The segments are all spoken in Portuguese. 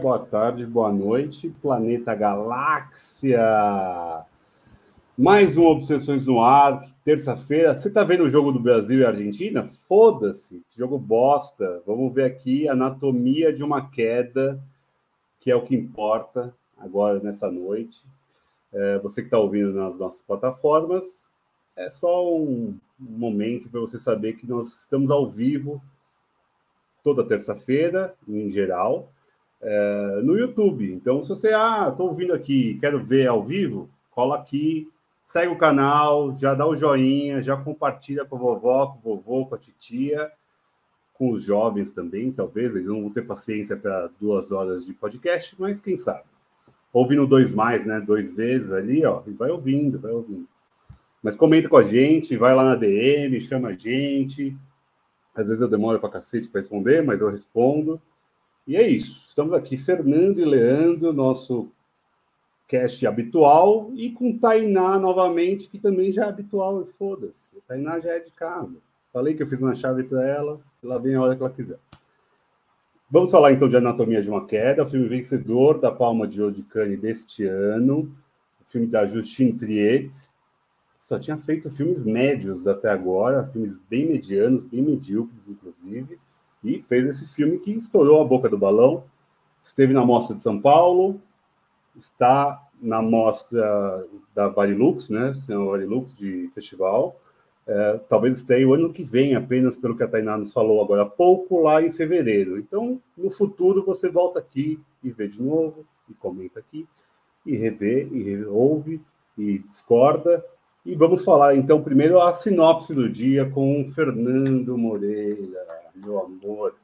Boa tarde, boa noite, planeta Galáxia. Mais um Obsessões no Ar, terça-feira. Você tá vendo o jogo do Brasil e Argentina? Foda-se, jogo bosta. Vamos ver aqui anatomia de uma queda, que é o que importa agora nessa noite. É, você que está ouvindo nas nossas plataformas, é só um momento para você saber que nós estamos ao vivo toda terça-feira, em geral, é, no YouTube. Então, se você, ah, estou ouvindo aqui, quero ver ao vivo, cola aqui, segue o canal, já dá o joinha, já compartilha com a vovó, com o vovô, com a titia, com os jovens também, talvez, eles não vão ter paciência para duas horas de podcast, mas quem sabe. Ouvindo dois mais, né? Dois vezes ali, ó, e vai ouvindo, vai ouvindo. Mas comenta com a gente, vai lá na DM, chama a gente, às vezes eu demoro para cacete para responder, mas eu respondo. E é isso. Estamos aqui, Fernando e Leandro, nosso cast habitual, e com Tainá novamente, que também já é habitual, e foda-se. Tainá já é de casa. Falei que eu fiz uma chave para ela, ela vem a hora que ela quiser. Vamos falar então de Anatomia de uma Queda, o filme vencedor da Palma de Ouro de Cannes deste ano, o filme da Justine Triet, só tinha feito filmes médios até agora, filmes bem medianos, bem medíocres, inclusive, e fez esse filme que estourou a boca do balão. Esteve na Mostra de São Paulo, está na Mostra da Varilux, né? Varilux de festival. É, talvez esteja o ano que vem, apenas pelo que a Tainá nos falou agora há pouco, lá em fevereiro. Então, no futuro, você volta aqui e vê de novo, e comenta aqui, e revê, e ouve, e discorda, e vamos falar, então, primeiro a sinopse do dia com Fernando Moreira, meu amor.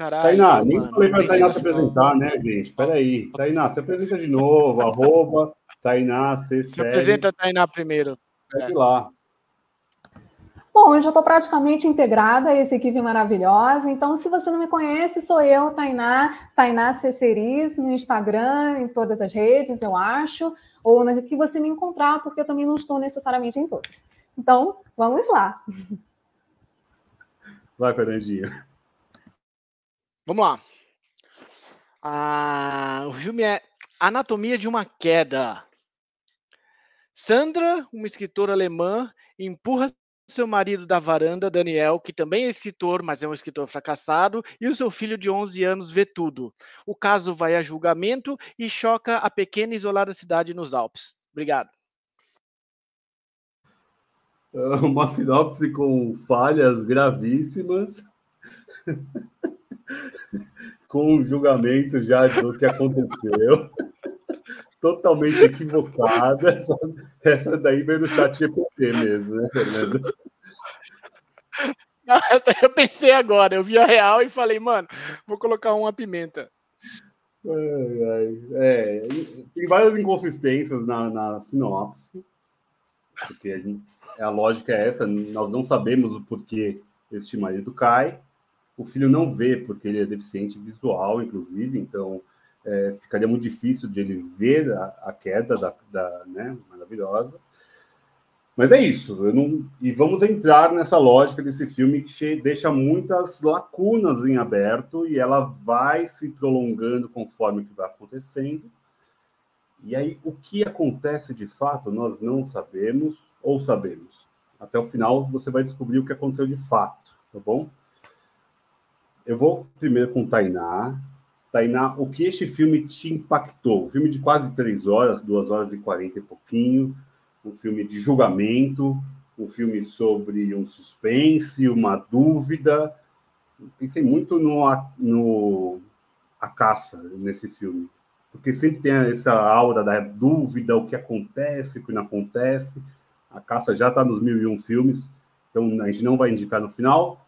Caralho, Tainá, nem mano, falei para Tainá se apresentar, né, gente? Peraí. Tainá, se apresenta de novo, arroba Tainá C7. Se apresenta a Tainá primeiro. Segue é. lá. Bom, eu já estou praticamente integrada a essa equipe maravilhosa. Então, se você não me conhece, sou eu, Tainá, Tainá Ceceris, no Instagram, em todas as redes, eu acho ou na que você me encontrar, porque eu também não estou necessariamente em todos. Então, vamos lá. Vai, Fernandinha. Vamos lá. Ah, o filme é Anatomia de uma Queda. Sandra, uma escritora alemã, empurra seu marido da varanda, Daniel, que também é escritor, mas é um escritor fracassado, e o seu filho de 11 anos vê tudo. O caso vai a julgamento e choca a pequena e isolada cidade nos Alpes. Obrigado. Uma sinopse com falhas gravíssimas, com o julgamento já do que aconteceu totalmente equivocada. Essa, essa daí veio do chat GPT mesmo, né, Fernando? Eu pensei agora, eu vi a real e falei, mano, vou colocar uma pimenta. É, tem várias inconsistências na, na sinopse, porque a, gente, a lógica é essa, nós não sabemos o porquê este marido cai, o filho não vê porque ele é deficiente visual, inclusive, então é, ficaria muito difícil de ele ver a, a queda da, da né, maravilhosa. Mas é isso, não... e vamos entrar nessa lógica desse filme que deixa muitas lacunas em aberto e ela vai se prolongando conforme que vai acontecendo. E aí, o que acontece de fato, nós não sabemos ou sabemos. Até o final, você vai descobrir o que aconteceu de fato, tá bom? Eu vou primeiro com Tainá, Tainá, o que este filme te impactou? Um filme de quase três horas, duas horas e quarenta e pouquinho, um filme de julgamento, um filme sobre um suspense, uma dúvida. Pensei muito no, no A Caça nesse filme, porque sempre tem essa aura da dúvida, o que acontece, o que não acontece. A Caça já está nos mil e um filmes, então a gente não vai indicar no final.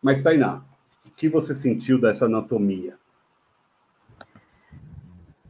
Mas, Tainá, que você sentiu dessa anatomia?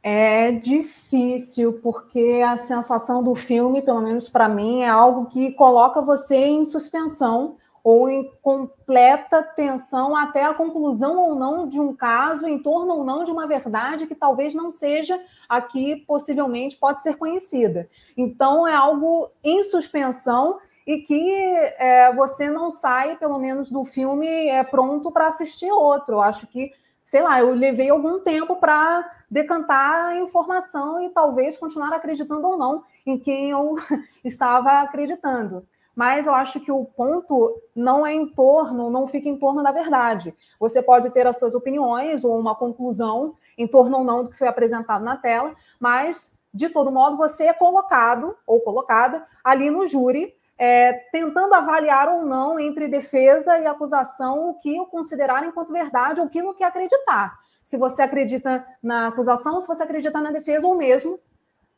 É difícil, porque a sensação do filme, pelo menos para mim, é algo que coloca você em suspensão ou em completa tensão até a conclusão ou não de um caso, em torno ou não de uma verdade que talvez não seja aqui, possivelmente pode ser conhecida. Então, é algo em suspensão e que é, você não sai, pelo menos do filme, é, pronto para assistir outro. Eu acho que sei lá, eu levei algum tempo para decantar a informação e talvez continuar acreditando ou não em quem eu estava acreditando. Mas eu acho que o ponto não é em torno, não fica em torno da verdade. Você pode ter as suas opiniões ou uma conclusão em torno ou não do que foi apresentado na tela, mas de todo modo você é colocado ou colocada ali no júri é, tentando avaliar ou não entre defesa e acusação o que considerar enquanto verdade ou aquilo que acreditar. Se você acredita na acusação, se você acredita na defesa ou mesmo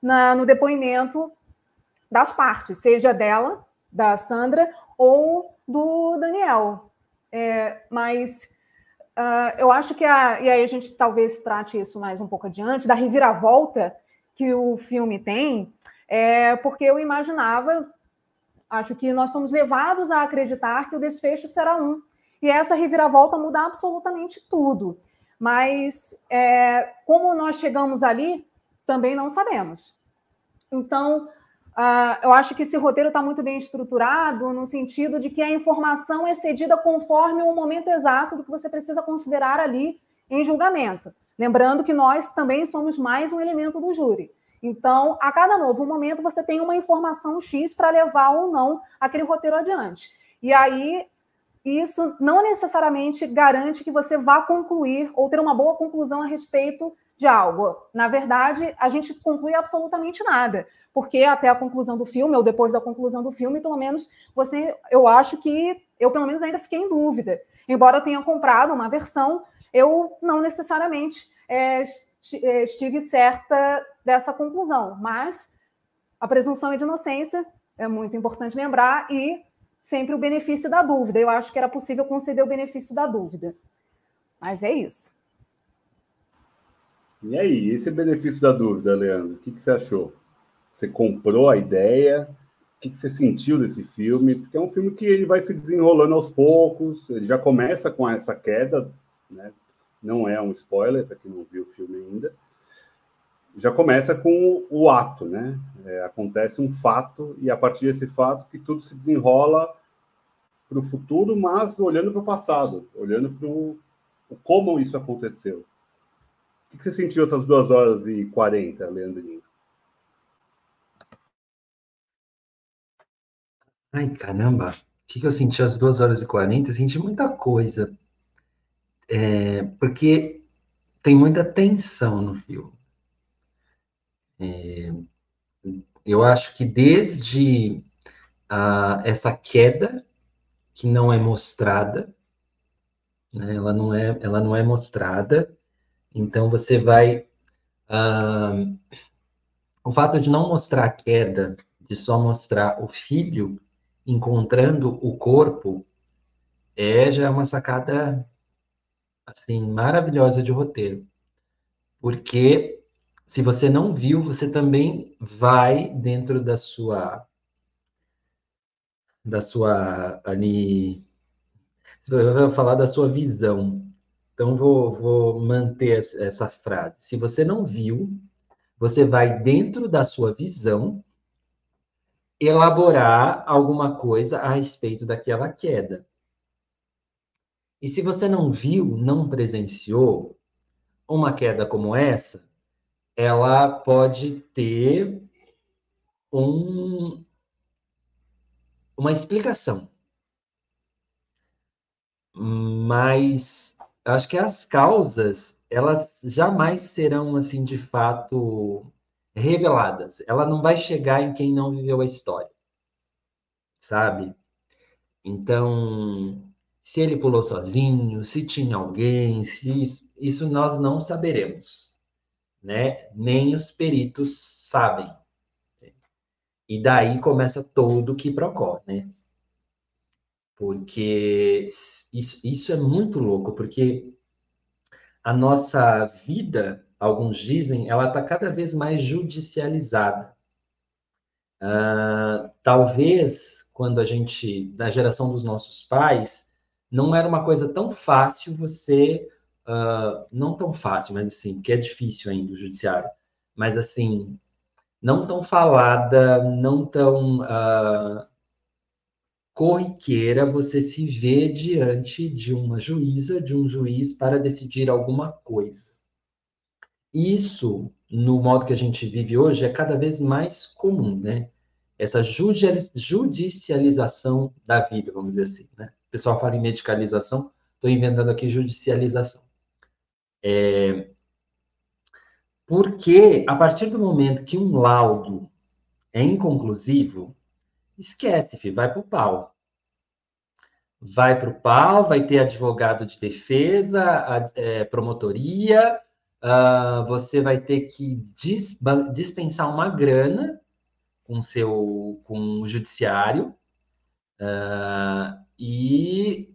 na, no depoimento das partes, seja dela, da Sandra, ou do Daniel. É, mas uh, eu acho que a. E aí a gente talvez trate isso mais um pouco adiante, da reviravolta que o filme tem, é porque eu imaginava Acho que nós somos levados a acreditar que o desfecho será um. E essa reviravolta muda absolutamente tudo. Mas é, como nós chegamos ali, também não sabemos. Então, uh, eu acho que esse roteiro está muito bem estruturado, no sentido de que a informação é cedida conforme o momento exato do que você precisa considerar ali em julgamento. Lembrando que nós também somos mais um elemento do júri. Então, a cada novo momento, você tem uma informação X para levar ou não aquele roteiro adiante. E aí, isso não necessariamente garante que você vá concluir ou ter uma boa conclusão a respeito de algo. Na verdade, a gente conclui absolutamente nada, porque até a conclusão do filme, ou depois da conclusão do filme, pelo menos você, eu acho que eu pelo menos ainda fiquei em dúvida. Embora eu tenha comprado uma versão, eu não necessariamente é, estive certa dessa conclusão. Mas a presunção de inocência é muito importante lembrar e sempre o benefício da dúvida. Eu acho que era possível conceder o benefício da dúvida. Mas é isso. E aí, esse benefício da dúvida, Leandro, o que, que você achou? Você comprou a ideia? O que, que você sentiu desse filme? Porque é um filme que ele vai se desenrolando aos poucos, ele já começa com essa queda, né? Não é um spoiler para quem não viu o filme ainda, já começa com o ato, né? É, acontece um fato e a partir desse fato que tudo se desenrola para o futuro, mas olhando para o passado, olhando para o como isso aconteceu. O que você sentiu essas duas horas e quarenta, Leandrinho? Ai, caramba, o que eu senti às duas horas e quarenta? Senti muita coisa. É, porque tem muita tensão no filme. É, eu acho que desde a, essa queda que não é mostrada, né, ela não é, ela não é mostrada, então você vai uh, o fato de não mostrar a queda, de só mostrar o filho encontrando o corpo, é já é uma sacada assim maravilhosa de roteiro, porque se você não viu, você também vai dentro da sua da sua ali vai falar da sua visão. Então vou, vou manter essa frase. Se você não viu, você vai dentro da sua visão elaborar alguma coisa a respeito daquela queda. E se você não viu, não presenciou uma queda como essa, ela pode ter um, uma explicação. Mas acho que as causas, elas jamais serão, assim, de fato reveladas. Ela não vai chegar em quem não viveu a história, sabe? Então, se ele pulou sozinho, se tinha alguém, se isso, isso nós não saberemos né? Nem os peritos sabem. E daí começa todo o que procura, né? Porque isso, isso é muito louco, porque a nossa vida, alguns dizem, ela está cada vez mais judicializada. Uh, talvez quando a gente, da geração dos nossos pais, não era uma coisa tão fácil você uh, não tão fácil, mas assim, porque é difícil ainda o judiciário, mas assim, não tão falada, não tão uh, corriqueira você se vê diante de uma juíza, de um juiz para decidir alguma coisa. Isso, no modo que a gente vive hoje, é cada vez mais comum, né? Essa judicialização da vida, vamos dizer assim, né? O pessoal fala em medicalização, estou inventando aqui judicialização. É... Porque, a partir do momento que um laudo é inconclusivo, esquece, filho, vai para o pau. Vai para o pau, vai ter advogado de defesa, a, é, promotoria, uh, você vai ter que dis, dispensar uma grana com seu com o judiciário uh, e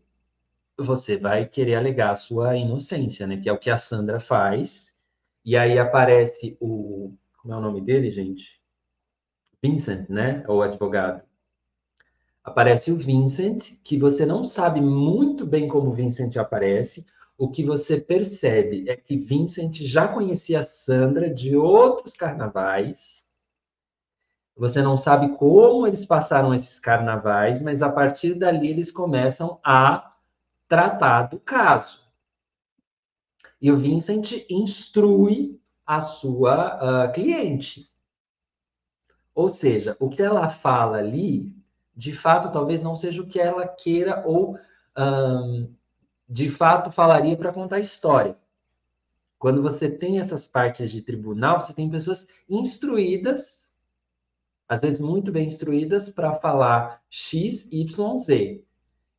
você vai querer alegar a sua inocência, né? Que é o que a Sandra faz. E aí aparece o como é o nome dele, gente? Vincent, né? O advogado. Aparece o Vincent, que você não sabe muito bem como Vincent aparece. O que você percebe é que Vincent já conhecia a Sandra de outros carnavais. Você não sabe como eles passaram esses carnavais, mas a partir dali eles começam a tratar do caso. E o Vincent instrui a sua uh, cliente. Ou seja, o que ela fala ali, de fato, talvez não seja o que ela queira ou um, de fato falaria para contar a história. Quando você tem essas partes de tribunal, você tem pessoas instruídas, às vezes muito bem instruídas, para falar X, Y, Z.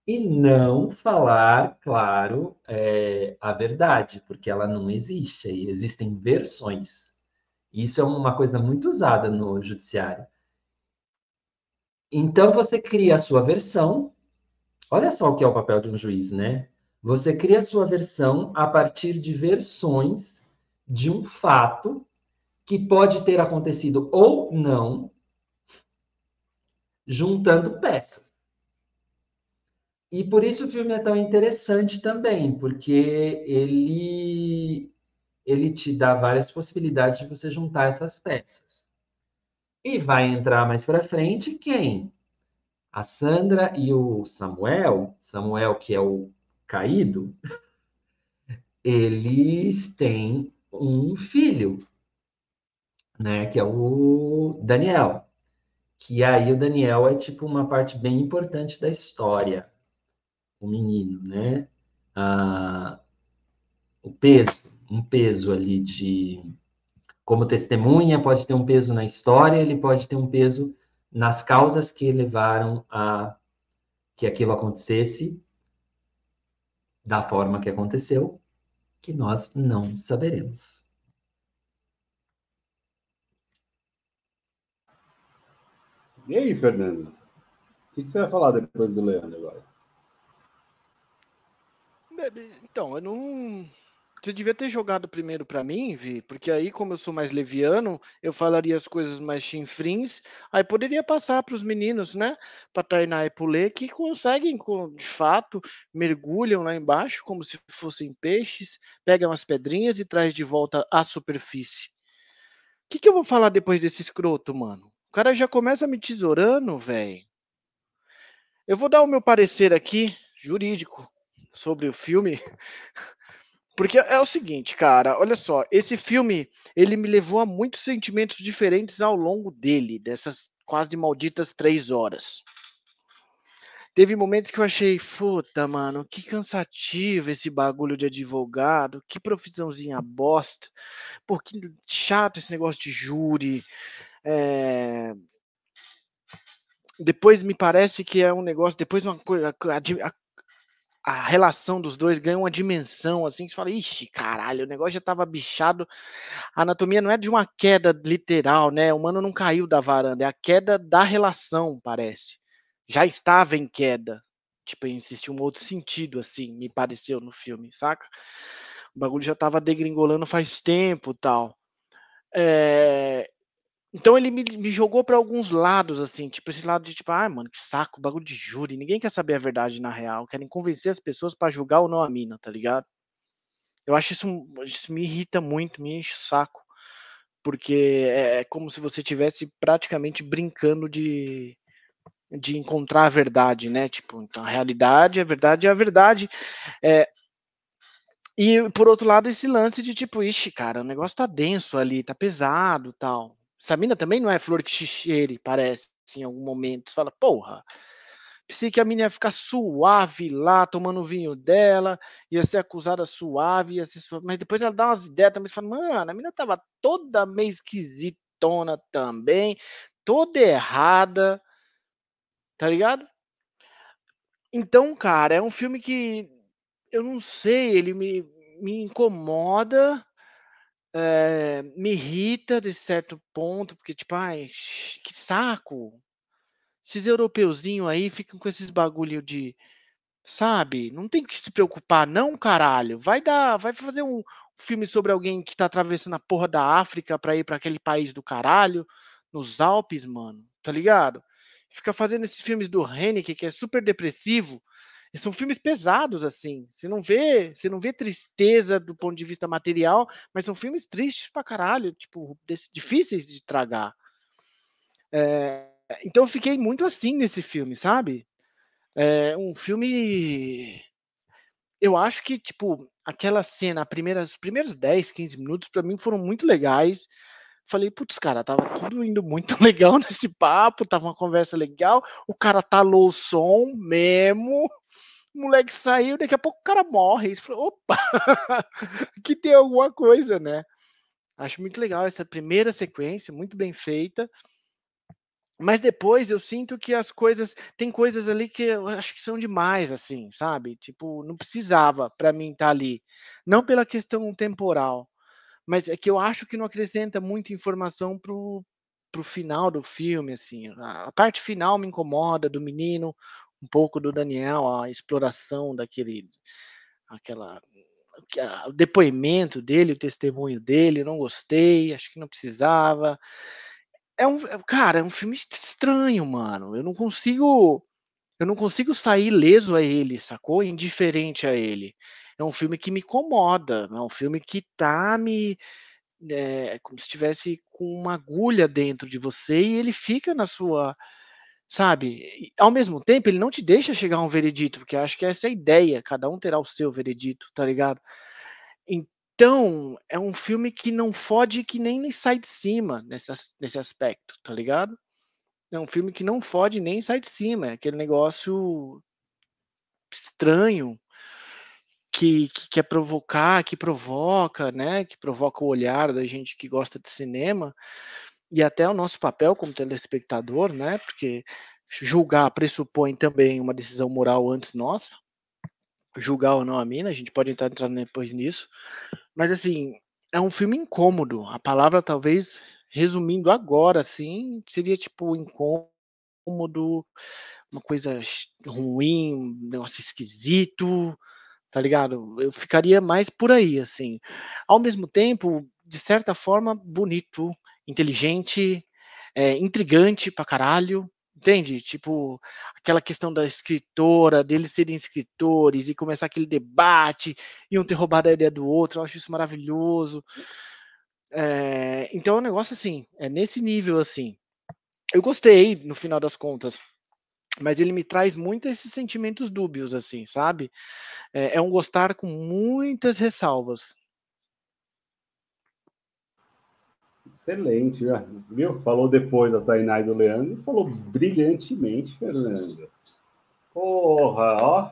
E não falar, claro, é, a verdade, porque ela não existe. Existem versões. Isso é uma coisa muito usada no judiciário. Então você cria a sua versão. Olha só o que é o papel de um juiz, né? Você cria a sua versão a partir de versões de um fato que pode ter acontecido ou não, juntando peças. E por isso o filme é tão interessante também, porque ele ele te dá várias possibilidades de você juntar essas peças. E vai entrar mais para frente quem? A Sandra e o Samuel, Samuel que é o caído, eles têm um filho, né, que é o Daniel. Que aí o Daniel é tipo uma parte bem importante da história, o menino, né? Ah, o peso um peso ali de como testemunha, pode ter um peso na história, ele pode ter um peso nas causas que levaram a que aquilo acontecesse da forma que aconteceu, que nós não saberemos. E aí, Fernando? O que você vai falar depois do Leandro agora? Então, eu não você devia ter jogado primeiro para mim, Vi, porque aí, como eu sou mais leviano, eu falaria as coisas mais chinfrins, aí poderia passar para os meninos, né? Para Tainá e Pulê, que conseguem, de fato, mergulham lá embaixo como se fossem peixes, pegam as pedrinhas e traz de volta à superfície. O que, que eu vou falar depois desse escroto, mano? Cara já começa me tesourando, velho. Eu vou dar o meu parecer aqui, jurídico, sobre o filme. Porque é o seguinte, cara, olha só, esse filme, ele me levou a muitos sentimentos diferentes ao longo dele, dessas quase malditas três horas. Teve momentos que eu achei, puta, mano, que cansativo esse bagulho de advogado, que profissãozinha bosta, pô, que chato esse negócio de júri. É... Depois me parece que é um negócio, depois uma coisa, a, a, relação dos dois ganha uma dimensão assim que você fala, ixi, caralho, o negócio já tava bichado. A anatomia não é de uma queda literal, né? O humano não caiu da varanda, é a queda da relação, parece. Já estava em queda. Tipo, existe um outro sentido, assim, me pareceu no filme, saca? O bagulho já tava degringolando faz tempo tal. É, então ele me, me jogou para alguns lados, assim, tipo esse lado de tipo, ah, mano, que saco, bagulho de júri, ninguém quer saber a verdade na real, querem convencer as pessoas para julgar ou não a mina, tá ligado? Eu acho isso, isso me irrita muito, me enche o saco, porque é, é como se você tivesse praticamente brincando de de encontrar a verdade, né? Tipo, então a realidade, a verdade é a verdade. É, e por outro lado, esse lance de tipo, ixi, cara, o negócio tá denso ali, tá pesado tal. Essa mina também não é flor que xixere, parece, em algum momento. Você fala, porra, pensei que a mina ia ficar suave lá, tomando o vinho dela, ia ser acusada suave, ia ser suave. mas depois ela dá umas ideias também, fala, mano, a mina tava toda meio esquisitona também, toda errada, tá ligado? Então, cara, é um filme que eu não sei, ele me, me incomoda, é, me irrita de certo ponto, porque, tipo, ai, que saco. Esses europeuzinhos aí ficam com esses bagulho de, sabe? Não tem que se preocupar, não, caralho. Vai dar, vai fazer um filme sobre alguém que tá atravessando a porra da África pra ir para aquele país do caralho, nos Alpes, mano, tá ligado? Fica fazendo esses filmes do Henrique, que é super depressivo, são filmes pesados, assim. Você não vê, você não vê tristeza do ponto de vista material, mas são filmes tristes pra caralho, tipo, difíceis de tragar. É, então eu fiquei muito assim nesse filme, sabe? É um filme. Eu acho que, tipo, aquela cena, primeiras, os primeiros 10, 15 minutos, para mim foram muito legais. Falei, putz, cara, tava tudo indo muito legal nesse papo, tava uma conversa legal. O cara talou o som mesmo o moleque saiu, daqui a pouco o cara morre. E falou, opa, que tem alguma coisa, né? Acho muito legal essa primeira sequência, muito bem feita. Mas depois eu sinto que as coisas. Tem coisas ali que eu acho que são demais, assim, sabe? Tipo, não precisava para mim estar tá ali. Não pela questão temporal, mas é que eu acho que não acrescenta muita informação pro, pro final do filme, assim. A parte final me incomoda do menino, um pouco do Daniel, a exploração daquele, aquela, o depoimento dele, o testemunho dele, não gostei, acho que não precisava. É um, é, cara, é um filme estranho, mano. Eu não consigo, eu não consigo sair leso a ele, sacou? Indiferente a ele. É um filme que me incomoda, é um filme que tá me é, como se estivesse com uma agulha dentro de você e ele fica na sua Sabe? ao mesmo tempo, ele não te deixa chegar a um veredito, porque acho que essa é a ideia, cada um terá o seu veredito, tá ligado? Então, é um filme que não fode que nem sai de cima nesse, nesse aspecto, tá ligado? É um filme que não fode nem sai de cima, é aquele negócio estranho que, que quer provocar, que provoca, né? Que provoca o olhar da gente que gosta de cinema, e até o nosso papel como telespectador, né? Porque julgar pressupõe também uma decisão moral antes nossa, julgar ou não a mina, a gente pode entrar, entrar depois nisso, mas assim, é um filme incômodo, a palavra talvez, resumindo agora, assim, seria tipo incômodo, uma coisa ruim, um negócio esquisito, tá ligado? Eu ficaria mais por aí, assim. Ao mesmo tempo, de certa forma, bonito, inteligente, é, intrigante pra caralho, entende? Tipo, aquela questão da escritora, deles serem escritores e começar aquele debate e um ter roubado a ideia do outro, eu acho isso maravilhoso. É, então é um negócio assim, é nesse nível assim. Eu gostei, no final das contas, mas ele me traz muito esses sentimentos dúbios, assim, sabe? É, é um gostar com muitas ressalvas. Excelente, viu? Falou depois da Tainá e do Leandro, falou brilhantemente, Fernando. Porra, ó.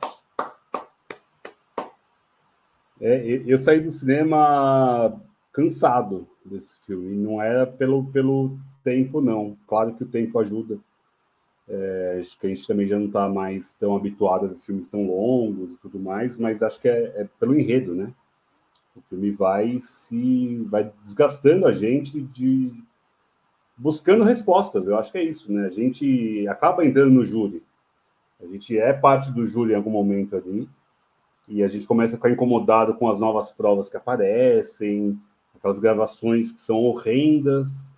É, eu saí do cinema cansado desse filme, não era pelo, pelo tempo, não. Claro que o tempo ajuda. É, acho que a gente também já não está mais tão habituado a ver filmes tão longos e tudo mais, mas acho que é, é pelo enredo, né? O filme vai se vai desgastando a gente de buscando respostas. Eu acho que é isso, né? A gente acaba entrando no júri. A gente é parte do júri em algum momento ali e a gente começa a ficar incomodado com as novas provas que aparecem, aquelas gravações que são horrendas,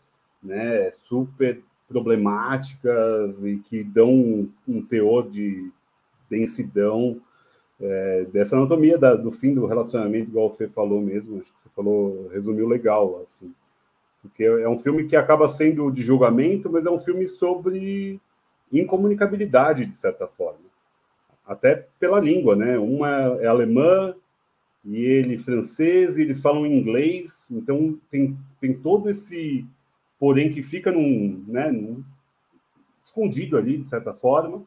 né? Super problemáticas e que dão um teor de densidão é, dessa anatomia da, do fim do relacionamento, igual você falou mesmo, acho que você falou, resumiu legal, assim, porque é um filme que acaba sendo de julgamento, mas é um filme sobre incomunicabilidade, de certa forma. Até pela língua, né? Uma é alemã e ele francês, e eles falam inglês, então tem, tem todo esse porém que fica num, né, num, escondido ali, de certa forma,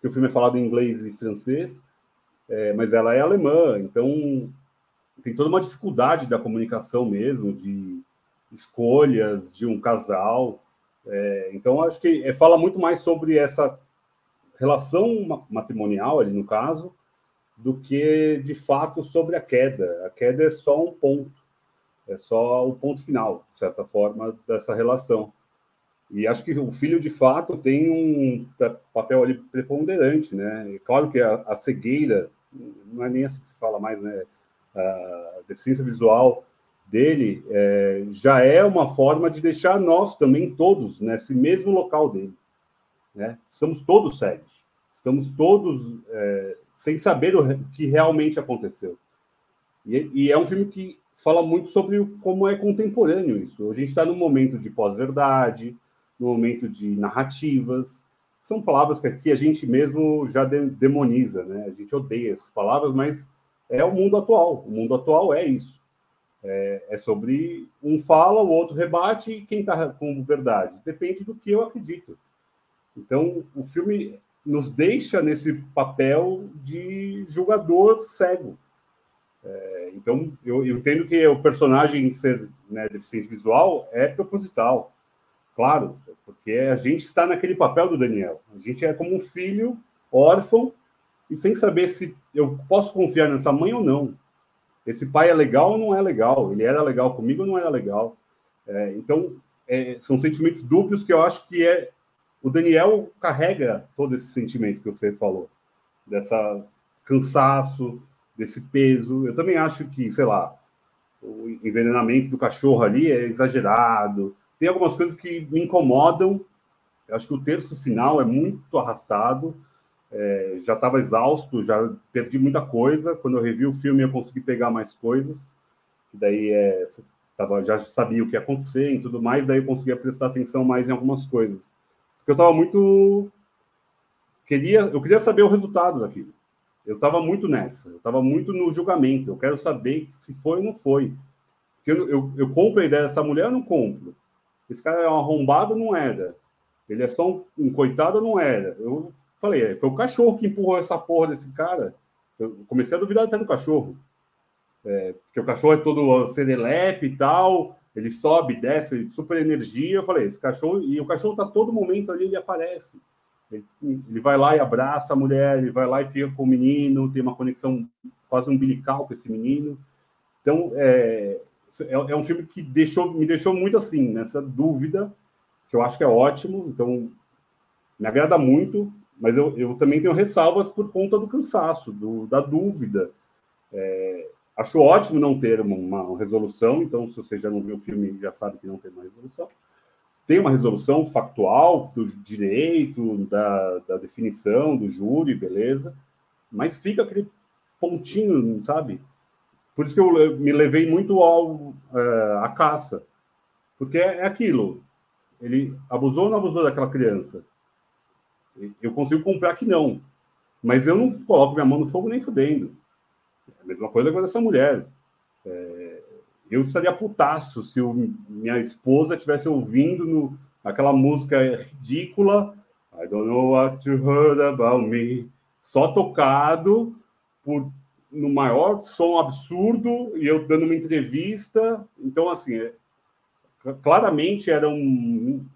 que o filme é falado em inglês e francês, é, mas ela é alemã, então tem toda uma dificuldade da comunicação mesmo, de escolhas de um casal. É, então, acho que é, fala muito mais sobre essa relação matrimonial, ali no caso, do que de fato sobre a queda. A queda é só um ponto, é só o ponto final, de certa forma, dessa relação. E acho que o filho, de fato, tem um papel ali preponderante, né? E claro que a, a cegueira, não é nem assim que se fala mais, né? A deficiência visual dele é, já é uma forma de deixar nós também todos nesse mesmo local dele. Né? Somos todos cegos, estamos todos é, sem saber o que realmente aconteceu. E, e, é um filme que fala muito sobre como é contemporâneo isso. A gente está num momento de pós-verdade, no momento de narrativas. São palavras que aqui a gente mesmo já demoniza, né? A gente odeia essas palavras, mas é o mundo atual. O mundo atual é isso. É, é sobre um fala, o outro rebate e quem está com verdade. Depende do que eu acredito. Então, o filme nos deixa nesse papel de julgador cego. É, então, eu, eu, entendo que o personagem ser né, deficiente visual é proposital, claro, porque a gente está naquele papel do Daniel. A gente é como um filho órfão e sem saber se eu posso confiar nessa mãe ou não. Esse pai é legal ou não é legal? Ele era legal comigo ou não era legal? É, então, é, são sentimentos duplos que eu acho que é o Daniel carrega todo esse sentimento que o Fê falou, dessa cansaço, desse peso. Eu também acho que, sei lá, o envenenamento do cachorro ali é exagerado. Tem algumas coisas que me incomodam. Eu acho que o terço final é muito arrastado. É, já estava exausto, já perdi muita coisa. Quando eu revi o filme, eu consegui pegar mais coisas. Daí é, tava, já sabia o que ia acontecer e tudo mais. Daí eu conseguia prestar atenção mais em algumas coisas. Porque eu estava muito. Queria, eu queria saber o resultado daquilo. Eu estava muito nessa. Eu estava muito no julgamento. Eu quero saber se foi ou não foi. Porque eu, eu, eu compro a ideia dessa mulher ou não compro? Esse cara é um arrombado não era? Ele é só um, um coitado não era? Eu falei, é, foi o cachorro que empurrou essa porra desse cara. Eu comecei a duvidar até do cachorro. É, porque o cachorro é todo serelepe e tal, ele sobe, desce, super energia. Eu falei, esse cachorro, e o cachorro tá todo momento ali, ele aparece. Ele, ele, vai lá e abraça a mulher, ele vai lá e fica com o menino, tem uma conexão quase umbilical com esse menino. Então, é, é, é um filme que deixou, me deixou muito assim, nessa dúvida, que eu acho que é ótimo. Então, me agrada muito, mas eu, eu também tenho ressalvas por conta do cansaço, do, da dúvida. É, acho ótimo não ter uma, uma, resolução, então, se você já não viu o filme, já sabe que não tem uma resolução. Tem uma resolução factual do direito, da, da definição do júri, beleza, mas fica aquele pontinho, sabe? Por isso que eu me levei muito ao, é, à caça, porque é, é aquilo. Ele abusou ou não abusou daquela criança? Eu consigo comprar que não. Mas eu não coloco minha mão no fogo nem fudendo. É a mesma coisa com essa mulher. É, eu estaria putaço se o, minha esposa estivesse ouvindo no, aquela música ridícula I don't know what you heard about me só tocado por no maior som absurdo e eu dando uma entrevista. Então, assim, é, claramente era um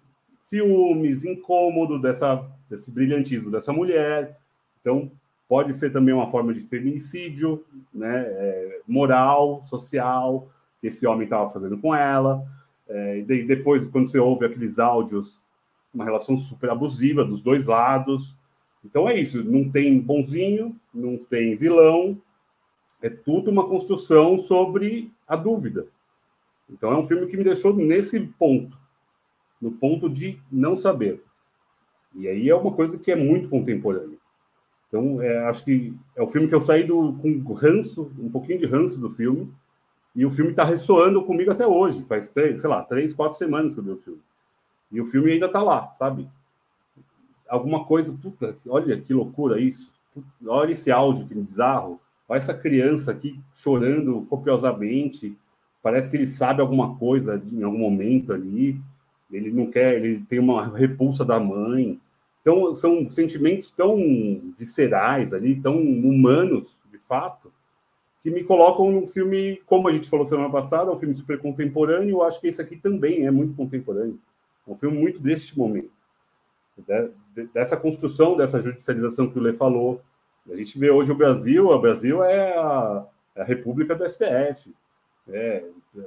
ciúmes, incômodo dessa desse brilhantismo dessa mulher. Então, pode ser também uma forma de feminicídio, né, é, moral, social, que esse homem estava fazendo com ela. É, e depois, quando você ouve aqueles áudios, uma relação super abusiva dos dois lados. Então é isso, não tem bonzinho, não tem vilão, é tudo uma construção sobre a dúvida. Então é um filme que me deixou nesse ponto, no ponto de não saber. E aí é uma coisa que é muito contemporânea. Então, é, acho que é o filme que eu saí do, com ranço, um pouquinho de ranço do filme, e o filme está ressoando comigo até hoje. Faz, três, sei lá, três, quatro semanas que eu vi o filme. E o filme ainda está lá, sabe? alguma coisa, puta, olha que loucura isso, puta, olha esse áudio que bizarro, olha essa criança aqui chorando copiosamente, parece que ele sabe alguma coisa em algum momento ali, ele não quer, ele tem uma repulsa da mãe. Então, são sentimentos tão viscerais ali, tão humanos, de fato, que me colocam num filme, como a gente falou semana passada, um filme super contemporâneo. Eu acho que esse aqui também é muito contemporâneo. É um filme muito deste momento. Dessa construção, dessa judicialização que o Lê falou. A gente vê hoje o Brasil, o Brasil é a, é a república do STF. É,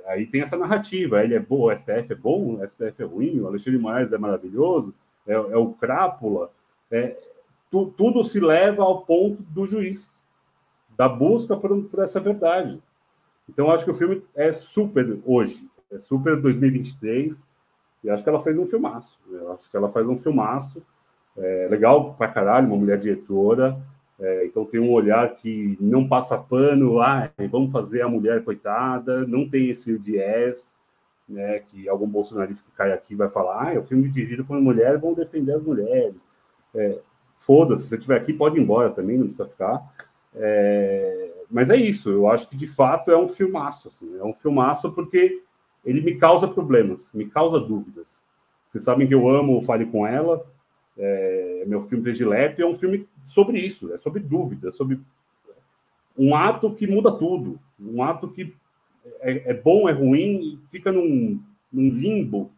aí tem essa narrativa, ele é bom, o STF é bom, o STF é ruim, o Alexandre Moraes é maravilhoso, é, é o crápula, é, tu, tudo se leva ao ponto do juiz, da busca por, por essa verdade. Então, acho que o filme é super hoje, é super 2023, e acho que ela fez um filmaço. Eu acho que ela faz um filmaço, é, legal pra caralho, uma mulher diretora, é, então tem um olhar que não passa pano, ah, vamos fazer a mulher coitada, não tem esse viés, né, que algum bolsonarista que cai aqui vai falar, ah, é um filme dirigido por uma mulher, vão defender as mulheres. É, Foda-se, se você estiver aqui, pode ir embora também, não precisa ficar. É, mas é isso, eu acho que de fato é um filmaço, assim, é um filmaço porque ele me causa problemas, me causa dúvidas. Vocês sabem que eu amo o Fale Com Ela, é meu filme predileto, e é um filme sobre isso, é sobre dúvida, sobre um ato que muda tudo, um ato que é, é bom, é ruim, fica num, num, limbo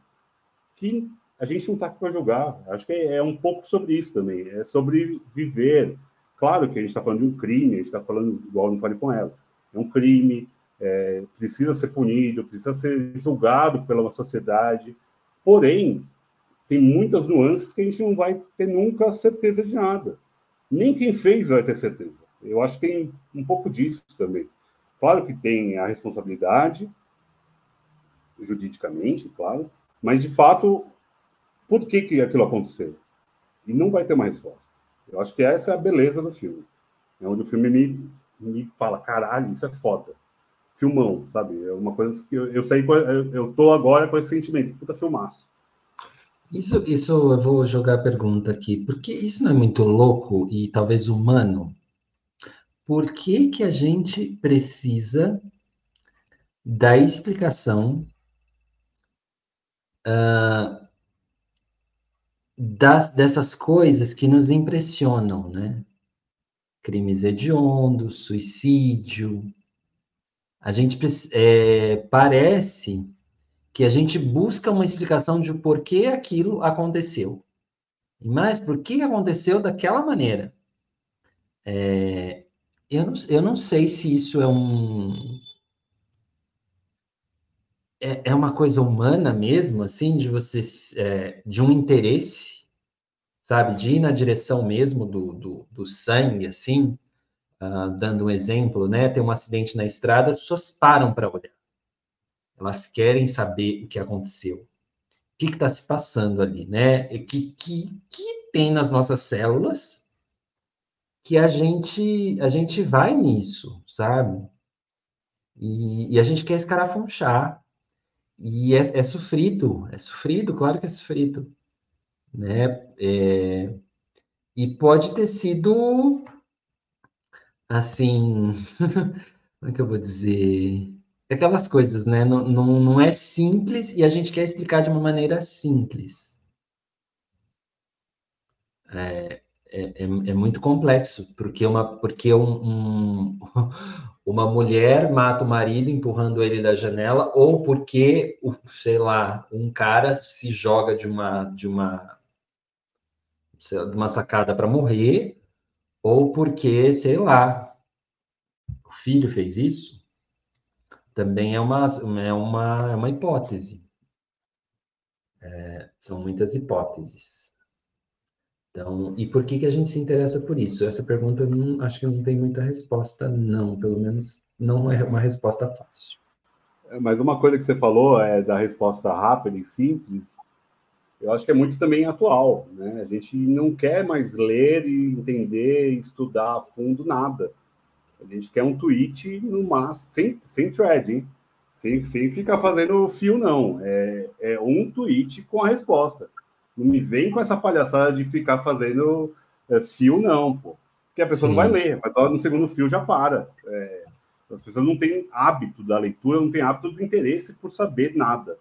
que a gente não está aqui para jogar. Acho que é, é, um pouco sobre isso também, é sobre viver. Claro que a gente está falando de um crime, a gente está falando, igual não falei com ela, é um crime, é, precisa ser punido, precisa ser julgado pela sociedade, porém, tem muitas nuances que a gente não vai ter nunca certeza de nada. Nem quem fez vai ter certeza. Eu acho que tem um pouco disso também. Claro que tem a responsabilidade, juridicamente, claro, mas de fato, por que, que aquilo aconteceu? E não vai ter uma resposta. Eu acho que essa é a beleza do filme. É onde o filme me, me fala, caralho, isso é foda. Filmão, sabe? É uma coisa que eu, eu sei, eu, tô agora com esse sentimento, puta filmaço. Isso, isso eu vou jogar a pergunta aqui, porque isso não é muito louco e talvez humano? Por que, que a gente precisa da explicação uh, das, dessas coisas que nos impressionam, né? Crimes hediondos, suicídio. A gente é, parece que a gente busca uma explicação de por que aquilo aconteceu. Mais, por que aconteceu daquela maneira. É, eu, não, eu não sei se isso é um. É, é uma coisa humana mesmo, assim, de você. É, de um interesse, sabe? De ir na direção mesmo do, do, do sangue, assim. Uh, dando um exemplo, né? Tem um acidente na estrada, as pessoas param para olhar. Elas querem saber o que aconteceu. O que está se passando ali, né? O que, que, que tem nas nossas células que a gente, a gente vai nisso, sabe? E, e a gente quer escarafunchar. E é, é, sofrido, é sofrido, claro que é sofrido. Né? É, e pode ter sido, assim, como é que eu vou dizer? aquelas coisas, né? Não, não, não é simples e a gente quer explicar de uma maneira simples. É, é, é, é muito complexo, porque uma, porque um, um, uma mulher mata o marido empurrando ele da janela, ou porque, sei lá, um cara se joga de uma, de uma, de uma sacada para morrer, ou porque, sei lá, o filho fez isso também é uma, é uma, é uma hipótese. É, são muitas hipóteses. Então, e por que, que a gente se interessa por isso? Essa pergunta não, acho que não tem muita resposta, não. Pelo menos não é uma resposta fácil. É, mas uma coisa que você falou é da resposta rápida e simples. Eu acho que é muito também atual, né? A gente não quer mais ler e entender, estudar a fundo nada. A gente quer um tweet no máximo, sem, sem thread, hein? Sem, sem ficar fazendo fio, não. É, é um tweet com a resposta. Não me vem com essa palhaçada de ficar fazendo é, fio, não, pô. Porque a pessoa Sim. não vai ler, mas no segundo fio já para. É, as pessoas não têm hábito da leitura, não têm hábito do interesse por saber nada.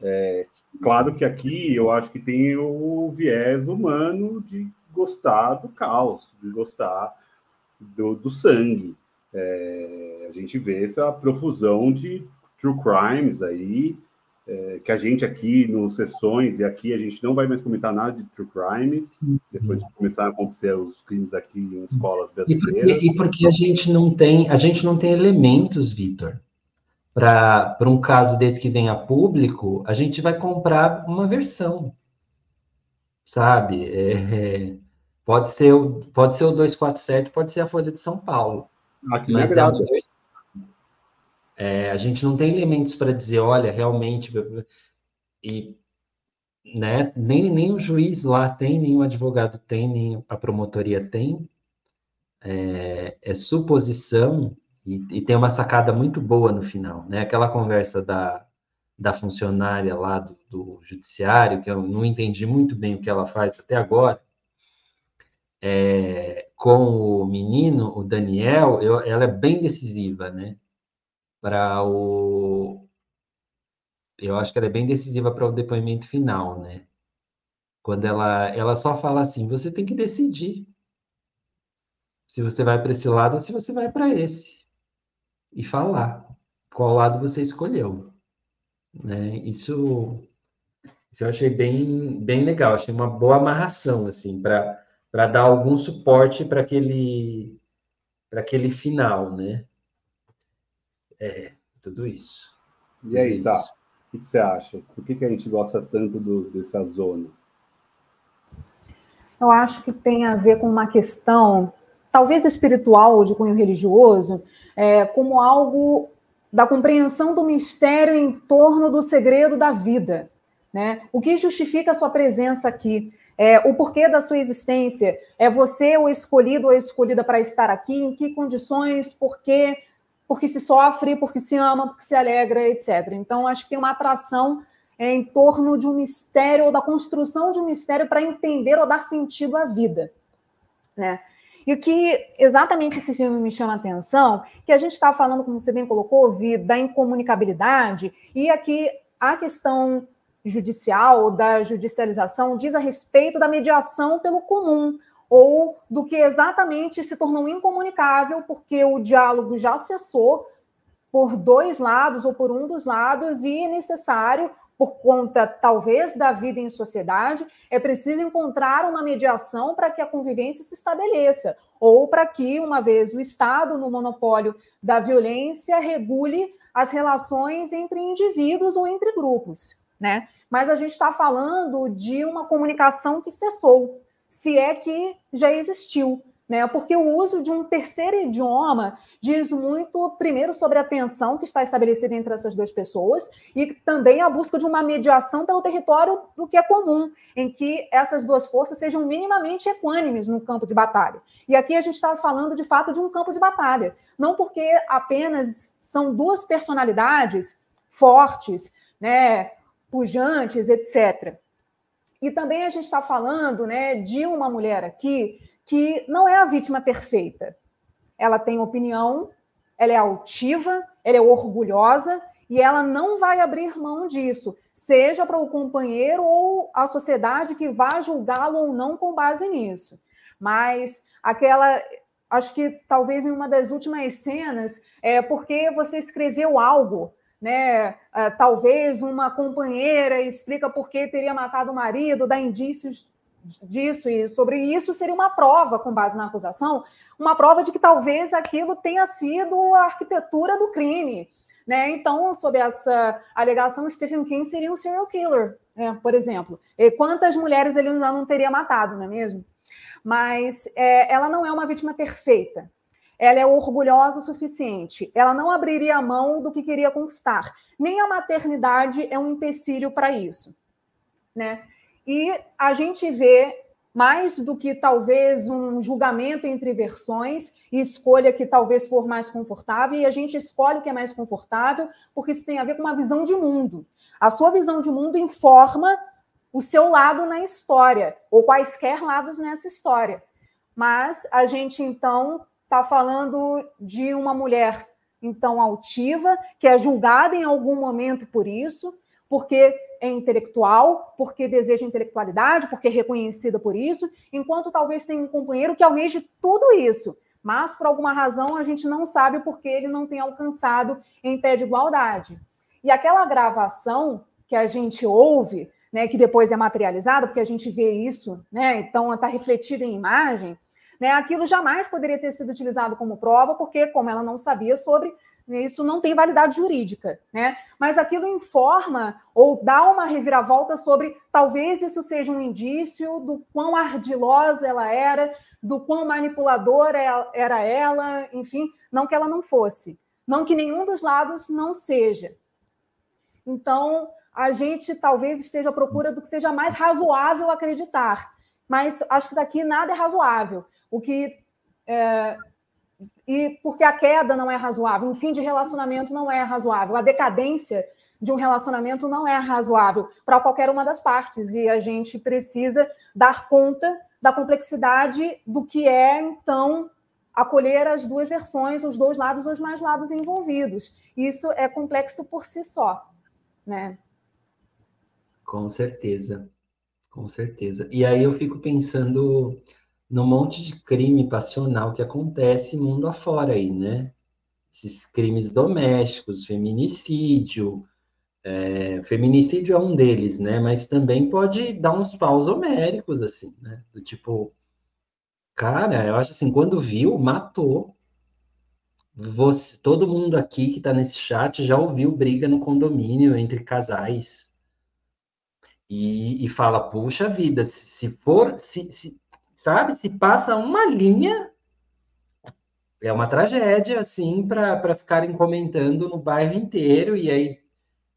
É, claro que aqui eu acho que tem o viés humano de gostar do caos, de gostar do, do sangue. É, a gente vê essa profusão de true crimes aí, é, que a gente aqui nos sessões, e aqui a gente não vai mais comentar nada de true crime, depois de começar a acontecer os crimes aqui em escolas brasileiras. E porque, e porque a gente não tem, a gente não tem elementos, Vitor, para um caso desse que vem a público, a gente vai comprar uma versão, sabe? É, é, pode, ser o, pode ser o 247, pode ser a Folha de São Paulo. Ah, mas é uma versão é, a gente não tem elementos para dizer, olha, realmente. E né, nem, nem o juiz lá tem, nem o advogado tem, nem a promotoria tem. É, é suposição e, e, tem uma sacada muito boa no final, né? Aquela conversa da, da funcionária lá do, do judiciário, que eu não entendi muito bem o que ela faz até agora, é, com o menino, o Daniel, eu, ela é bem decisiva, né? Para o. Eu acho que ela é bem decisiva para o depoimento final, né? Quando ela, ela só fala assim: você tem que decidir se você vai para esse lado ou se você vai para esse. E falar qual lado você escolheu. Né? Isso, isso eu achei bem, bem legal, achei uma boa amarração, assim, para dar algum suporte para aquele, aquele final, né? É, tudo isso. E aí, tá? O que você acha? Por que, que a gente gosta tanto do, dessa zona? Eu acho que tem a ver com uma questão, talvez espiritual ou de cunho religioso, é, como algo da compreensão do mistério em torno do segredo da vida. Né? O que justifica a sua presença aqui? É, o porquê da sua existência? É você o escolhido ou a escolhida para estar aqui? Em que condições? Por quê? Porque se sofre, porque se ama, porque se alegra, etc. Então, acho que tem uma atração é, em torno de um mistério, ou da construção de um mistério para entender ou dar sentido à vida. Né? E o que exatamente esse filme me chama a atenção, que a gente está falando, como você bem colocou, Vi, da incomunicabilidade, e aqui a questão judicial, da judicialização, diz a respeito da mediação pelo comum, ou do que exatamente se tornou incomunicável porque o diálogo já cessou por dois lados ou por um dos lados e é necessário por conta talvez da vida em sociedade, é preciso encontrar uma mediação para que a convivência se estabeleça, ou para que, uma vez o Estado, no monopólio da violência, regule as relações entre indivíduos ou entre grupos. Né? Mas a gente está falando de uma comunicação que cessou se é que já existiu. Né? Porque o uso de um terceiro idioma diz muito, primeiro, sobre a tensão que está estabelecida entre essas duas pessoas e também a busca de uma mediação pelo território do que é comum, em que essas duas forças sejam minimamente equânimes no campo de batalha. E aqui a gente está falando, de fato, de um campo de batalha, não porque apenas são duas personalidades fortes, né, pujantes, etc e também a gente está falando né, de uma mulher aqui que não é a vítima perfeita. Ela tem opinião, ela é altiva, ela é orgulhosa e ela não vai abrir mão disso, seja para o companheiro ou a sociedade que vá julgá-lo ou não com base nisso. Mas aquela, acho que talvez em uma das últimas cenas, é porque você escreveu algo né? Uh, talvez uma companheira explica por que teria matado o marido, dá indícios disso e sobre isso seria uma prova com base na acusação, uma prova de que talvez aquilo tenha sido a arquitetura do crime. Né? Então, sob essa alegação, Stephen King seria um serial killer, né? por exemplo. E quantas mulheres ele não teria matado, não é mesmo? Mas é, ela não é uma vítima perfeita ela é orgulhosa o suficiente, ela não abriria a mão do que queria conquistar. Nem a maternidade é um empecilho para isso. Né? E a gente vê mais do que talvez um julgamento entre versões e escolha que talvez for mais confortável, e a gente escolhe o que é mais confortável, porque isso tem a ver com uma visão de mundo. A sua visão de mundo informa o seu lado na história, ou quaisquer lados nessa história. Mas a gente, então, está falando de uma mulher, então, altiva, que é julgada em algum momento por isso, porque é intelectual, porque deseja intelectualidade, porque é reconhecida por isso, enquanto talvez tenha um companheiro que almeje tudo isso, mas por alguma razão a gente não sabe porque ele não tem alcançado em pé de igualdade. E aquela gravação que a gente ouve né, que depois é materializado, porque a gente vê isso, né, então está refletido em imagem, né, aquilo jamais poderia ter sido utilizado como prova, porque, como ela não sabia sobre, né, isso não tem validade jurídica, né? Mas aquilo informa ou dá uma reviravolta sobre talvez isso seja um indício do quão ardilosa ela era, do quão manipuladora era ela, enfim, não que ela não fosse, não que nenhum dos lados não seja. Então, a gente talvez esteja à procura do que seja mais razoável acreditar. Mas acho que daqui nada é razoável. O que é, e porque a queda não é razoável, um fim de relacionamento não é razoável, a decadência de um relacionamento não é razoável para qualquer uma das partes e a gente precisa dar conta da complexidade do que é então acolher as duas versões, os dois lados, os mais lados envolvidos. Isso é complexo por si só, né? Com certeza, com certeza. E aí eu fico pensando no monte de crime passional que acontece mundo afora aí, né? Esses crimes domésticos, feminicídio. É, feminicídio é um deles, né? Mas também pode dar uns paus homéricos, assim, né? Do tipo, cara, eu acho assim, quando viu, matou. Você, todo mundo aqui que tá nesse chat já ouviu briga no condomínio entre casais e, e fala, puxa vida, se, se for, se, se, sabe, se passa uma linha, é uma tragédia, assim, para ficarem comentando no bairro inteiro, e aí,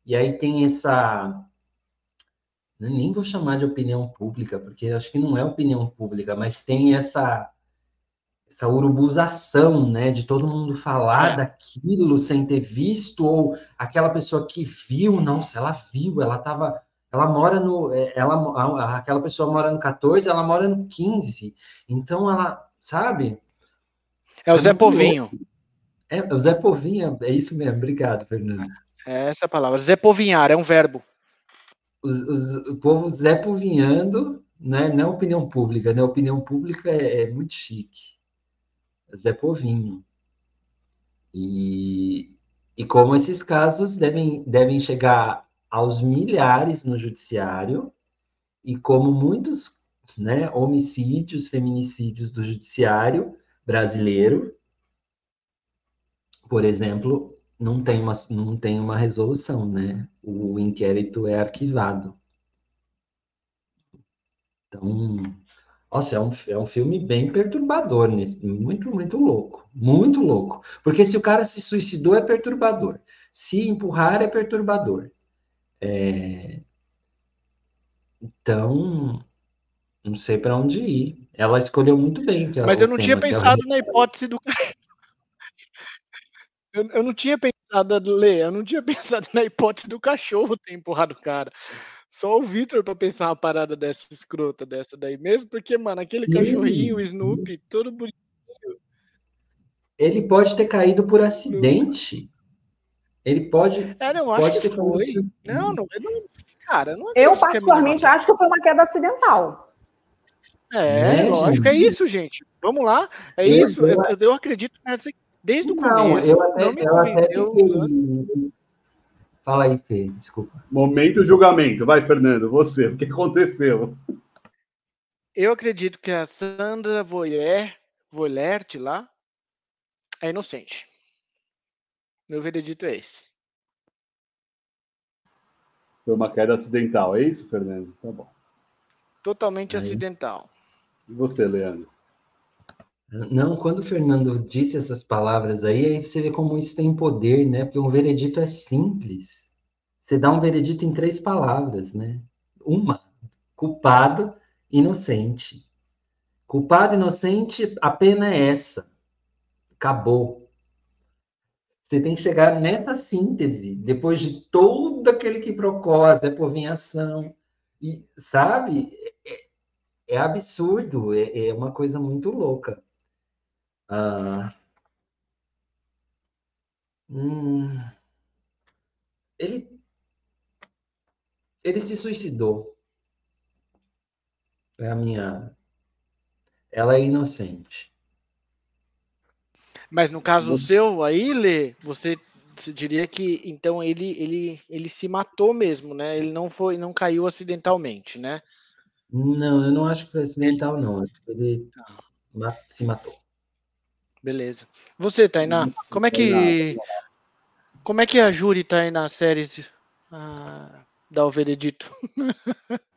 e aí tem essa. Nem vou chamar de opinião pública, porque acho que não é opinião pública, mas tem essa essa urubuzação, né, de todo mundo falar é. daquilo sem ter visto, ou aquela pessoa que viu, nossa, ela viu, ela estava ela mora no. É, ela, aquela pessoa mora no 14, ela mora no 15. Então ela, sabe? É o é Zé Povinho. É, é, o Zé Povinho, é isso mesmo. Obrigado, Fernando. É essa palavra. Zé Povinhar, é um verbo. Os, os, o povo Zé Povinhando, né? não é opinião pública, né? Opinião pública é, é muito chique. Zé Povinho. E, e como esses casos devem, devem chegar aos milhares no judiciário e como muitos né, homicídios, feminicídios do judiciário brasileiro, por exemplo, não tem uma, não tem uma resolução, né? O inquérito é arquivado. Então, nossa, é um, é um filme bem perturbador, muito, muito louco. Muito louco. Porque se o cara se suicidou, é perturbador. Se empurrar, é perturbador. É... Então, não sei para onde ir. Ela escolheu muito bem. Mas eu não tinha pensado ela... na hipótese do. Eu, eu não tinha pensado, Lê, eu não tinha pensado na hipótese do cachorro ter empurrado o cara. Só o Victor para pensar uma parada dessa escrota dessa daí mesmo, porque, mano, aquele cachorrinho, o Snoopy, todo bonitinho. Ele pode ter caído por acidente. Ele pode. É, não, acho pode que foi. Não, não, eu não, cara, não Eu, é particularmente, acho que foi uma queda acidental. É, é lógico, é gente. é isso, gente. Vamos lá. É eu, isso. Eu, eu, acredito nessa. Desde o não, começo. Eu até, não me convenceu. Até Fala aí, Fê, desculpa. Momento julgamento. Vai, Fernando, você. O que aconteceu? Eu acredito que a Sandra Voyer, Voilert lá é inocente. Meu veredito é esse. Foi uma queda acidental, é isso, Fernando? Tá bom. Totalmente Aí. acidental. E você, Leandro? Não, quando o Fernando disse essas palavras aí, aí você vê como isso tem poder, né? Porque um veredito é simples. Você dá um veredito em três palavras, né? Uma, culpado, inocente. Culpado, inocente, a pena é essa. Acabou. Você tem que chegar nessa síntese, depois de todo aquele que procura, a povinhação, E, sabe, é, é absurdo, é, é, uma coisa muito louca. Ah, hum, ele, ele se suicidou. É a minha. Ela é inocente. Mas no caso seu aí, Lê, você diria que então ele, ele, ele se matou mesmo, né? Ele não foi, não caiu acidentalmente, né? Não, eu não acho que foi acidental, ele... não. Ele se matou. Beleza. Você, Tainá, como é que como é que a Júri tá aí nas séries ah, da O Veredito?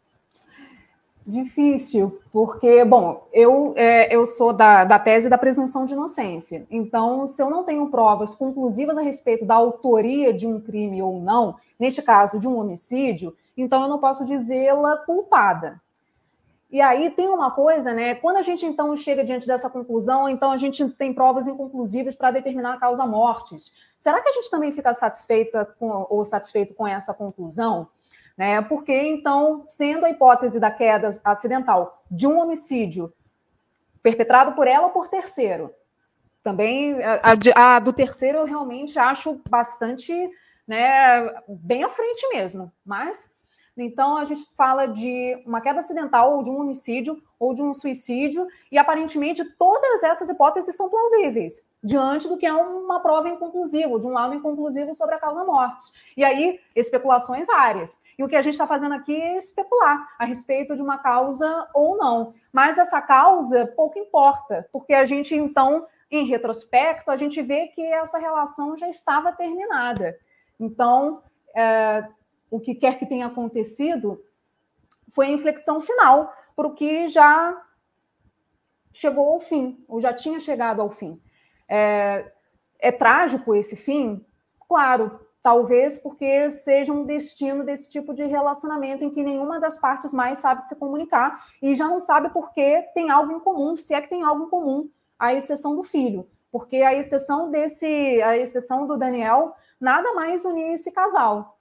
Difícil, porque, bom, eu, é, eu sou da, da tese da presunção de inocência. Então, se eu não tenho provas conclusivas a respeito da autoria de um crime ou não, neste caso de um homicídio, então eu não posso dizê-la culpada. E aí tem uma coisa, né? Quando a gente então chega diante dessa conclusão, então a gente tem provas inconclusivas para determinar a causa mortes. Será que a gente também fica satisfeita com, ou satisfeito com essa conclusão? Né? Porque, então, sendo a hipótese da queda acidental de um homicídio perpetrado por ela ou por terceiro, também a, a do terceiro eu realmente acho bastante né, bem à frente mesmo, mas então, a gente fala de uma queda acidental, ou de um homicídio, ou de um suicídio, e aparentemente todas essas hipóteses são plausíveis, diante do que é uma prova inconclusiva, de um lado inconclusivo sobre a causa-morte. E aí, especulações várias. E o que a gente está fazendo aqui é especular a respeito de uma causa ou não. Mas essa causa pouco importa, porque a gente, então, em retrospecto, a gente vê que essa relação já estava terminada. Então, é, o que quer que tenha acontecido, foi a inflexão final para o que já chegou ao fim, ou já tinha chegado ao fim. É, é trágico esse fim? Claro, talvez porque seja um destino desse tipo de relacionamento em que nenhuma das partes mais sabe se comunicar e já não sabe porque tem algo em comum, se é que tem algo em comum, à exceção do filho. Porque a exceção desse, a exceção do Daniel, nada mais unia esse casal.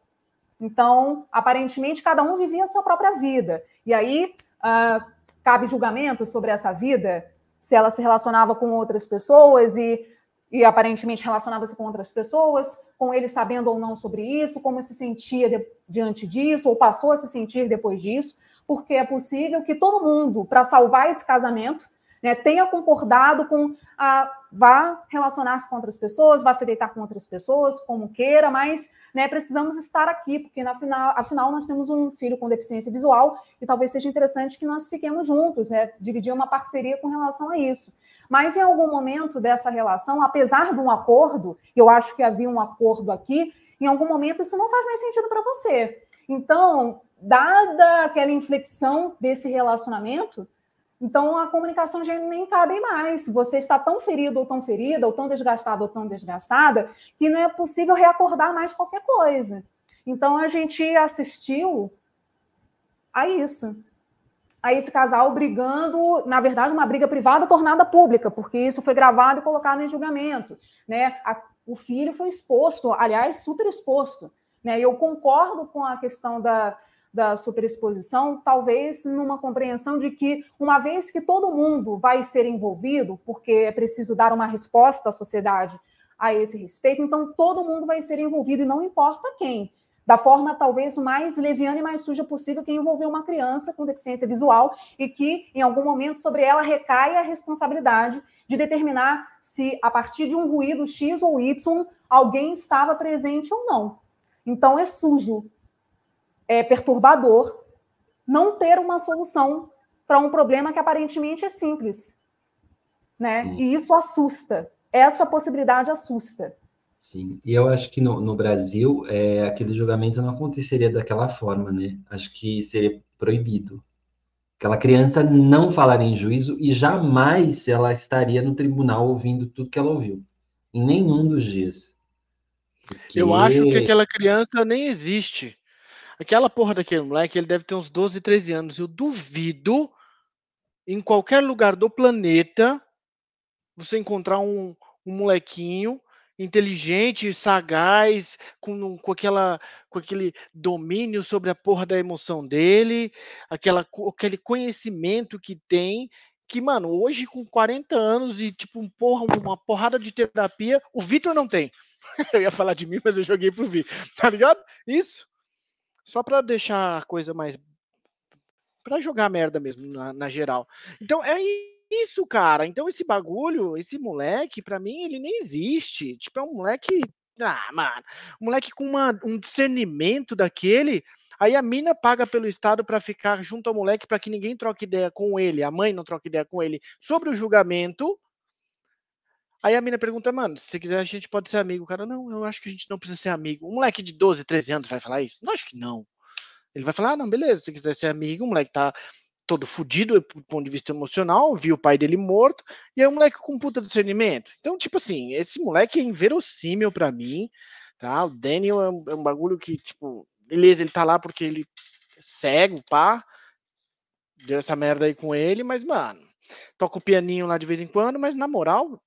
Então, aparentemente, cada um vivia a sua própria vida. E aí, uh, cabe julgamento sobre essa vida, se ela se relacionava com outras pessoas e, e aparentemente relacionava-se com outras pessoas, com ele sabendo ou não sobre isso, como se sentia de, diante disso, ou passou a se sentir depois disso, porque é possível que todo mundo, para salvar esse casamento, né, tenha concordado com a vá relacionar-se com outras pessoas, vá se deitar com outras pessoas, como queira, mas né, precisamos estar aqui, porque na final, afinal nós temos um filho com deficiência visual e talvez seja interessante que nós fiquemos juntos, né, dividir uma parceria com relação a isso. Mas em algum momento dessa relação, apesar de um acordo, eu acho que havia um acordo aqui, em algum momento isso não faz mais sentido para você. Então, dada aquela inflexão desse relacionamento, então a comunicação já nem cabe mais. Você está tão ferido ou tão ferida, ou tão desgastado ou tão desgastada, que não é possível reacordar mais qualquer coisa. Então a gente assistiu a isso. A esse casal brigando, na verdade, uma briga privada tornada pública, porque isso foi gravado e colocado em julgamento. Né? A, o filho foi exposto, aliás, super exposto. Né? Eu concordo com a questão da, da superexposição, talvez numa compreensão de que, uma vez que todo mundo vai ser envolvido, porque é preciso dar uma resposta à sociedade a esse respeito, então todo mundo vai ser envolvido, e não importa quem. Da forma talvez mais leviana e mais suja possível, que envolver uma criança com deficiência visual e que, em algum momento, sobre ela recai a responsabilidade de determinar se, a partir de um ruído X ou Y, alguém estava presente ou não. Então, é sujo, é, perturbador não ter uma solução para um problema que aparentemente é simples. Né? E isso assusta. Essa possibilidade assusta. Sim, e eu acho que no, no Brasil é, aquele julgamento não aconteceria daquela forma, né? Acho que seria proibido. Aquela criança não falaria em juízo e jamais ela estaria no tribunal ouvindo tudo que ela ouviu. Em nenhum dos dias. Porque... Eu acho que aquela criança nem existe. Aquela porra daquele moleque, ele deve ter uns 12, 13 anos. Eu duvido em qualquer lugar do planeta você encontrar um, um molequinho inteligente, sagaz, com, com, aquela, com aquele domínio sobre a porra da emoção dele, aquela, aquele conhecimento que tem, que, mano, hoje com 40 anos e, tipo, um porra, uma porrada de terapia, o Vitor não tem. eu ia falar de mim, mas eu joguei pro Vitor, tá ligado? Isso. Só para deixar a coisa mais. para jogar merda mesmo, na, na geral. Então, é isso, cara. Então esse bagulho, esse moleque, para mim, ele nem existe. Tipo, é um moleque. Ah, mano. Um moleque com uma, um discernimento daquele. Aí a mina paga pelo Estado para ficar junto ao moleque para que ninguém troque ideia com ele, a mãe não troque ideia com ele sobre o julgamento. Aí a mina pergunta, mano, se você quiser a gente pode ser amigo. O cara, não, eu acho que a gente não precisa ser amigo. Um moleque de 12, 13 anos vai falar isso? Não, acho que não. Ele vai falar, ah, não, beleza, se quiser ser amigo, o moleque tá todo fudido do ponto de vista emocional, viu o pai dele morto, e é um moleque com puta discernimento. Então, tipo assim, esse moleque é inverossímil para mim, tá? O Daniel é um, é um, bagulho que, tipo, beleza, ele tá lá porque ele é cego, pá, deu essa merda aí com ele, mas, mano, toca o pianinho lá de vez em quando, mas na moral,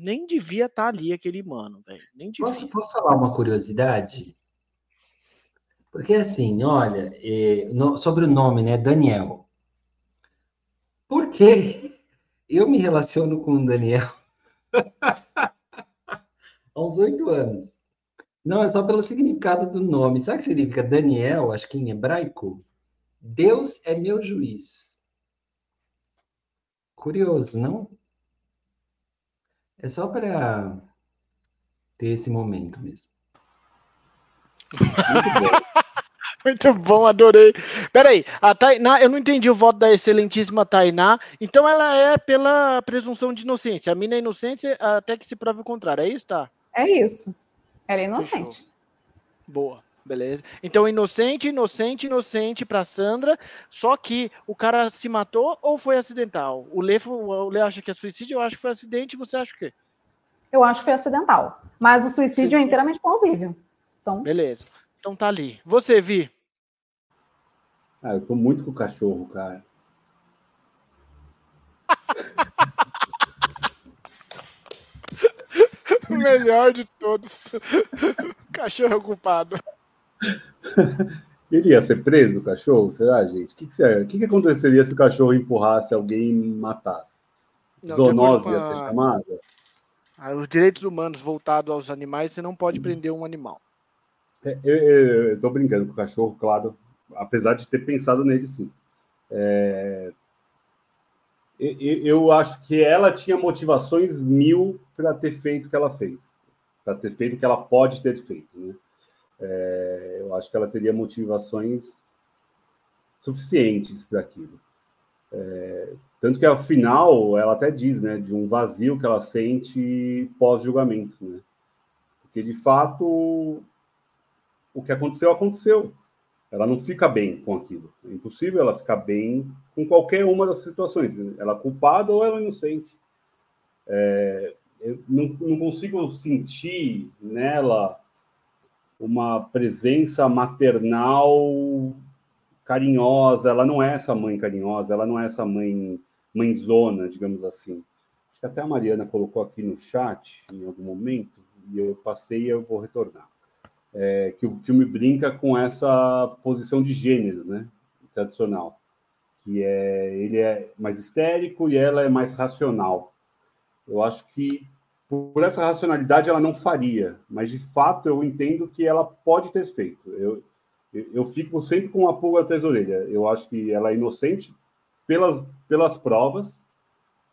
nem devia estar tá ali aquele mano, velho. Nem devia. Posso, posso falar uma curiosidade? Porque assim, olha, eh, no, sobre o nome, né, Daniel. Porque eu me relaciono com o Daniel há uns oito anos. Não, é só pelo significado do nome. Sabe o que significa Daniel, acho que em hebraico? Deus é meu juiz. Curioso, não? É só para ter esse momento mesmo. Muito bom. Muito bom, adorei. Peraí, a Tainá, eu não entendi o voto da excelentíssima Tainá. Então ela é pela presunção de inocência. A mina é inocente até que se prove o contrário. É isso, tá? É isso. Ela é inocente. Fechou. Boa. Beleza. Então, inocente, inocente, inocente para Sandra. Só que o cara se matou ou foi acidental? O Lê, o Lê acha que é suicídio, eu acho que foi acidente. Você acha o quê? Eu acho que foi acidental. Mas o suicídio Sim. é inteiramente plausível. Então... Beleza. Então tá ali. Você, Vi? Ah, eu tô muito com o cachorro, cara. o melhor de todos. cachorro culpado. Ele ia ser preso, o cachorro? Será, gente? O que, que, que, que aconteceria se o cachorro empurrasse alguém e matasse? Não, Zoonose ia ser chamada? Ah, os direitos humanos voltados aos animais, você não pode prender um animal. É, eu, estou brincando com o cachorro, claro, apesar de ter pensado nele sim. É, eu, eu acho que ela tinha motivações mil para ter feito o que ela fez, para ter feito o que ela pode ter feito. Né? É, eu acho que ela teria motivações suficientes para aquilo. É, tanto que ao final ela até diz, né, de um vazio que ela sente pós-julgamento, né? Porque de fato o que aconteceu, aconteceu. Ela não fica bem com aquilo. É impossível ela ficar bem com qualquer uma das situações. Ela é culpada ou ela é inocente. É, eu não, não consigo sentir nela uma presença maternal carinhosa. Ela não é essa mãe carinhosa, ela não é essa mãe mãezona, digamos assim. Acho que até a Mariana colocou aqui no chat em algum momento, e eu passei e eu vou retornar é, que o filme brinca com essa posição de gênero, né, tradicional, que é ele é mais histérico e ela é mais racional. Eu acho que por essa racionalidade ela não faria, mas de fato eu entendo que ela pode ter feito. Eu, eu fico sempre com a pulga atrás da orelha. Eu acho que ela é inocente pelas, pelas provas,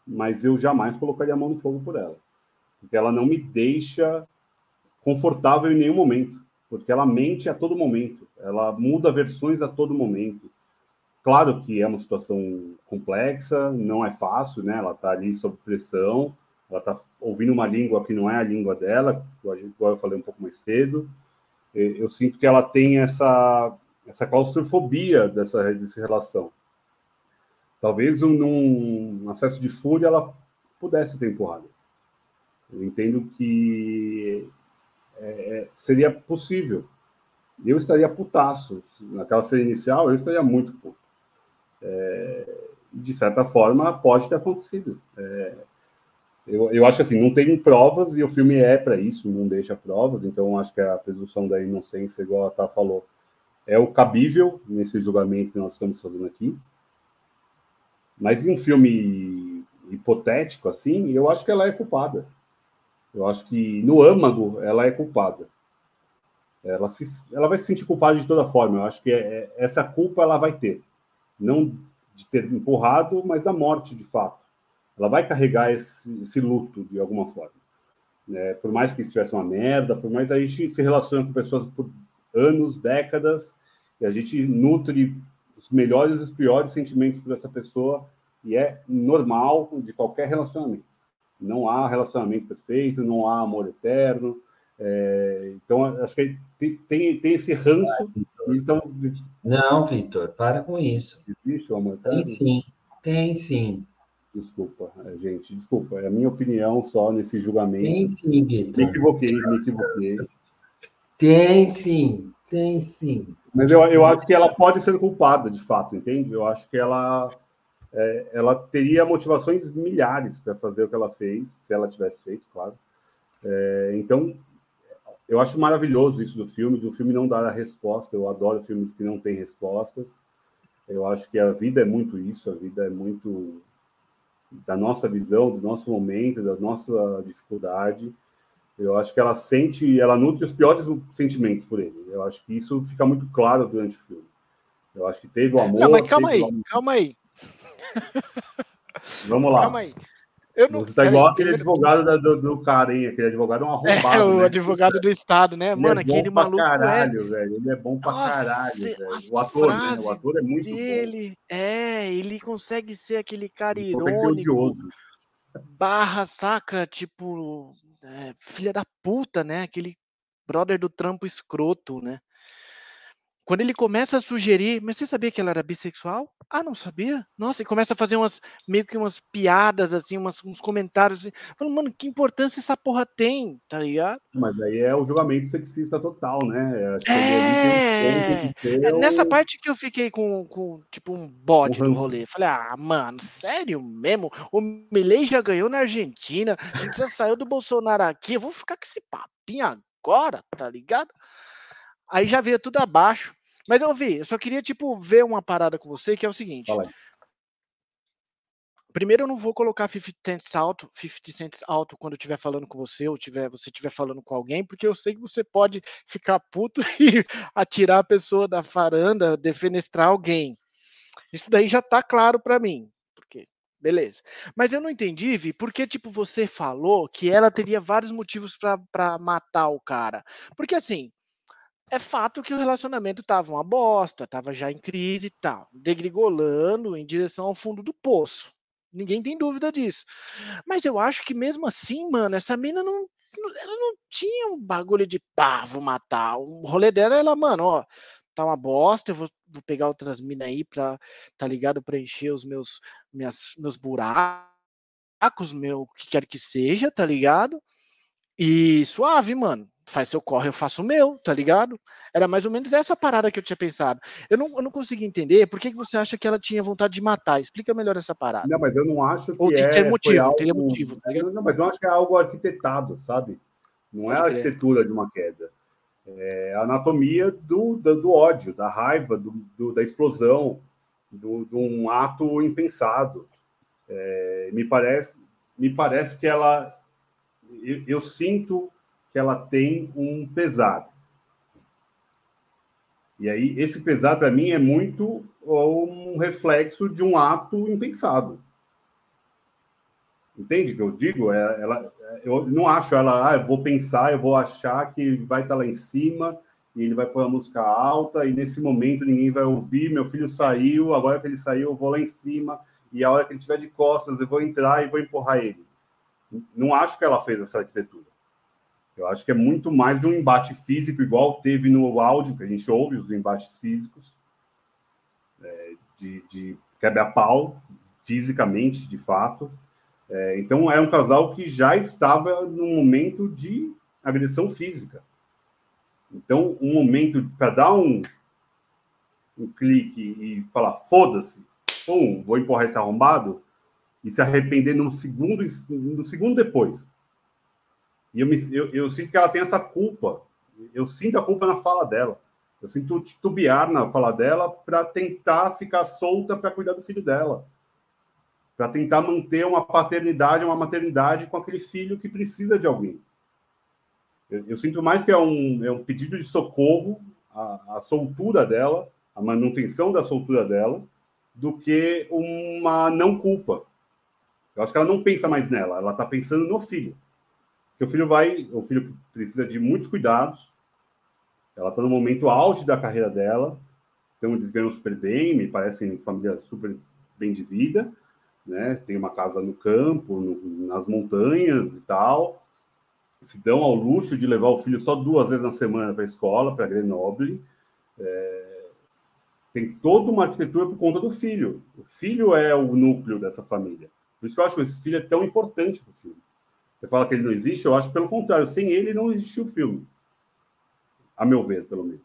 mas eu jamais colocaria a mão no fogo por ela. Porque ela não me deixa confortável em nenhum momento porque ela mente a todo momento, ela muda versões a todo momento. Claro que é uma situação complexa, não é fácil, né? Ela está ali sob pressão, ela está ouvindo uma língua que não é a língua dela, igual eu falei um pouco mais cedo. Eu sinto que ela tem essa, essa claustrofobia dessa, dessa relação. Talvez num acesso de fúria ela pudesse ter empurrado. Eu entendo que é, é, seria possível. Eu estaria putaço. Naquela cena inicial, eu estaria muito puto. É, de certa forma, pode ter acontecido. É, Eu, eu acho assim, não tem provas e o filme é para isso, não deixa provas, então acho que a presunção da inocência, igual a Tá falou, é o cabível nesse julgamento que nós estamos fazendo aqui. Mas em um filme hipotético assim, eu acho que ela é culpada. Eu acho que no âmago ela é culpada. Ela, se, ela vai se sentir culpada de toda forma. Eu acho que é, é, essa culpa ela vai ter. Não de ter empurrado, mas da morte, de fato. Ela vai carregar esse, esse luto de alguma forma. É, por mais que estivesse uma merda, por mais a gente se relaciona com pessoas por anos, décadas, e a gente nutre os melhores e os piores sentimentos por essa pessoa, e é normal de qualquer relacionamento. Não há relacionamento perfeito, não há amor eterno. É, então, acho que tem, tem, tem esse ranço. Então... Não, Vitor, para com isso. Existe o amor eterno? Tem sim, tem sim. Desculpa, é, gente, desculpa. É a minha opinião só nesse julgamento. Tem sim, Vitor. Me equivoquei, me equivoquei. Tem sim, tem sim. Mas eu, eu acho que ela pode ser culpada, de fato, entende? Eu acho que ela é, ela teria motivações milhares para fazer o que ela fez, se ela tivesse feito, claro. É, então, eu acho maravilhoso isso do filme, do filme não dar a resposta. Eu adoro filmes que não têm respostas. Eu acho que a vida é muito isso, a vida é muito da nossa visão, do nosso momento, da nossa dificuldade. Eu acho que ela sente, ela nutre os piores sentimentos por ele. Eu acho que isso fica muito claro durante o filme. Eu acho que teve o amor. Não, mas calma aí, calma aí. Vamos lá. Calma aí. Não, Você tá igual aquele advogado do, do carinha, aquele advogado é um arrombado. É, o né? advogado do Estado, né? Ele Mano, é aquele maluco. Caralho, é... velho. Ele é bom pra Nossa, caralho, velho. O ator, né? O ator é muito dele, bom. É, ele consegue ser aquele cara ele irônico. Consegue ser odioso. Barra, saca? Tipo, é, filha da puta, né? Aquele brother do trampo escroto, né? Quando ele começa a sugerir, mas você sabia que ela era bissexual? Ah, não sabia? Nossa, e começa a fazer umas meio que umas piadas, assim, umas, uns comentários assim. Falando, mano, que importância essa porra tem, tá ligado? Mas aí é o julgamento sexista total, né? É, é nessa o... parte que eu fiquei com, com tipo um bode no rolê. Falei, ah, mano, sério mesmo? O Milley já ganhou na Argentina, a gente já saiu do Bolsonaro aqui, eu vou ficar com esse papinho agora, tá ligado? Aí já veio tudo abaixo. Mas eu vi, eu só queria, tipo, ver uma parada com você, que é o seguinte. Fala. Primeiro, eu não vou colocar 50 cents alto, 50 cents alto quando eu estiver falando com você, ou tiver, você estiver falando com alguém, porque eu sei que você pode ficar puto e atirar a pessoa da faranda, defenestrar alguém. Isso daí já tá claro para mim. Porque, beleza. Mas eu não entendi, Vi, porque, tipo, você falou que ela teria vários motivos para matar o cara. Porque, assim, é fato que o relacionamento tava uma bosta, tava já em crise e tal, degrigolando em direção ao fundo do poço. Ninguém tem dúvida disso. Mas eu acho que mesmo assim, mano, essa mina não, ela não tinha um bagulho de pá, vou matar. O rolê dela, ela, mano, ó, tá uma bosta, eu vou, vou pegar outras minas aí pra, tá ligado, preencher os meus, minhas, meus buracos, meu, o que quer que seja, tá ligado? E suave, mano faz seu corre, eu faço o meu, tá ligado? Era mais ou menos essa parada que eu tinha pensado. Eu não, eu não consegui entender por que, que você acha que ela tinha vontade de matar. Explica melhor essa parada. Não, mas eu não acho que Ou é, tem motivo, algo... teria motivo, tá Não, mas eu acho que é algo arquitetado, sabe? Não Pode é a arquitetura de uma queda. É a anatomia do, do, do ódio, da raiva, do, do da explosão, do, de um ato impensado. É, me parece me parece que ela eu, eu sinto que ela tem um pesar. E aí, esse pesar, para mim, é muito um reflexo de um ato impensado. Entende o que eu digo? É, ela, eu não acho ela, ah, eu vou pensar, eu vou achar que vai estar lá em cima e ele vai pôr a música alta e nesse momento ninguém vai ouvir, meu filho saiu, agora que ele saiu eu vou lá em cima e a hora que ele estiver de costas eu vou entrar e vou empurrar ele. Não acho que ela fez essa arquitetura. Eu acho que é muito mais de um embate físico, igual teve no áudio, que a gente ouve os embates físicos, é, de, de quebra-pau, fisicamente, de fato. É, então, é um casal que já estava num momento de agressão física. Então, um momento para dar um, um clique e falar, foda-se, vou empurrar esse arrombado, e se arrepender no segundo, no segundo depois. E eu, me, eu, eu sinto que ela tem essa culpa. Eu sinto a culpa na fala dela. Eu sinto titubear na fala dela para tentar ficar solta para cuidar do filho dela. Para tentar manter uma paternidade, uma maternidade com aquele filho que precisa de alguém. Eu, eu sinto mais que é um, é um pedido de socorro, a, a soltura dela, a manutenção da soltura dela, do que uma não culpa. Eu acho que ela não pensa mais nela, ela está pensando no filho. Que o filho vai, o filho precisa de muitos cuidados. Ela está no momento auge da carreira dela, então eles ganham super bem, me parecem família super bem de vida, né? Tem uma casa no campo, no, nas montanhas e tal. Se dão ao luxo de levar o filho só duas vezes na semana para a escola, para Grenoble. É, tem toda uma arquitetura por conta do filho. O filho é o núcleo dessa família. Por isso que eu acho que esse filho é tão importante para o filme. Você fala que ele não existe, eu acho pelo contrário. Sem ele não existiu o filme. A meu ver, pelo menos.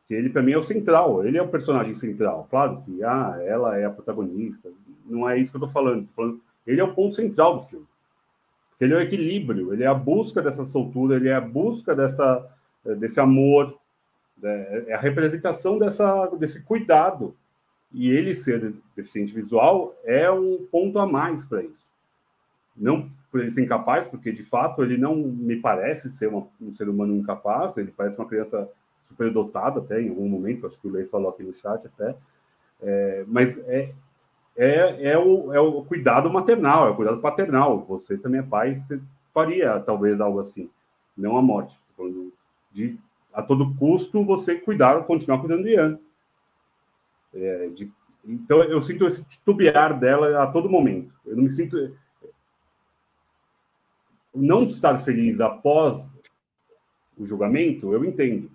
Porque ele, para mim, é o central. Ele é o personagem central. Claro que ah, ela é a protagonista. Não é isso que eu estou falando. falando. Ele é o ponto central do filme. Porque ele é o equilíbrio. Ele é a busca dessa soltura. Ele é a busca dessa, desse amor. Né? É a representação dessa, desse cuidado e ele ser deficiente visual é um ponto a mais para isso. Não por ele ser incapaz, porque de fato ele não me parece ser uma, um ser humano incapaz, ele parece uma criança superdotada até em algum momento, acho que o Lei falou aqui no chat até, é, mas é, é, é, o, é o cuidado maternal, é o cuidado paternal. Você também é pai, você faria talvez algo assim, não a morte. De, a todo custo você cuidar, continuar cuidando de Ian. É, de, então, eu sinto esse titubear dela a todo momento. Eu não me sinto. Não estar feliz após o julgamento, eu entendo.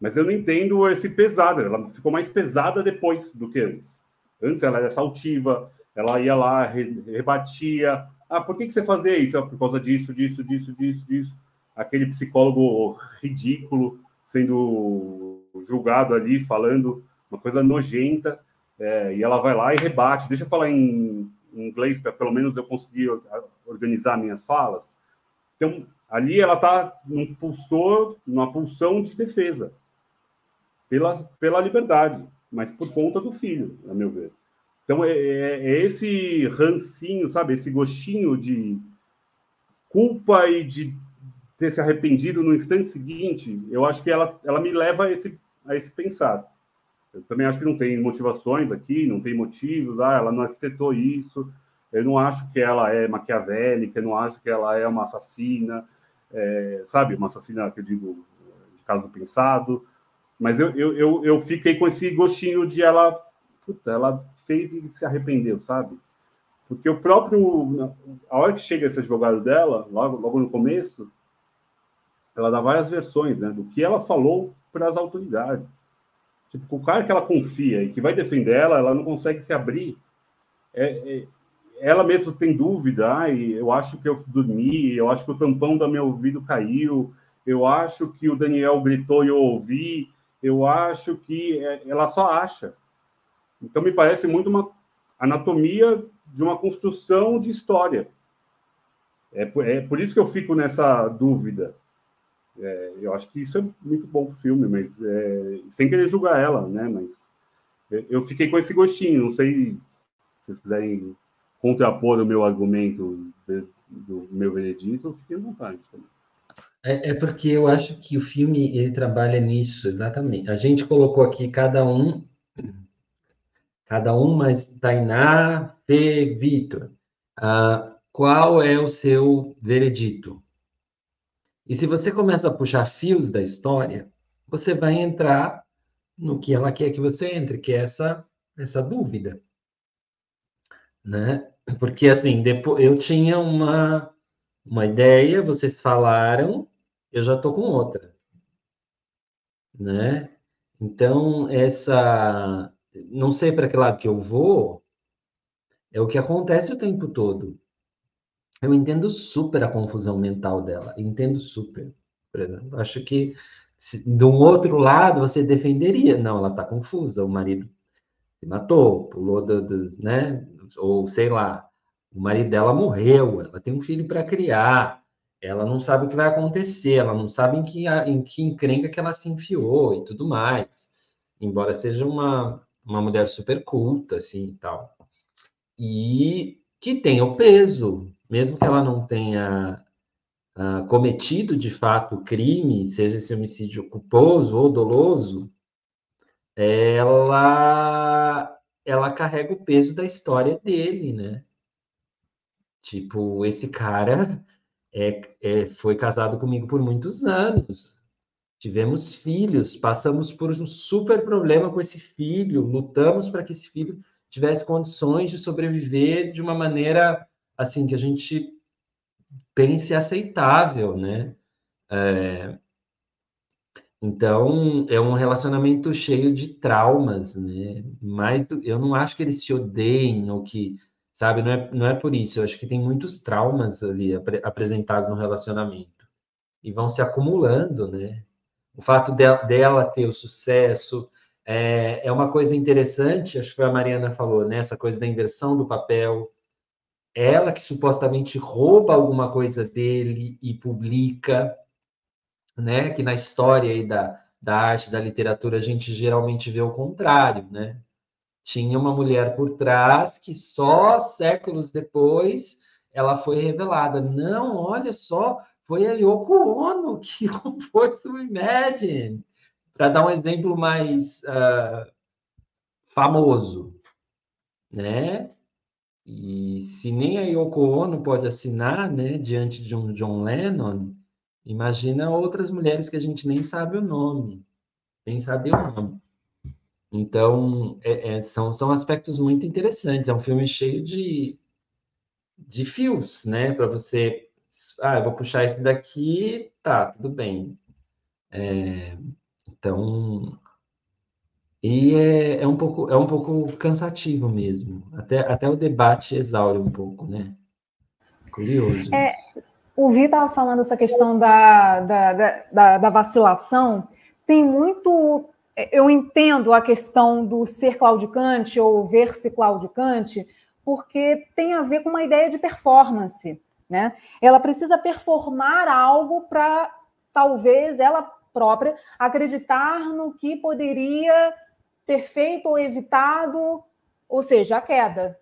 Mas eu não entendo esse pesado. Ela ficou mais pesada depois do que antes. Antes ela era saltiva, ela ia lá, rebatia. Ah, por que, que você fazia isso? Ah, por causa disso, disso, disso, disso, disso. Aquele psicólogo ridículo sendo julgado ali, falando uma coisa nojenta, é, e ela vai lá e rebate. Deixa eu falar em, em inglês, para pelo menos eu conseguir organizar minhas falas. Então, ali ela está num pulsor, numa pulsão de defesa pela, pela liberdade, mas por conta do filho, a meu ver. Então, é, é, é esse rancinho, sabe? Esse gostinho de culpa e de ter se arrependido no instante seguinte, eu acho que ela, ela me leva a esse, a esse pensar. Eu também acho que não tem motivações aqui, não tem motivos, ah, ela não arquitetou isso. Eu não acho que ela é maquiavélica, eu não acho que ela é uma assassina, é, sabe? Uma assassina, que eu digo, de caso pensado. Mas eu, eu, eu, eu fiquei com esse gostinho de ela, puta, ela fez e se arrependeu, sabe? Porque o próprio. A hora que chega esse advogado dela, logo, logo no começo, ela dá várias versões né, do que ela falou para as autoridades. Tipo, o cara que ela confia e que vai defender ela, ela não consegue se abrir. É, é, ela mesma tem dúvida. Ai, eu acho que eu dormi, eu acho que o tampão do meu ouvido caiu, eu acho que o Daniel gritou e eu ouvi, eu acho que. É, ela só acha. Então, me parece muito uma anatomia de uma construção de história. É por, é por isso que eu fico nessa dúvida. É, eu acho que isso é muito bom para o filme, mas é, sem querer julgar ela, né? Mas eu fiquei com esse gostinho. Não sei se vocês quiserem contrapor o meu argumento do meu veredito, fiquei à vontade também. É, é, porque eu acho que o filme ele trabalha nisso exatamente. A gente colocou aqui cada um, cada um, mas Tainá, Fê, Vitor. Uh, qual é o seu veredito? E se você começa a puxar fios da história, você vai entrar no que ela quer que você entre, que é essa, essa dúvida. Né? Porque, assim, depois, eu tinha uma, uma ideia, vocês falaram, eu já estou com outra. Né? Então, essa. Não sei para que lado que eu vou, é o que acontece o tempo todo. Eu entendo super a confusão mental dela, entendo super. Por exemplo, acho que se, de um outro lado você defenderia, não, ela está confusa, o marido se matou, pulou do, do, né? Ou sei lá, O marido dela morreu, ela tem um filho para criar, ela não sabe o que vai acontecer, ela não sabe em que, em que encrenca que ela se enfiou e tudo mais. Embora seja uma, uma mulher super culta, assim, e tal. E que tem o peso, mesmo que ela não tenha uh, cometido de fato o crime, seja esse homicídio culposo ou doloso, ela ela carrega o peso da história dele, né? Tipo, esse cara é, é, foi casado comigo por muitos anos. Tivemos filhos, passamos por um super problema com esse filho, lutamos para que esse filho tivesse condições de sobreviver de uma maneira assim que a gente pense aceitável, né? É, então é um relacionamento cheio de traumas, né? Mas eu não acho que eles se odeiem ou que, sabe? Não é, não é por isso. Eu acho que tem muitos traumas ali ap apresentados no relacionamento e vão se acumulando, né? O fato de, dela ter o sucesso, é, é uma coisa interessante, acho que foi a Mariana falou, né? Essa coisa da inversão do papel. Ela que supostamente rouba alguma coisa dele e publica, né? Que na história aí da, da arte, da literatura, a gente geralmente vê o contrário, né? Tinha uma mulher por trás que só séculos depois ela foi revelada. Não, olha só, foi a Yoko Ono que compôs o Imagine para dar um exemplo mais uh, famoso, né? E se nem a Yoko Ono pode assinar, né, diante de um John Lennon, imagina outras mulheres que a gente nem sabe o nome, nem sabe o nome. Então, é, é, são, são aspectos muito interessantes. É um filme cheio de, de fios, né? Para você. Ah, eu vou puxar esse daqui, tá, tudo bem. É, então, e é, é, um pouco é um pouco cansativo mesmo. Até, até o debate exaure um pouco, né? Curioso. É, o Vi estava falando essa questão da, da, da, da, vacilação. Tem muito. Eu entendo a questão do ser claudicante ou ver-se claudicante, porque tem a ver com uma ideia de performance. Né? Ela precisa performar algo para talvez ela própria, acreditar no que poderia ter feito ou evitado, ou seja, a queda.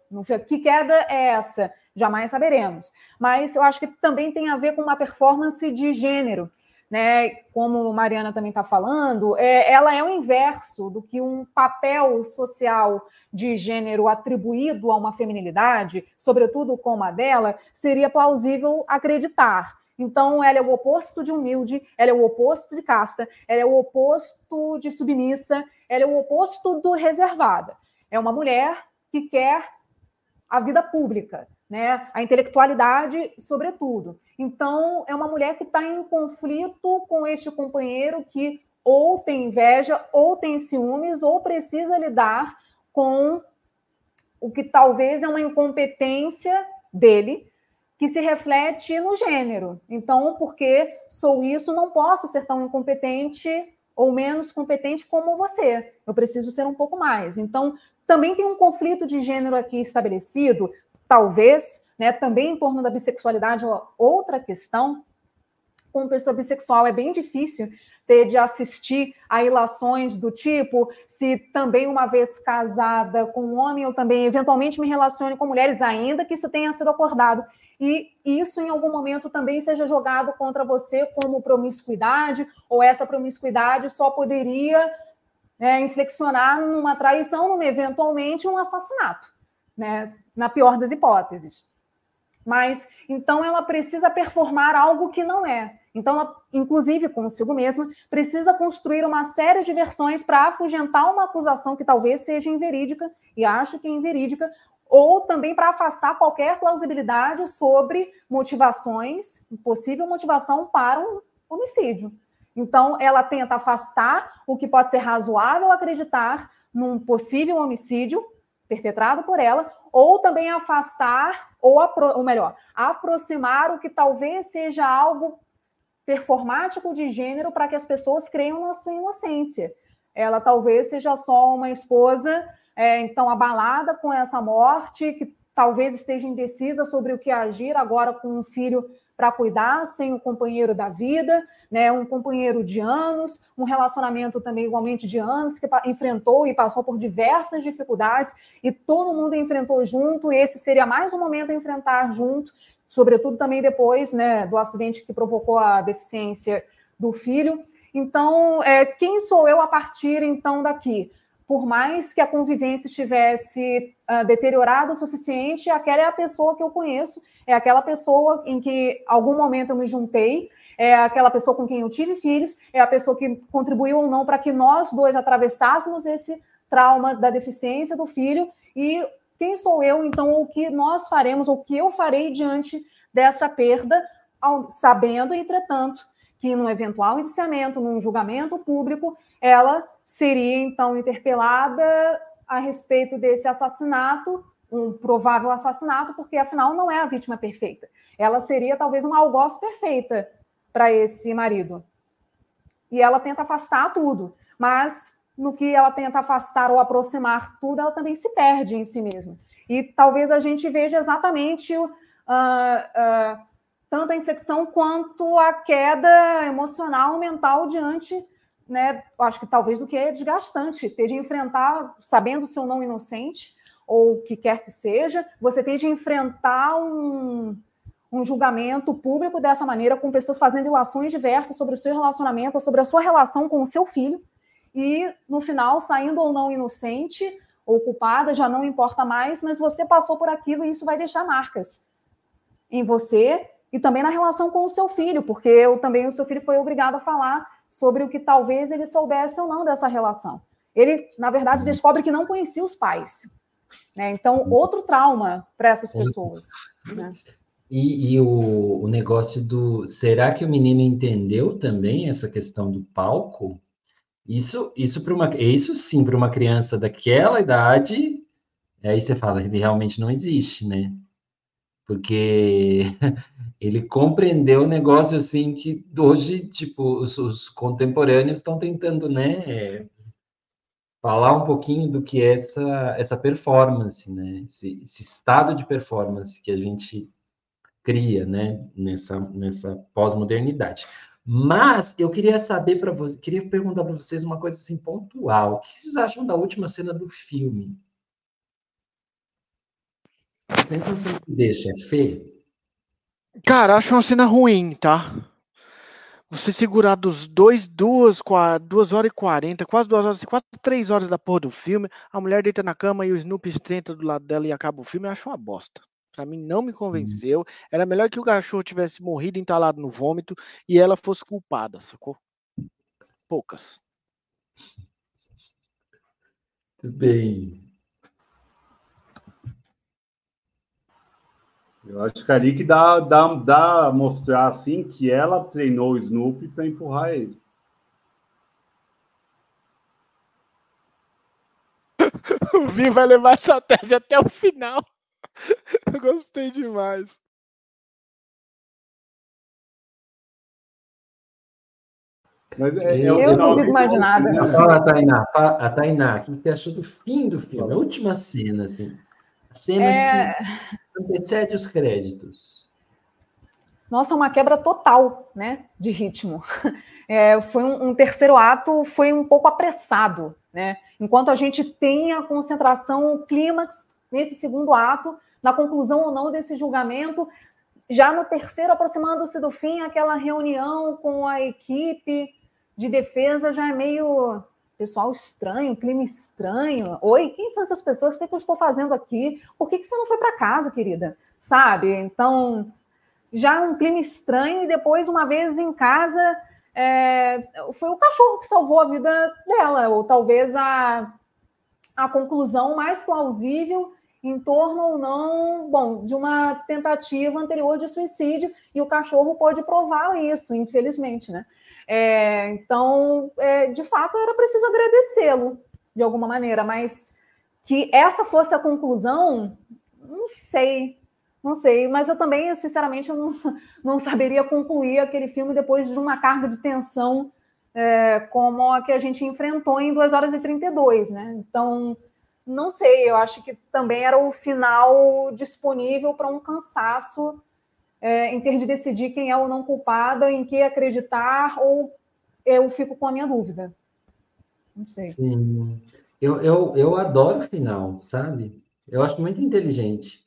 Que queda é essa? Jamais saberemos. Mas eu acho que também tem a ver com uma performance de gênero. Né, como Mariana também está falando, é, ela é o inverso do que um papel social de gênero atribuído a uma feminilidade, sobretudo como a dela, seria plausível acreditar. Então, ela é o oposto de humilde, ela é o oposto de casta, ela é o oposto de submissa, ela é o oposto do reservada. É uma mulher que quer a vida pública, né? a intelectualidade, sobretudo. Então, é uma mulher que está em conflito com este companheiro que ou tem inveja, ou tem ciúmes, ou precisa lidar com o que talvez é uma incompetência dele que se reflete no gênero. Então, porque sou isso, não posso ser tão incompetente ou menos competente como você. Eu preciso ser um pouco mais. Então, também tem um conflito de gênero aqui estabelecido, talvez, né, também em torno da bissexualidade, outra questão. Como pessoa bissexual é bem difícil ter de assistir a ilações do tipo, se também uma vez casada com um homem, eu também eventualmente me relacione com mulheres, ainda que isso tenha sido acordado e isso em algum momento também seja jogado contra você como promiscuidade, ou essa promiscuidade só poderia né, inflexionar numa traição, numa eventualmente um assassinato, né, na pior das hipóteses. Mas então ela precisa performar algo que não é. Então, ela, inclusive consigo mesma, precisa construir uma série de versões para afugentar uma acusação que talvez seja inverídica, e acho que é inverídica, ou também para afastar qualquer plausibilidade sobre motivações, possível motivação para um homicídio. Então, ela tenta afastar o que pode ser razoável acreditar num possível homicídio perpetrado por ela, ou também afastar, ou, ou melhor, aproximar o que talvez seja algo performático de gênero para que as pessoas creiam na sua inocência. Ela talvez seja só uma esposa é, então abalada com essa morte, que talvez esteja indecisa sobre o que agir agora com um filho para cuidar, sem o companheiro da vida, né, um companheiro de anos, um relacionamento também igualmente de anos, que enfrentou e passou por diversas dificuldades, e todo mundo enfrentou junto, e esse seria mais um momento a enfrentar junto, sobretudo também depois né, do acidente que provocou a deficiência do filho. Então, é, quem sou eu a partir então daqui? Por mais que a convivência estivesse uh, deteriorada o suficiente, aquela é a pessoa que eu conheço, é aquela pessoa em que algum momento eu me juntei, é aquela pessoa com quem eu tive filhos, é a pessoa que contribuiu ou não para que nós dois atravessássemos esse trauma da deficiência do filho. E quem sou eu, então, o que nós faremos, o que eu farei diante dessa perda, sabendo, entretanto, que num eventual indiciamento, num julgamento público, ela seria então interpelada a respeito desse assassinato, um provável assassinato, porque afinal não é a vítima perfeita. Ela seria talvez uma algoz perfeita para esse marido. E ela tenta afastar tudo, mas no que ela tenta afastar ou aproximar tudo, ela também se perde em si mesma. E talvez a gente veja exatamente uh, uh, tanto a infecção quanto a queda emocional, mental diante, né? Acho que talvez do que é desgastante, ter de enfrentar, sabendo se ou não inocente, ou o que quer que seja, você tem de enfrentar um, um julgamento público dessa maneira, com pessoas fazendo ilações diversas sobre o seu relacionamento, sobre a sua relação com o seu filho, e no final, saindo ou não inocente ou culpada, já não importa mais, mas você passou por aquilo e isso vai deixar marcas em você e também na relação com o seu filho, porque eu, também o seu filho foi obrigado a falar sobre o que talvez ele soubesse ou não dessa relação. Ele, na verdade, descobre que não conhecia os pais. Né? Então, outro trauma para essas pessoas. Né? E, e o, o, negócio do. Será que o menino entendeu também essa questão do palco? Isso, isso uma, isso sim, para uma criança daquela idade, aí você fala, ele realmente não existe, né? porque ele compreendeu o negócio assim que hoje, tipo, os, os contemporâneos estão tentando, né, falar um pouquinho do que é essa, essa performance, né, esse, esse estado de performance que a gente cria, né, nessa, nessa pós-modernidade. Mas eu queria saber para vocês, queria perguntar para vocês uma coisa assim pontual. O que vocês acham da última cena do filme? A sensação que deixa é feio? Cara, acho uma cena ruim, tá? Você segurar dos dois, duas, duas horas e quarenta, quase duas horas, quase três horas da porra do filme, a mulher deita na cama e o Snoopy senta do lado dela e acaba o filme, eu acho uma bosta. Pra mim não me convenceu. Era melhor que o cachorro tivesse morrido entalado no vômito e ela fosse culpada, sacou? Poucas. Tudo bem. Eu acho que ali que dá, dá, dá mostrar assim que ela treinou o Snoopy para empurrar ele. o Vi vai levar essa tese até o final. Eu gostei demais. Mas é, é eu não duvido mais nada. Né? Fala, Tainá. A Tainá, o que você achou do fim do filme? A última cena, assim. A cena é... que antecede os créditos. Nossa, uma quebra total, né, de ritmo. É, foi um, um, terceiro ato, foi um pouco apressado, né? Enquanto a gente tem a concentração, o clímax nesse segundo ato, na conclusão ou não desse julgamento, já no terceiro, aproximando-se do fim, aquela reunião com a equipe de defesa já é meio pessoal estranho, clima estranho. Oi, quem são essas pessoas? O que, é que eu estou fazendo aqui? Por que, que você não foi para casa, querida? Sabe? Então, já um clima estranho, e depois, uma vez em casa, é, foi o cachorro que salvou a vida dela, ou talvez a, a conclusão mais plausível em torno ou não, bom, de uma tentativa anterior de suicídio, e o cachorro pode provar isso, infelizmente, né? É, então, é, de fato, era preciso agradecê-lo de alguma maneira, mas que essa fosse a conclusão, não sei, não sei, mas eu também, sinceramente, eu não, não saberia concluir aquele filme depois de uma carga de tensão é, como a que a gente enfrentou em 2 horas e 32, né? Então, não sei, eu acho que também era o final disponível para um cansaço é, em ter de decidir quem é ou não culpada, em que acreditar, ou eu fico com a minha dúvida. Não sei. Sim. Eu, eu, eu adoro o final, sabe? Eu acho muito inteligente.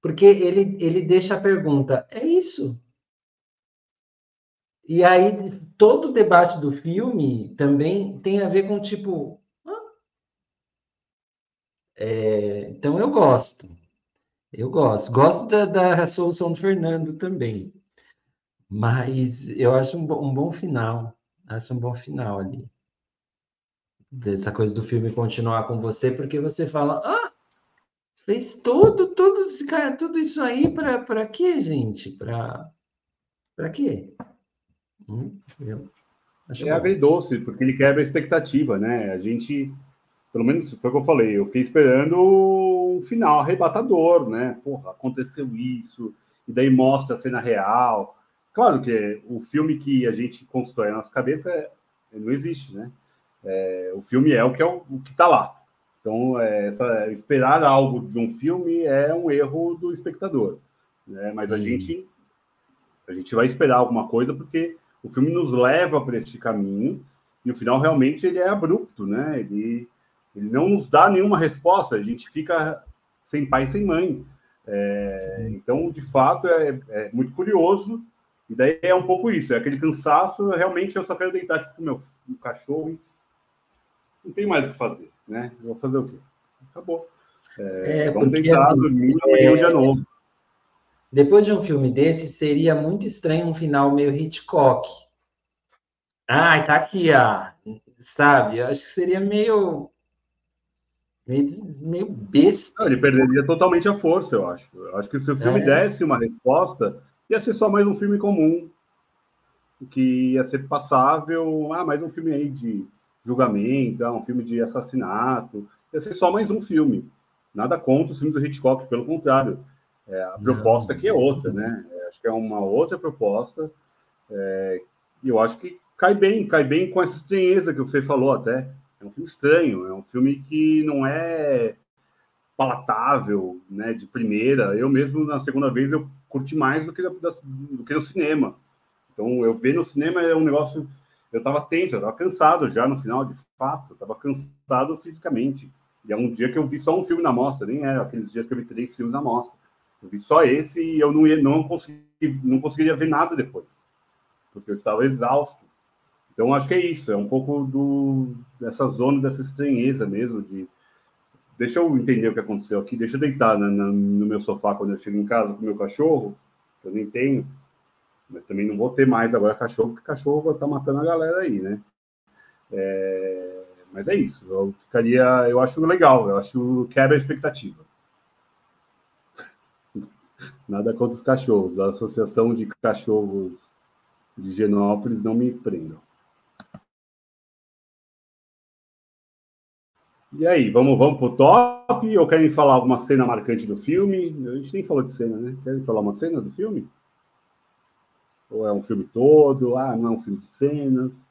Porque ele, ele deixa a pergunta: é isso? E aí, todo o debate do filme também tem a ver com tipo. É, então, eu gosto. Eu gosto. Gosto da, da solução do Fernando também. Mas eu acho um, um bom final. Acho um bom final ali. Dessa coisa do filme continuar com você, porque você fala: ah, fez tudo, tudo, cara, tudo isso aí para quê, gente? Para quê? Hum, é bom. agridoce, porque ele quebra a expectativa, né? A gente, pelo menos foi o que eu falei, eu fiquei esperando um final arrebatador, né? Porra, aconteceu isso, e daí mostra a cena real. Claro que o filme que a gente constrói na nossa cabeça é, não existe, né? É, o filme é o que é o, o que está lá. Então, é, essa, esperar algo de um filme é um erro do espectador, né? Mas a gente a gente vai esperar alguma coisa porque o filme nos leva para este caminho e o final realmente ele é abrupto, né? Ele, ele não nos dá nenhuma resposta, a gente fica sem pai sem mãe. É, então, de fato, é, é, muito curioso. E daí é um pouco isso, é aquele cansaço. Realmente, eu só quero deitar aqui com o meu, meu cachorro e não tem mais o que fazer, né? Eu vou fazer o quê? Acabou. É, é vamos deitar, assim, dormir, amanhã é um dia novo. Depois de um filme desse, seria muito estranho um final meio Hitchcock. Ai, tá aqui, ó. Sabe? Eu acho que seria meio. Meio, meio besta. Não, ele perderia totalmente a força, eu acho. Eu acho que se o filme é. desse uma resposta, ia ser só mais um filme comum. Que ia ser passável. Ah, mais um filme aí de julgamento, ah, um filme de assassinato. Ia ser só mais um filme. Nada contra os filmes do Hitchcock, pelo contrário é, a proposta aqui é outra, né? É, acho que é uma outra proposta. É, e eu acho que cai bem, cai bem com essa estranheza que você falou até. É um filme estranho, é um filme que não é palatável, né, de primeira. Eu mesmo, na segunda vez, eu curti mais do que, do que no cinema. Então, eu ver no cinema é um negócio... Eu estava tenso, eu estava cansado já no final, de fato. Eu estava cansado fisicamente. E é um dia que eu vi só um filme na mostra, nem é aqueles dias que eu vi três filmes na mostra. Eu vi só esse e eu não, ia, não, consegui, não conseguiria ver nada depois, porque eu estava exausto. Então, acho que é isso, é um pouco do, dessa zona, dessa estranheza mesmo, de deixa eu entender o que aconteceu aqui, deixa eu deitar na, na, no meu sofá quando eu chego em casa com o meu cachorro, que eu nem tenho, mas também não vou ter mais agora cachorro, porque cachorro vai estar tá matando a galera aí, né? É, mas é isso, eu ficaria, eu acho legal, eu acho quebra a expectativa. Nada contra os cachorros. A Associação de Cachorros de Genópolis não me prendam. E aí, vamos, vamos pro top? Ou querem falar alguma cena marcante do filme? A gente nem falou de cena, né? Querem falar uma cena do filme? Ou é um filme todo? Ah, não é um filme de cenas?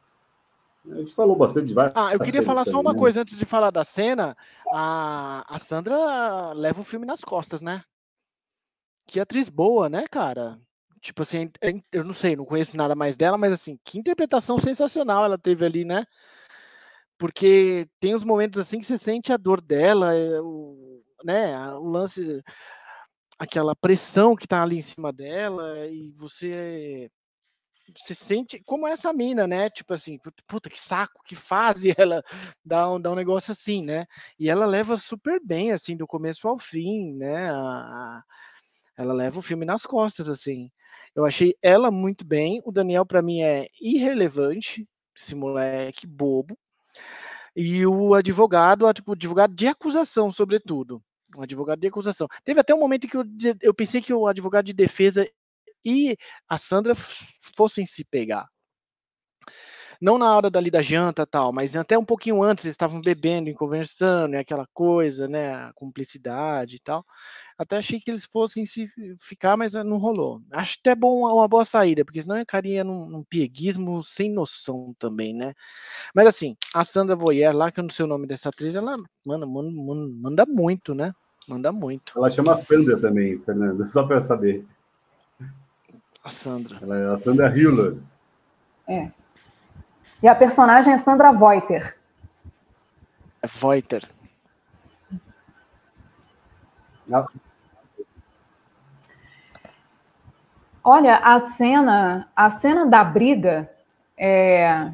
A gente falou bastante de várias. Ah, eu queria falar só uma né? coisa antes de falar da cena. A, a Sandra leva o filme nas costas, né? que atriz boa, né, cara? Tipo assim, eu não sei, não conheço nada mais dela, mas assim, que interpretação sensacional ela teve ali, né? Porque tem uns momentos assim que você sente a dor dela, é, o, né? O lance, aquela pressão que tá ali em cima dela, e você você sente como essa mina, né? Tipo assim, puta que saco, que fase ela dá um, dá um negócio assim, né? E ela leva super bem, assim, do começo ao fim, né? A, ela leva o filme nas costas, assim. Eu achei ela muito bem. O Daniel, para mim, é irrelevante. Esse moleque bobo. E o advogado, o advogado de acusação, sobretudo. O advogado de acusação. Teve até um momento que eu, eu pensei que o advogado de defesa e a Sandra fossem se pegar. Não na hora dali da janta tal, mas até um pouquinho antes eles estavam bebendo e conversando, e aquela coisa, né, a cumplicidade e tal. Até achei que eles fossem se ficar, mas não rolou. Acho até bom uma boa saída, porque senão ficaria num, num pieguismo sem noção também, né? Mas assim, a Sandra Boyer lá, que eu não sei o nome dessa atriz, ela manda, manda, manda muito, né? Manda muito. Ela chama Sandra também, Fernando, só para saber. A Sandra. Ela é a Sandra Hiller. É. E a personagem é Sandra Voiter. É Voiter. Olha, a cena, a cena da briga é,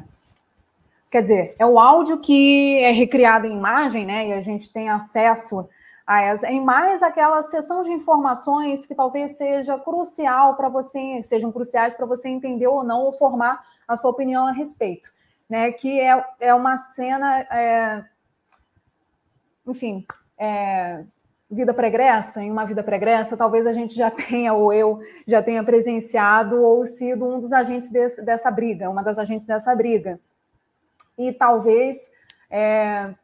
quer dizer, é o áudio que é recriado em imagem, né? E a gente tem acesso a essa, em mais aquela sessão de informações que talvez seja crucial para você, sejam cruciais para você entender ou não ou formar a sua opinião a respeito, né? Que é, é uma cena, é, enfim, é, vida pregressa, em uma vida pregressa, talvez a gente já tenha, ou eu já tenha presenciado ou sido um dos agentes desse, dessa briga, uma das agentes dessa briga. E talvez é,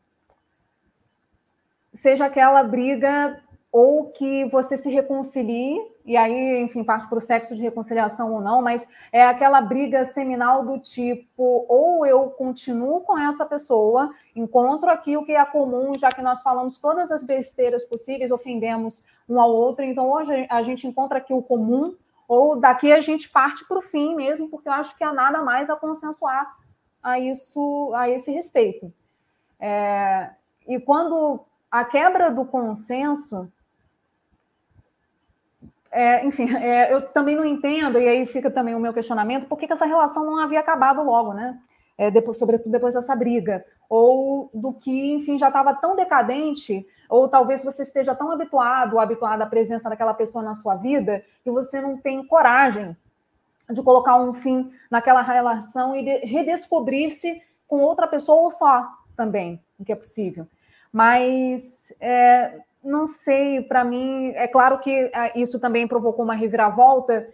seja aquela briga ou que você se reconcilie, e aí, enfim, parte para o sexo de reconciliação ou não, mas é aquela briga seminal do tipo, ou eu continuo com essa pessoa, encontro aqui o que é comum, já que nós falamos todas as besteiras possíveis, ofendemos um ao outro, então hoje a gente encontra aqui o comum, ou daqui a gente parte para o fim mesmo, porque eu acho que há nada mais a consensuar a isso, a esse respeito. É, e quando a quebra do consenso é, enfim, é, eu também não entendo, e aí fica também o meu questionamento, por que, que essa relação não havia acabado logo, né? É, depois, sobretudo depois dessa briga, ou do que, enfim, já estava tão decadente, ou talvez você esteja tão habituado, habituado à presença daquela pessoa na sua vida, que você não tem coragem de colocar um fim naquela relação e redescobrir-se com outra pessoa ou só também, o que é possível. Mas é, não sei, para mim, é claro que ah, isso também provocou uma reviravolta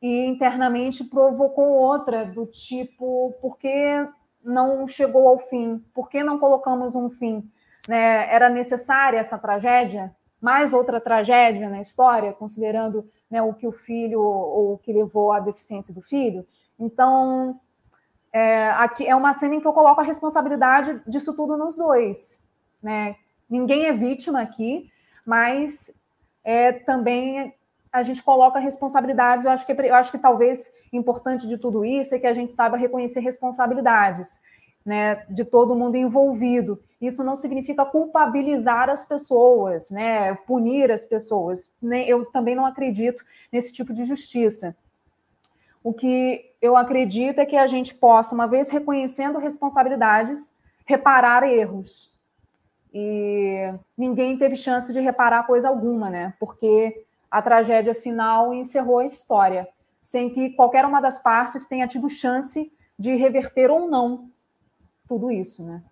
e internamente provocou outra, do tipo, por que não chegou ao fim? Por que não colocamos um fim? Né? Era necessária essa tragédia? Mais outra tragédia na história, considerando né, o que o filho, ou o que levou à deficiência do filho? Então, é, aqui é uma cena em que eu coloco a responsabilidade disso tudo nos dois, né? Ninguém é vítima aqui, mas é, também a gente coloca responsabilidades. Eu acho que eu acho que talvez importante de tudo isso é que a gente saiba reconhecer responsabilidades, né, de todo mundo envolvido. Isso não significa culpabilizar as pessoas, né, punir as pessoas. Eu também não acredito nesse tipo de justiça. O que eu acredito é que a gente possa, uma vez reconhecendo responsabilidades, reparar erros e ninguém teve chance de reparar coisa alguma, né? Porque a tragédia final encerrou a história, sem que qualquer uma das partes tenha tido chance de reverter ou não tudo isso, né?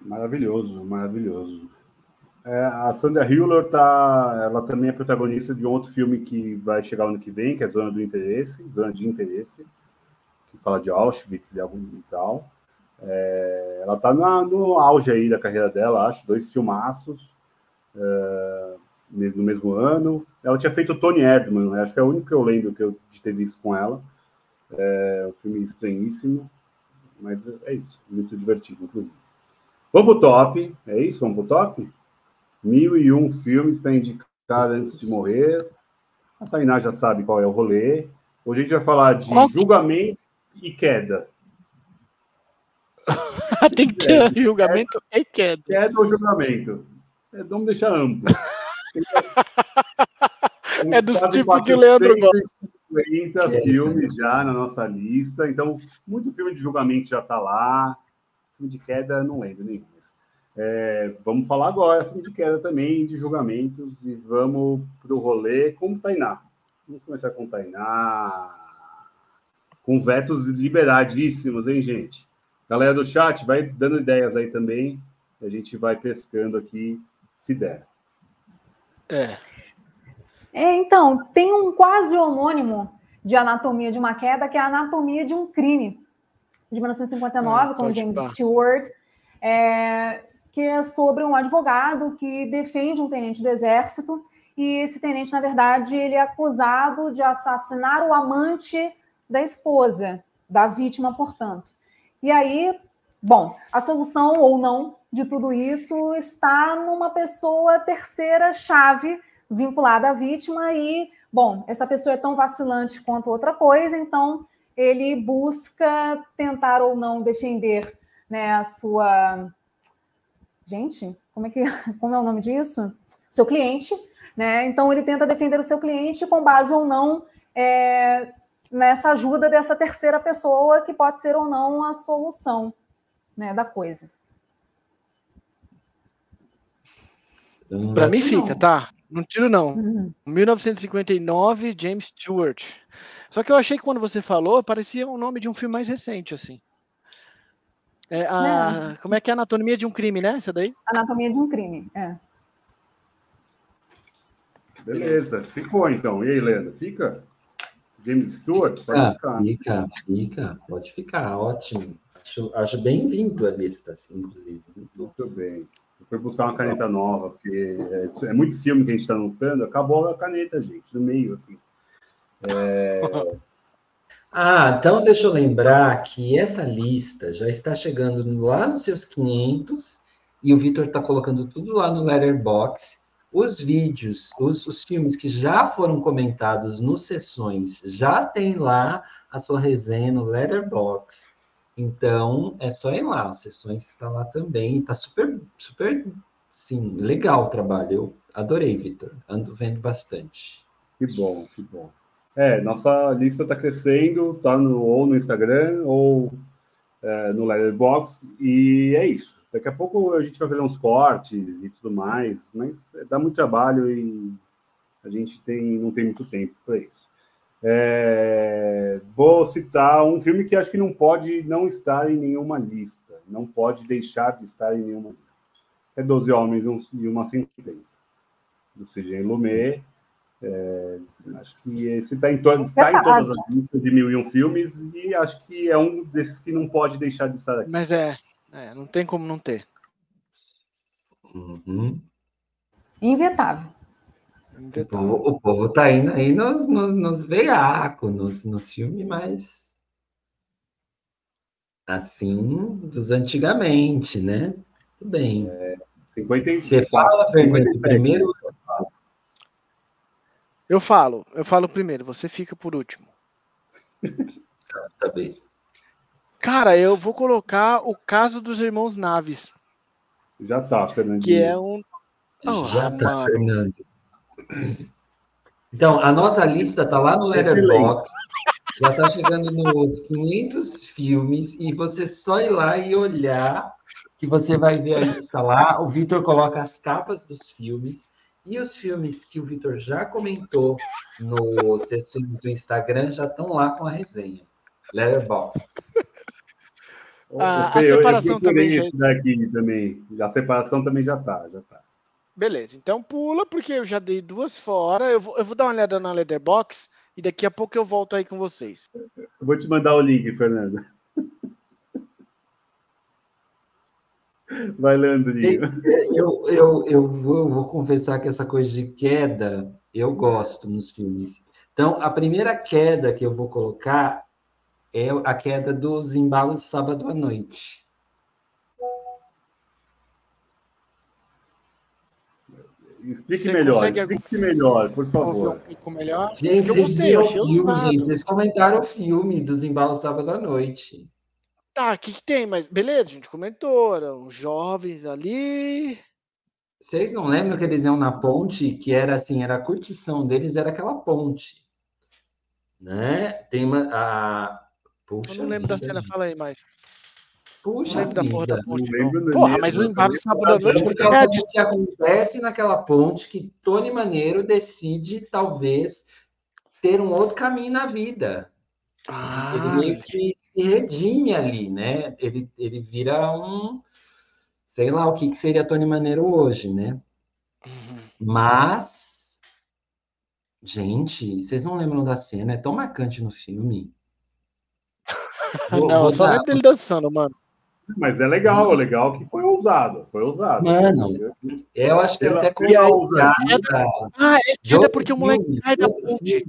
Maravilhoso, maravilhoso. É, a Sandra Hüller tá, ela também é protagonista de um outro filme que vai chegar ano que vem, que é Zona do Interesse, Zona de Interesse, que fala de Auschwitz e algum e tal. É, ela está no auge aí da carreira dela, acho, dois filmaços é, no mesmo ano. Ela tinha feito Tony Erdman, né? acho que é o único que eu lembro que eu, de ter visto com ela. É um filme estranhíssimo, mas é isso, muito divertido, inclusive. Vamos pro top, é isso? Vamos pro top? Mil e um filmes para indicar antes de morrer. A Tainá já sabe qual é o rolê. Hoje a gente vai falar de julgamento e queda. Tem que ter julgamento e queda. Queda ou julgamento? É, vamos deixar amplo. é dos tipos que o Leandro gosta. 50 é. filmes já na nossa lista, então muito filme de julgamento já está lá. Filme de queda, não lembro nenhum. É, vamos falar agora, filme de queda também, de julgamentos, e vamos para o rolê com o Tainá. Vamos começar com o Tainá. Com vetos liberadíssimos, hein, gente? Galera do chat, vai dando ideias aí também. A gente vai pescando aqui, se der. É. é então, tem um quase homônimo de Anatomia de uma Queda, que é a Anatomia de um Crime, de 1959, ah, com James Stewart, é, que é sobre um advogado que defende um tenente do exército, e esse tenente, na verdade, ele é acusado de assassinar o amante da esposa, da vítima, portanto. E aí, bom, a solução ou não de tudo isso está numa pessoa terceira chave vinculada à vítima e, bom, essa pessoa é tão vacilante quanto outra coisa, então ele busca tentar ou não defender né, a sua. Gente, como é que como é o nome disso? Seu cliente, né? Então ele tenta defender o seu cliente com base ou não é, nessa ajuda dessa terceira pessoa que pode ser ou não a solução né, da coisa. Para mim fica, tá? Não tiro não. Uhum. 1959, James Stewart. Só que eu achei que quando você falou, parecia o um nome de um filme mais recente, assim. É a, como é que é a Anatomia de um Crime, né? Essa daí? Anatomia de um Crime, é. Beleza, ficou então. E aí, Helena, fica? James Stewart? Pode ah, ficar. Fica, fica, pode ficar, ótimo. Acho, acho bem-vindo a lista, assim, inclusive. Muito bem. Eu fui buscar uma caneta nova, porque é, é muito filme que a gente está anotando, acabou a caneta, gente, no meio, assim. É... ah, então deixa eu lembrar que essa lista já está chegando lá nos seus 500 e o Vitor está colocando tudo lá no Letterbox. Os vídeos, os, os filmes que já foram comentados nos sessões, já tem lá a sua resenha no Letterbox. Então, é só ir lá, as sessões está lá também. Está super, super, sim, legal o trabalho. Eu adorei, Vitor. Ando vendo bastante. Que bom, que bom. É, nossa lista está crescendo, tá no, ou no Instagram ou é, no Letterboxd, e é isso. Daqui a pouco a gente vai fazer uns cortes e tudo mais, mas dá muito trabalho e a gente tem, não tem muito tempo para isso. É, vou citar um filme que acho que não pode não estar em nenhuma lista, não pode deixar de estar em nenhuma lista. É Doze Homens e uma Sentença, do C.G. Lumet. É, acho que esse está em, to está em todas as listas de mil e um filmes e acho que é um desses que não pode deixar de estar aqui. Mas é, é não tem como não ter. Uhum. Invetável. O povo, o povo tá indo aí nos, nos, nos veiacos, nos, nos filmes mais assim, dos antigamente, né? Tudo bem. É, 50, Você fala, Fernando, primeiro? Eu falo, eu falo primeiro, você fica por último. tá, tá bem. Cara, eu vou colocar o caso dos irmãos Naves. Já tá, Fernandinho. Que é um. Oh, Já tá. Fernando. Então, a nossa lista está lá no Letterboxd, já está chegando nos 500 filmes, e você só ir lá e olhar, que você vai ver a lista lá. O Vitor coloca as capas dos filmes, e os filmes que o Vitor já comentou nos sessões do Instagram já estão lá com a resenha. Letterboxd. Ah, a separação eu também. Esse daqui também. A separação também já está, já está. Beleza, então pula, porque eu já dei duas fora. Eu vou, eu vou dar uma olhada na Leatherbox e daqui a pouco eu volto aí com vocês. Eu vou te mandar o link, Fernando. Vai, Leandrinho. Eu, eu, eu, vou, eu vou confessar que essa coisa de queda eu gosto nos filmes. Então, a primeira queda que eu vou colocar é a queda dos embalos sábado à noite. Explique Você melhor, explique melhor, por favor. Um melhor? Gente, vocês viram o filme, gente. Vocês comentaram o filme dos embalos sábado à noite. Tá, o que, que tem? Mas beleza, a gente comentou, eram jovens ali. Vocês não lembram que eles iam na ponte, que era assim, era a curtição deles, era aquela ponte. Né? Tem uma. A... Puxa Eu não lembro vida, da cena, gente. fala aí mais. Puxa não da porra da ponte. Não porra, mas o embalo sábado à noite. Porque é o que acontece naquela ponte que Tony Maneiro decide, talvez, ter um outro caminho na vida. Ah, ele meio que se redime ali, né? Ele, ele vira um. Sei lá o que, que seria Tony Maneiro hoje, né? Uhum. Mas. Gente, vocês não lembram da cena? É tão marcante no filme. Vou, não, só lembro dele dançando, mano. Mas é legal, é legal que foi ousado. Foi ousado. Mano, eu acho que Pela, até com a ousadia. Ah, é, é porque o moleque cai da ponte.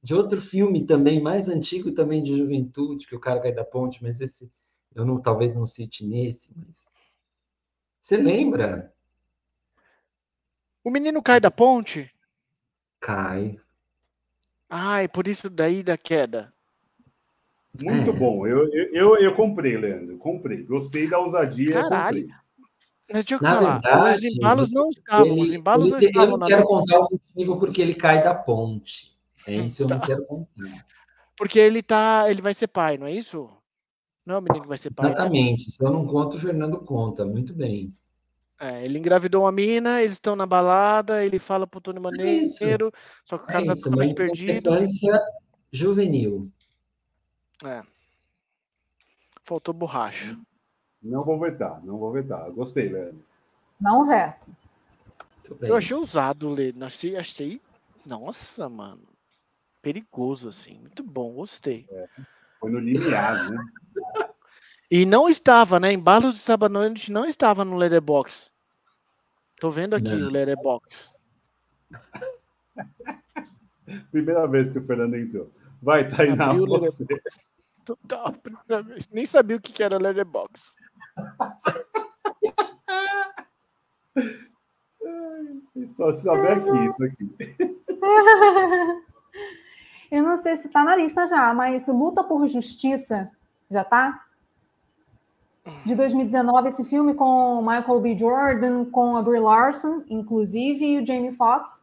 De outro filme também, mais antigo também de juventude, que o cara cai da ponte, mas esse eu não, talvez não cite nesse, mas. Você lembra? O menino cai da ponte? Cai. Ai, por isso daí da queda. Muito é. bom. Eu, eu, eu comprei, Leandro. Comprei. Gostei da ousadia. Caralho. Mas deixa eu na falar, verdade, os embalos não estavam. Ele, os embalos não estavam. Eu não quero contar o motivo porque ele cai da ponte. É isso eu tá. não quero contar. Porque ele tá. Ele vai ser pai, não é isso? Não é o menino vai ser pai. Né? Exatamente. Né? Se eu não conto, o Fernando conta. Muito bem. É, ele engravidou uma mina, eles estão na balada, ele fala pro Tony Maneiro, é só que o cara é tá totalmente perdido. juvenil. É. Faltou borracha. Não vou vetar, não vou vetar. Gostei, Léo. Não veto. Eu achei usado, Lê. Achei, achei. Nossa, mano. Perigoso, assim. Muito bom, gostei. É. Foi no limiar, né? E não estava, né? Embalos de sábado noite não estava no Letterbox. Tô vendo aqui não. o Letterbox. Primeira vez que o Fernando entrou. Vai, tá aí na Total, primeira vez. Nem sabia o que era Letterbox. Só saber aqui, isso aqui. Eu não sei se tá na lista já, mas Luta por Justiça já tá? de 2019, esse filme com Michael B. Jordan, com a Brie Larson, inclusive, e o Jamie Foxx,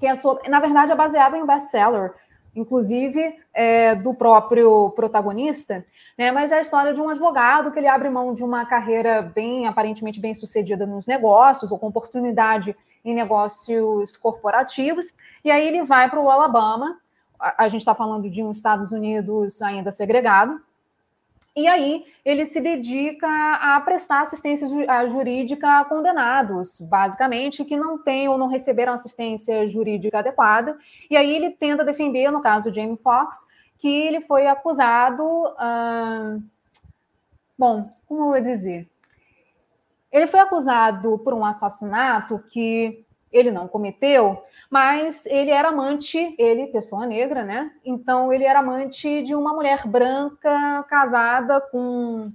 que é sobre, na verdade é baseado em um best-seller, inclusive é, do próprio protagonista, né? Mas é a história de um advogado que ele abre mão de uma carreira bem aparentemente bem sucedida nos negócios ou com oportunidade em negócios corporativos, e aí ele vai para o Alabama. A, a gente está falando de um Estados Unidos ainda segregado, e aí ele se dedica a prestar assistência jurídica a condenados, basicamente, que não têm ou não receberam assistência jurídica adequada. E aí ele tenta defender, no caso de Jamie Foxx, que ele foi acusado. Hum... Bom, como eu vou dizer? Ele foi acusado por um assassinato que ele não cometeu, mas ele era amante, ele, pessoa negra, né? Então ele era amante de uma mulher branca casada com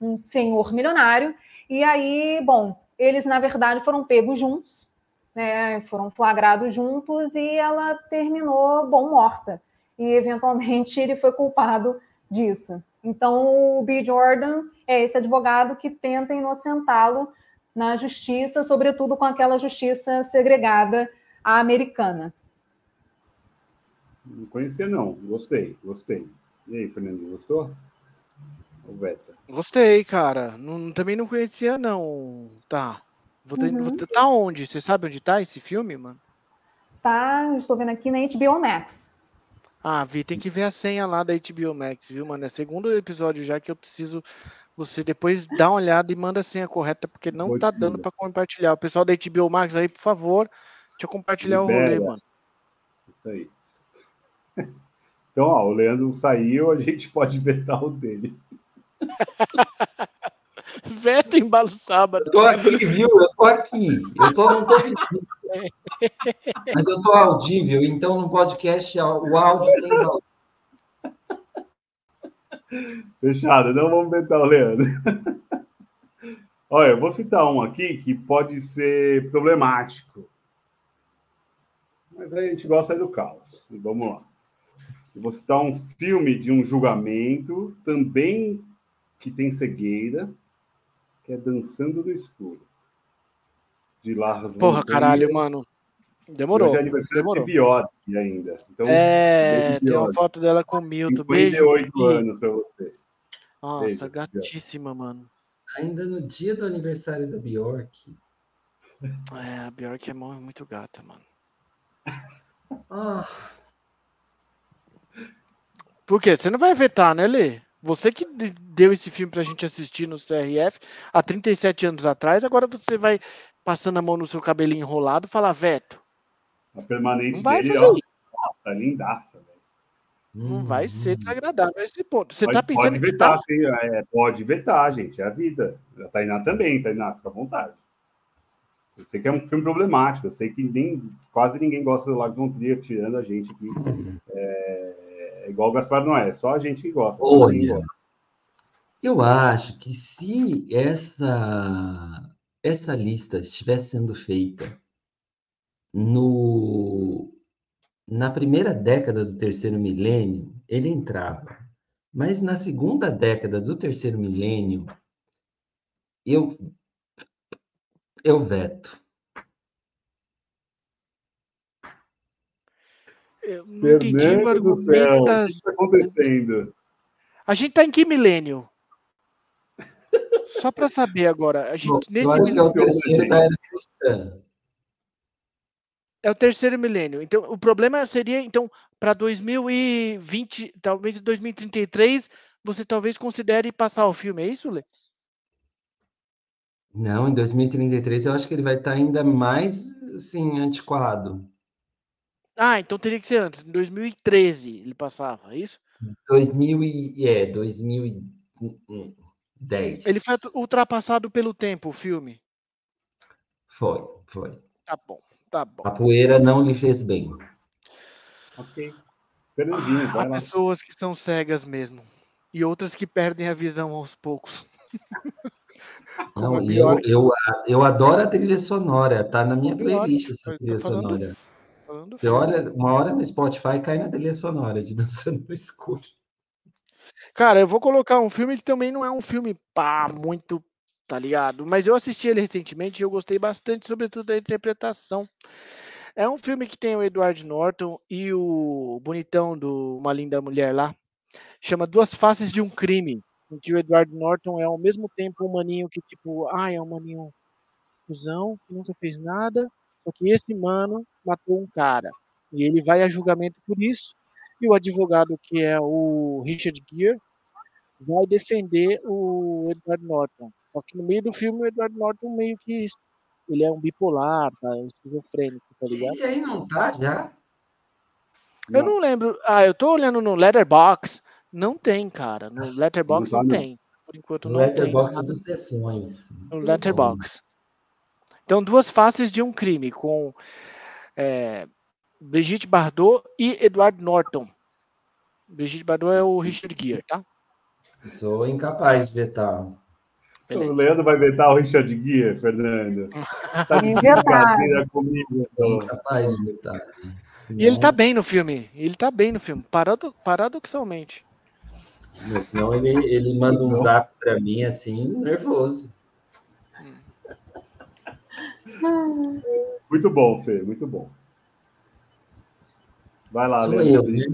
um senhor milionário. E aí, bom, eles na verdade foram pegos juntos, né? Foram flagrados juntos e ela terminou bom morta. E eventualmente ele foi culpado disso. Então o B. Jordan é esse advogado que tenta inocentá-lo na justiça, sobretudo com aquela justiça segregada a americana. Não conhecia, não. Gostei, gostei. E aí, Fernando, gostou? O Beta. Gostei, cara. Não, também não conhecia, não. Tá. Vou ter, uhum. vou ter, tá onde? Você sabe onde tá esse filme, mano? Tá, estou vendo aqui na HBO Max. Ah, Vi, tem que ver a senha lá da HBO Max, viu, mano? É segundo episódio já que eu preciso. Você depois dá uma olhada e manda a senha correta, porque não Boa tá dando para compartilhar. O pessoal da HBO Max aí, por favor, Deixa eu compartilhar Libera. o rolê, mano. Isso aí. Então, ó, o Leandro saiu, a gente pode vetar o dele. Veta embalo sábado. Eu tô aqui, viu? Eu tô aqui. Eu tô, não tô Mas eu tô audível, então no podcast o áudio tem valor. Fechado, não vamos vetar o Leandro. Olha, eu vou citar um aqui que pode ser problemático. Mas aí a gente gosta do caos. E vamos lá. Eu vou citar um filme de um julgamento, também que tem cegueira, que é Dançando no Escuro. De Lars Porra, caralho, mano. Demorou. Hoje é aniversário demorou. de Bior ainda. Então, é, tem uma foto dela com o Milton. 58 Beijo, anos para você. Nossa, Beijo, gatíssima, mano. Ainda no dia do aniversário da Bjork. É, a Bjork é muito gata, mano. Ah. Por quê? Você não vai vetar, né, Lê? Você que deu esse filme pra gente assistir no CRF há 37 anos atrás, agora você vai passando a mão no seu cabelinho enrolado e falar veto. A permanente Não vai dele, fazer ó, isso. tá lindaça, velho. Não vai Hum, ser hum. desagradável esse ponto. Você Pode, tá pensando pode que vetar, tá... sim, é, pode vetar, gente, é a vida. A Tainá também, Tainá, fica à vontade. Eu sei que é um filme problemático, eu sei que nem, quase ninguém gosta do Lars von Trier, tirando a gente aqui. É, é igual o Gaspar Noé, é só a gente que gosta. Olha, gosta. eu acho que se essa, essa lista estivesse sendo feita no, na primeira década do terceiro milênio, ele entrava. Mas na segunda década do terceiro milênio, eu, eu veto. Eu não entendi o Fernando do céu, argumento o que está acontecendo? A gente tá em que milênio? Só para saber agora. A gente, nesse acho que é o milênio, terceiro da era cristã. É o terceiro milênio. Então, o problema seria, então, para 2020, talvez 2033, você talvez considere passar o filme, é isso, Lê? Não, em 2033 eu acho que ele vai estar ainda mais assim, antiquado. Ah, então teria que ser antes. Em 2013 ele passava, é isso? 2000 e, é, 2010. Ele foi ultrapassado pelo tempo, o filme. Foi, foi. Tá bom, tá bom. A poeira não lhe fez bem. Ok. Fernandinho, vai Há lá. pessoas que são cegas mesmo. E outras que perdem a visão aos poucos. Não, eu, eu, eu adoro a trilha sonora, tá na minha playlist essa trilha falando- sonora. Falando Você olha, uma hora no Spotify cai na trilha sonora de Dançando no Escuro. Cara, eu vou colocar um filme que também não é um filme pá, muito, tá ligado? Mas eu assisti ele recentemente e eu gostei bastante, sobretudo da interpretação. É um filme que tem o Edward Norton e o bonitão do Uma Linda Mulher lá. Chama Duas Faces de um Crime. Em que o Edward Norton é ao mesmo tempo um maninho que, tipo, ah, é um maninho cuzão, que nunca fez nada. Só que esse mano matou um cara. E ele vai a julgamento por isso. E o advogado, que é o Richard Gere, vai defender o Edward Norton. Só que no meio do filme, o Edward Norton meio que. Ele é um bipolar, tá? É um esquizofrênico, tá ligado? Esse aí não tá já? Eu não lembro. Ah, eu tô olhando no Letterbox. Não tem, cara. No Letterbox Não tem. Por enquanto No não Letterboxd tem. nada dos Sessões. No Letterbox. Então, duas faces de um crime com é, Brigitte Bardot e Edward Norton. Brigitte Bardot é o Richard Gere, tá? Sou incapaz de vetar. O Beleza. Leandro vai vetar o Richard Gere, Fernando. Tá de brincadeira comigo. Então. incapaz de vetar. E ele tá bem no filme. Ele tá bem no filme. Parado, paradoxalmente. Mas Senão ele, ele manda um zap pra mim assim, nervoso. Muito bom, Fê, muito bom. Vai lá, Sou eu, né?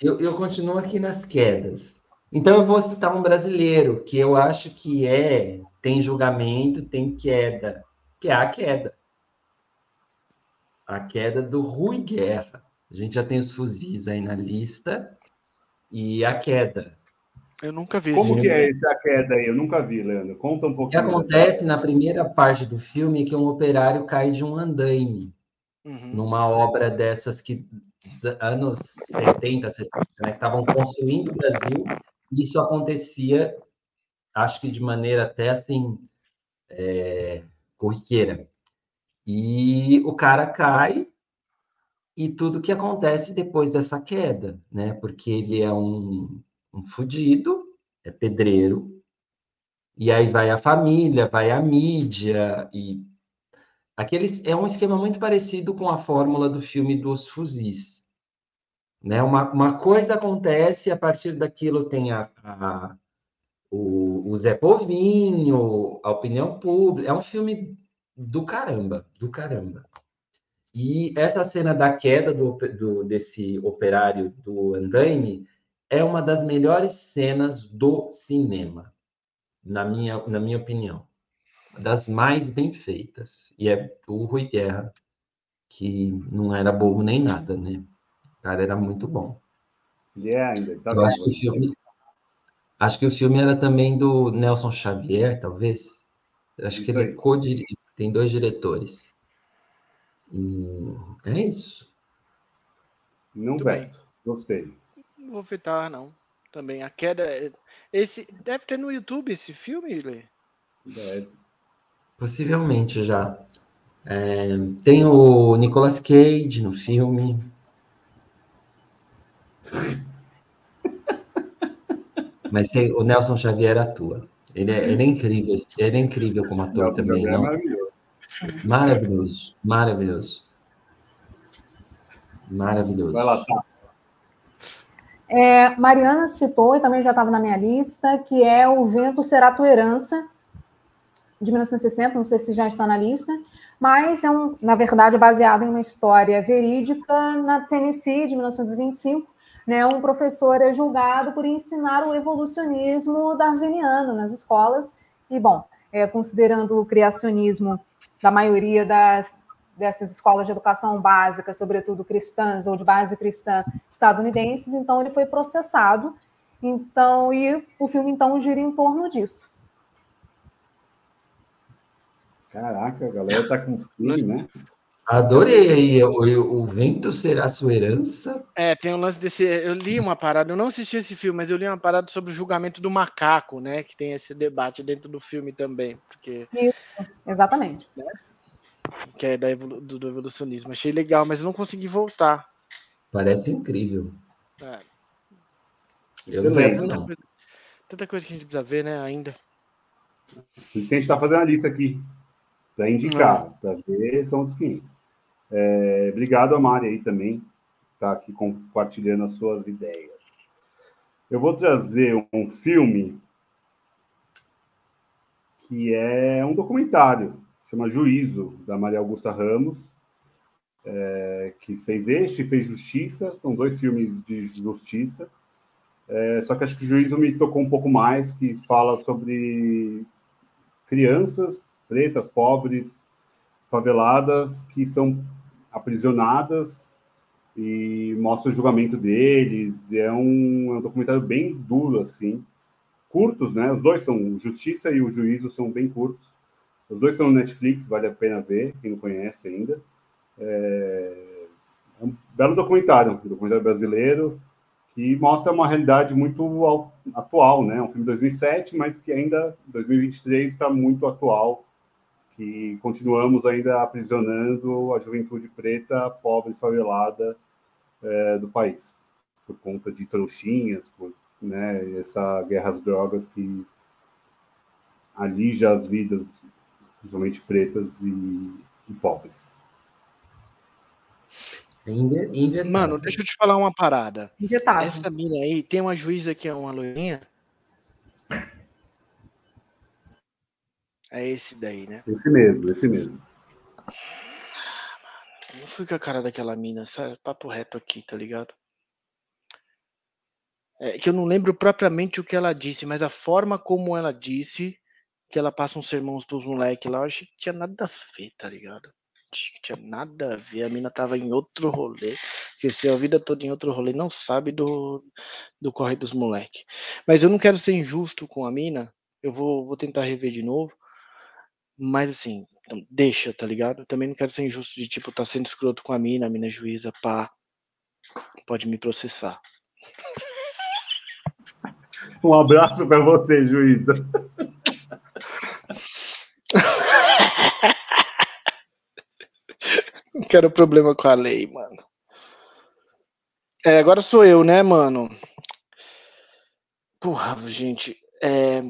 Eu, eu continuo aqui nas quedas. Então eu vou citar um brasileiro que eu acho que é tem julgamento, tem queda, que é a queda. A queda do Rui Guerra. A gente já tem os fuzis aí na lista e a queda. Eu nunca vi Como que é essa queda aí? Eu nunca vi, Leandro. Conta um O que pouquinho. acontece na primeira parte do filme é que um operário cai de um andaime. Uhum. numa obra dessas que anos 70, 60, né, que estavam construindo o Brasil. Isso acontecia, acho que de maneira até assim é, corriqueira. E o cara cai e tudo que acontece depois dessa queda, né? Porque ele é um, um fudido, é pedreiro, e aí vai a família, vai a mídia e Aqueles, é um esquema muito parecido com a fórmula do filme dos fuzis. Né? Uma, uma coisa acontece a partir daquilo tem a, a- o, o Zé Povinho, a opinião pública. É um filme do caramba, do caramba. E essa cena da queda do, do- desse operário do andaime é uma das melhores cenas do cinema, na minha, na minha opinião das mais bem feitas. E é o Rui Guerra, que não era bobo nem nada, né? O cara era muito bom. Ele é ainda. Tá Eu acho que o filme. Acho que o filme era também do Nelson Xavier, talvez. Acho que Isso ele aí. co tem dois diretores. E é isso. Não veto. Gostei. Não vou vetar, não. Também a queda. é- Esse deve ter no YouTube esse filme, Lê? É, Possivelmente já. É, tem o Nicolas Cage no filme. Mas tem, o Nelson Xavier atua. Ele é, ele é incrível, ele é incrível como ator Nelson também, é não? maravilhoso. Maravilhoso, maravilhoso. Maravilhoso. Vai lá, tá. É, Mariana citou, e também já estava na minha lista, que é O Vento Será Tua Herança, de 1960, não sei se já está na lista, mas é, um, na verdade, baseado em uma história verídica na Tennessee, de 1925. Né, um professor é julgado por ensinar o evolucionismo darwiniano nas escolas, e, bom, é, considerando o criacionismo da maioria das, dessas escolas de educação básica, sobretudo cristãs ou de base cristã estadunidenses, então ele foi processado. Então, e o filme então gira em torno disso. Caraca, a galera tá com filme, né? Adorei aí. O, o vento será sua herança. É, tem um lance desse. Eu li uma parada, eu não assisti esse filme, mas eu li uma parada sobre o julgamento do macaco, né? Que tem esse debate dentro do filme também, porque Exatamente. Que é da evolu- do, do evolucionismo. Achei legal, mas eu não consegui voltar. Parece incrível. É, Eu não- tanta, coisa, tanta coisa que a gente precisa ver, né? Ainda. Por isso que a gente está fazendo a lista aqui, para indicar, para ver, são outros 500. É, obrigado a Mari aí também, está aqui compartilhando as suas ideias. Eu vou trazer um filme que é um documentário, chama Juízo, da Maria Augusta Ramos, é, que fez este e fez Justiça, são dois filmes de justiça. É, só que acho que o Juízo me tocou um pouco mais, que fala sobre crianças pretas, pobres, faveladas, que são aprisionadas e mostra o julgamento deles. É um, é um documentário bem duro, assim. Curtos, né? Os dois são, Justiça e o Juízo são bem curtos. Os dois estão no Netflix, vale a pena ver, quem não conhece ainda. É, é um belo documentário, um documentário brasileiro, que mostra uma realidade muito atual, né? Um filme de 2007, mas que ainda, em 2023, está muito atual, que continuamos ainda aprisionando a juventude preta, pobre, favelada eh, do país, por conta de trouxinhas, por né, essa guerra às drogas que alija as vidas, principalmente pretas e, e pobres. Inve- inventável. Mano, deixa eu te falar uma parada. Injetável. Essa mina aí tem uma juíza que é uma loirinha. É esse daí, né? Esse mesmo, esse mesmo. Não fui com a cara daquela mina, sabe? Papo reto aqui, tá ligado? É que eu não lembro propriamente o que ela disse, mas a forma como ela disse que ela passa uns sermões pros moleques lá, eu achei que tinha nada a ver, tá ligado? Achei que tinha nada a ver. A mina tava em outro rolê, cresceu a vida toda em outro rolê, não sabe do, do corre dos moleques. Mas eu não quero ser injusto com a mina, eu vou, vou tentar rever de novo. Mas assim, então, deixa, tá ligado? Eu também não quero ser injusto de tipo, tá sendo escroto com a mina, a mina é juíza, pá. Pode me processar. Um abraço para você, juíza. Não quero problema com a lei, mano. É, agora sou eu, né, mano? Porra, gente. É...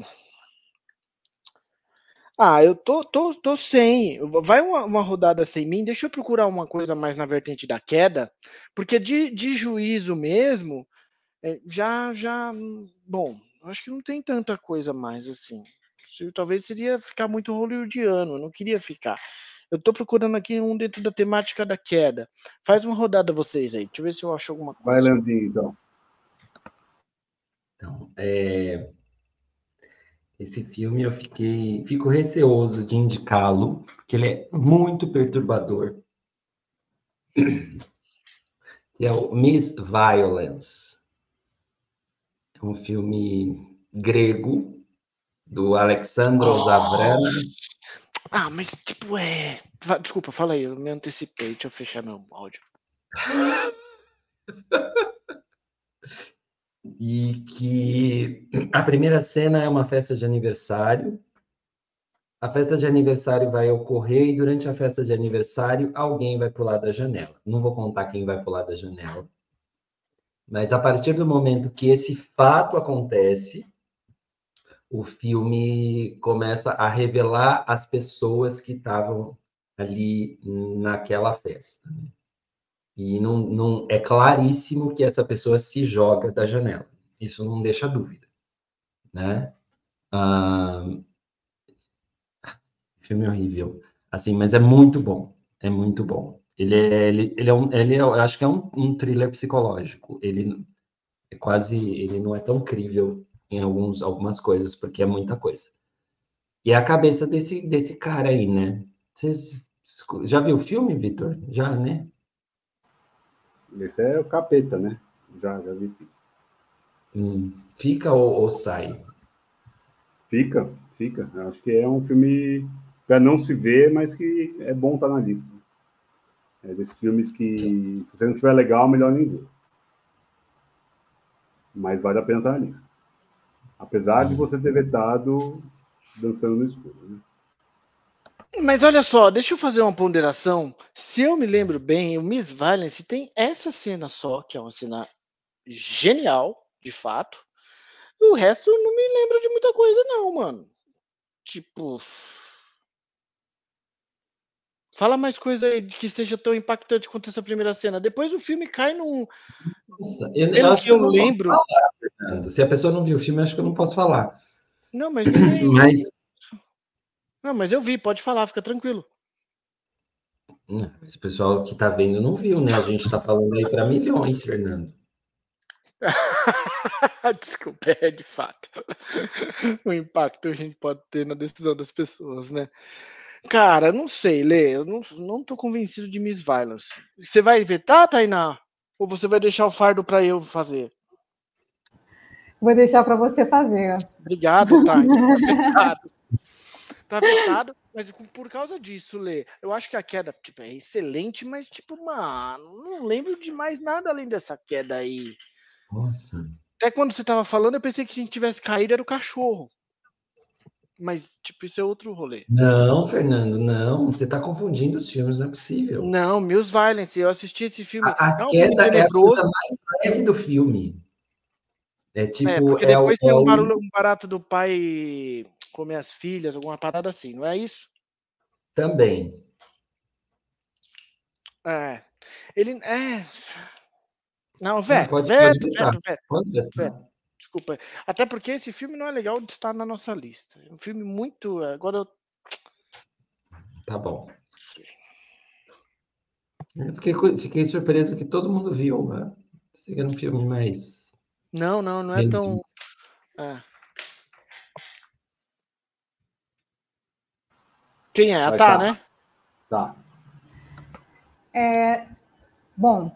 Ah, eu tô, tô, tô sem. Vai uma, uma rodada sem mim. Deixa eu procurar uma coisa mais na vertente da queda, porque de, de juízo mesmo, é, já, já. hum, Bom, acho que não tem tanta coisa mais assim. Talvez seria ficar muito hollywoodiano, eu não queria ficar. Eu tô procurando aqui um dentro da temática da queda. Faz uma rodada vocês aí. Deixa eu ver se eu acho alguma Vai, coisa. Leandrinho, então. Então, é, esse filme eu fiquei, fico receoso de indicá-lo, porque ele é muito perturbador. Que é o Miss Violence. É um filme grego do Alexandros Avranos. Ah, mas tipo, é. Desculpa, fala aí, eu me antecipei. Deixa eu fechar meu áudio. e que a primeira cena é uma festa de aniversário. A festa de aniversário vai ocorrer e durante a festa de aniversário alguém vai pular da janela. Não vou contar quem vai pular da janela. Mas a partir do momento que esse fato acontece, o filme começa a revelar as pessoas que estavam ali naquela festa. Né? E não, não, é claríssimo que essa pessoa se joga da janela. Isso não deixa dúvida. Né? Ah, filme horrível. Assim, mas é muito bom. É muito bom. Ele é, ele, ele é um, ele é, eu acho que é um, um thriller psicológico. Ele é quase, ele não é tão crível em alguns, algumas coisas, porque é muita coisa. E é a cabeça desse, desse cara aí, né? Vocês já viu o filme, Vitor? Já, né? Esse é o capeta, né? Já, já vi sim. Hum, fica ou, ou, sai? Fica, fica. Eu acho que é um filme para não se ver, mas que é bom estar tá na lista. É desses filmes que, se você não tiver legal, melhor nem ver. Mas vale a pena estar tá na lista. Apesar de você ter vetado dançando no escuro. Né? Mas olha só, deixa eu fazer uma ponderação. Se eu me lembro bem, o Miss Violence tem essa cena só, que é uma cena genial, de fato. O resto não me lembro de muita coisa, não, mano. Tipo. Fala mais coisa aí que seja tão impactante quanto essa primeira cena. Depois o filme cai num. Nossa, eu, Pelo eu que eu, lembro. Falar, Se a pessoa não viu o filme, acho que eu não posso falar. Não, mas ninguém. mas não, mas eu vi, pode falar, fica tranquilo. Esse pessoal que tá vendo não viu, né? A gente tá falando aí para milhões, Fernando. Desculpa, é de fato. o impacto que a gente pode ter na decisão das pessoas, né? Cara, não sei, Lê, eu não, não tô convencido de Miss Violence. Você vai vetar, Tainá? Ou você vai deixar o fardo para eu fazer? Vou deixar para você fazer. Obrigado, Tainá. Obrigado tá vetado, mas por causa disso, Lê, eu acho que a queda tipo, é excelente, mas, tipo, mano, não lembro de mais nada além dessa queda aí. Nossa. Até quando você tava falando, eu pensei que a gente tivesse caído era o cachorro. Mas, tipo, isso é outro rolê. Não, Fernando, não. Você tá confundindo os filmes, não é possível. Não, Mills Violence, eu assisti esse filme. A, a é um queda filme é a coisa mais leve do filme. É, é tipo. É, porque depois é tem um, é barulho, um barato do pai comer as filhas, alguma parada assim, não é isso? Também. É. Ele. É. Não, veto, pode, veto, pode veto, veto, pode veto, Desculpa. Até porque esse filme não é legal de estar na nossa lista. É um filme muito. Agora eu. Tá bom. Eu fiquei, fiquei surpreso que todo mundo viu. Né? Seria um filme mais. Não, não, não é tão. É. Quem é? A Tá, né? Tá. É, bom,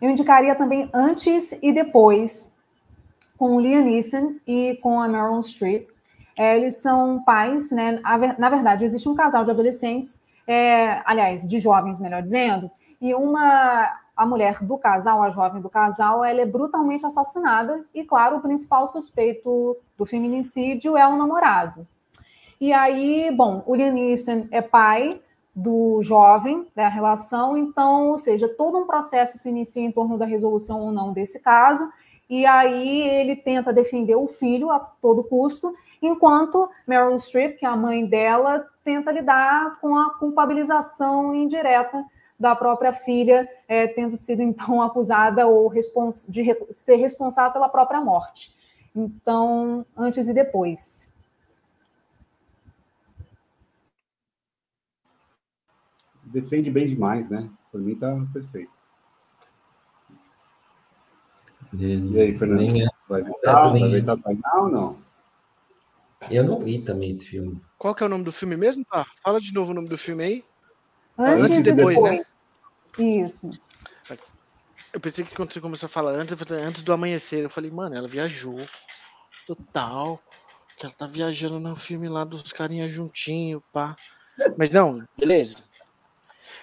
eu indicaria também antes e depois com Liam Neeson e com a Meryl Streep. É, eles são pais, né? Na verdade, existe um casal de adolescentes, é, aliás, de jovens, melhor dizendo, e uma a mulher do casal, a jovem do casal, ela é brutalmente assassinada e, claro, o principal suspeito do feminicídio é o namorado. E aí, bom, o Liam Neeson é pai do jovem da relação, então, ou seja, todo um processo se inicia em torno da resolução ou não desse caso, e aí ele tenta defender o filho a todo custo, enquanto Meryl Streep, que é a mãe dela, tenta lidar com a culpabilização indireta da própria filha, é, tendo sido então acusada ou respons de ser responsável pela própria morte. Então, antes e depois. defende bem demais, né? Por mim tá perfeito. E aí, Fernando? É. Vai voltar? Vai voltar final ou não? Eu não vi também esse filme. Qual que é o nome do filme mesmo? Tá, fala de novo o nome do filme aí. Antes, antes e depois, depois, né? Isso. Eu pensei que quando você começou a falar antes, falei, antes do amanhecer, eu falei, mano, ela viajou. Total. Que ela tá viajando no filme lá dos carinhas juntinho, pá. Mas não, beleza.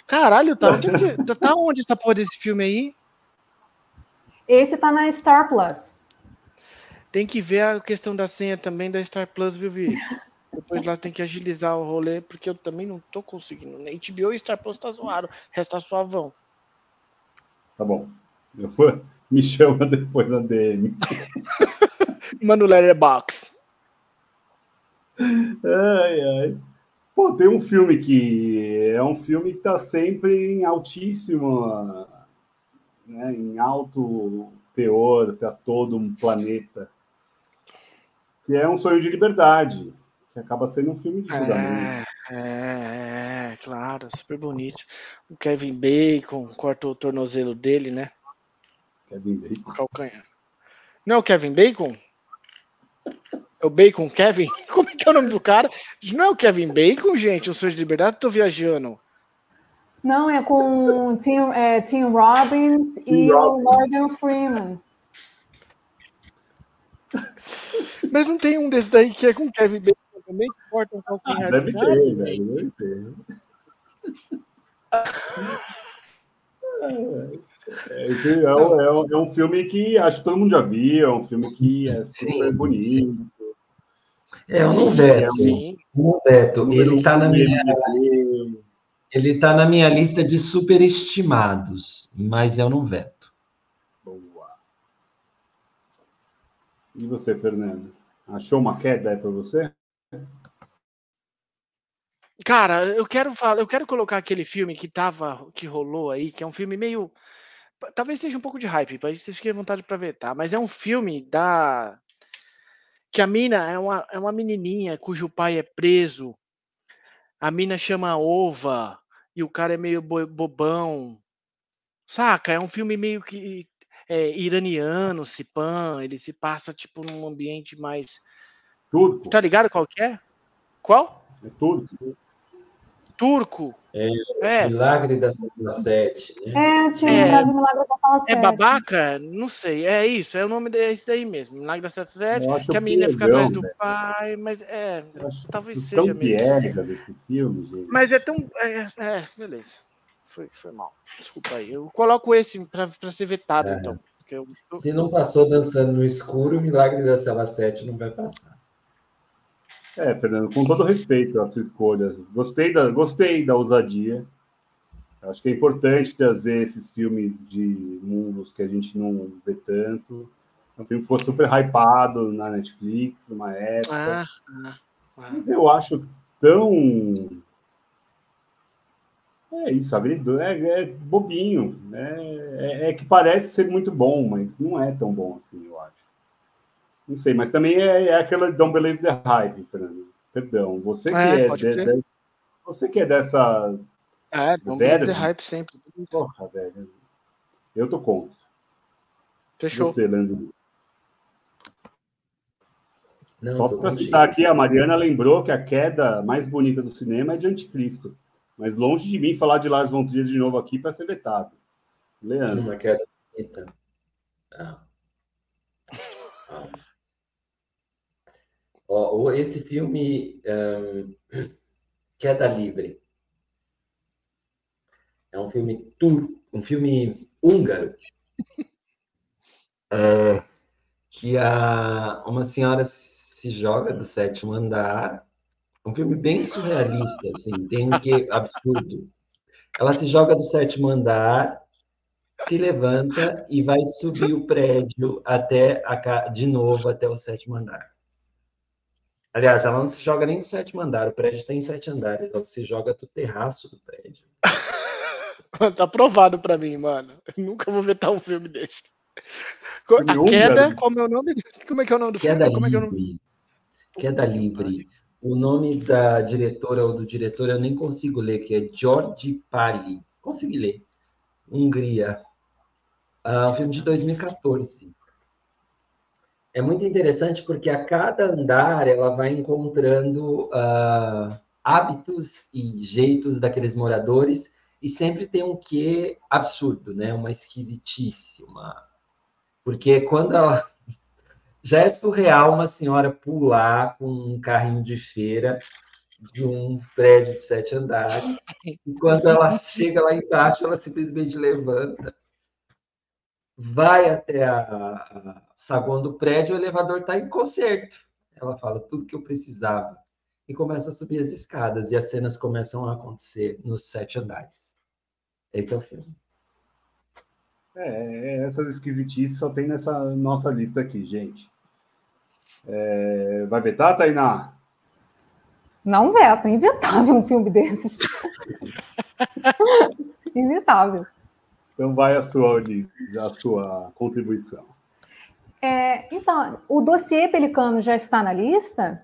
Caralho, tá, é tá onde essa porra desse filme aí? Esse tá na Star Plus. Tem que ver a questão da senha também da Star Plus, viu, Vi? Depois lá tem que agilizar o rolê, porque eu também não tô conseguindo. Na HBO e Star Plus tá zoado. Resta suavão. Tá bom. Eu for, me chama depois na DM. Mano, Letterbox. Ai, ai. Pô, tem um filme que é um filme que tá sempre em altíssimo, né, em alto teor para todo um planeta. Que é um sonho de liberdade, que acaba sendo um filme de julgamento. É, é, é, claro, super bonito. O Kevin Bacon corta o tornozelo dele, né? Kevin Bacon. Calcanhar. Não é o Kevin Bacon? É o Bacon Kevin? Como é que é o nome do cara? Não é o Kevin Bacon, gente? O Sonho de Liberdade? Tô viajando. Não, é com Tim, é, Tim Robbins Tim e Robbins. o Morgan Freeman. Mas não tem um desses daí que é com Kevin Bacon também, que corta um calcanhar ah, Deve ter, velho. Deve ter. É, é, é, é, um filme que acho que todo mundo já viu, é um filme que é super sim, bonito. Sim. É, eu não veto. Não veto. Ele está na minha. Ele está na minha lista de superestimados, mas eu não veto. Boa. E você, Fernando? Achou uma queda aí para você? Cara, eu quero falar, eu quero colocar aquele filme que tava, que rolou aí, que é um filme meio, talvez seja um pouco de hype, para vocês fiquem à vontade para ver, tá? Mas é um filme da que a mina é uma, é uma menininha cujo pai é preso. A mina chama Ova e o cara é meio bobão. Saca? É um filme meio que é, iraniano, Cipan. Ele se passa tipo num ambiente mais. Turco. Tá ligado qual que é? Qual? É turco turco. É, é. Milagre da Sala 7. Né? É, tinha é, Milagre da Sala 7. É babaca? Não sei. É isso, é o nome desse daí mesmo. Milagre da Sala 7, que a menina fica atrás do pai, mas é. Talvez seja tão mesmo. desse filme, gente. Mas é tão. É, é, beleza. Foi, foi mal. Desculpa aí. Eu coloco esse para ser vetado, é. então. Eu... Se não passou dançando no escuro, o Milagre da Sala 7 não vai passar. É, Fernando, com todo respeito à sua escolha, gostei da, gostei da ousadia. Acho que é importante trazer esses filmes de mundos que a gente não vê tanto. É um filme que foi super hypado na Netflix, numa época. Ah, ah, ah. Mas eu acho tão. É isso, é, é bobinho. Né? É, é que parece ser muito bom, mas não é tão bom assim, eu acho. Não sei, mas também é, é aquela Don't Believe the Hype, Fernando. Perdão. Você que é, é de, de, você que é dessa. É, Don't Believe the Hype sempre. Porra, velho. Eu tô contra. Fechou. Você, Leandro. Não, Só para citar aqui, a Mariana lembrou que a queda mais bonita do cinema é de Anticristo. Mas longe de mim falar de Lars von Trier de novo aqui para ser vetado. Leandro. Uma queda bonita. Ah. Ah. Ó, esse filme um, Queda Livre. É um filme tur um filme húngaro. Que a, uma senhora se joga do sétimo andar. Um filme bem surrealista assim tem um que absurdo. Ela se joga do sétimo andar se levanta e vai subir o prédio até a, de novo até o sétimo andar Aliás, ela não se joga nem no sétimo andar, o prédio tem sete andares, ela se joga do terraço do prédio. tá provado para mim, mano. Eu nunca vou vetar um filme desse. A queda, como é o nome? Como é que é o nome do queda filme? Como é que é o nome? Queda Livre. O nome da diretora ou do diretor eu nem consigo ler, que é George Pali. Consegui ler. Hungria. Uh, um filme de 2014 é muito interessante porque a cada andar ela vai encontrando uh, hábitos e jeitos daqueles moradores e sempre tem um quê absurdo, né? Uma esquisitice, uma... porque quando ela já é surreal uma senhora pular com um carrinho de feira de um prédio de sete andares. E quando ela chega lá embaixo, ela simplesmente levanta, vai até a, a saguão do prédio, o elevador está em conserto. Ela fala tudo que eu precisava e começa a subir as escadas e as cenas começam a acontecer nos sete andares. Esse é o filme. É, é essas esquisitices só tem nessa nossa lista aqui, gente. É, vai vetar, Tainá? Não veto, é inventável um filme desses. inventável. Então vai a sua, a sua contribuição. É, então, o dossiê Pelicano já está na lista?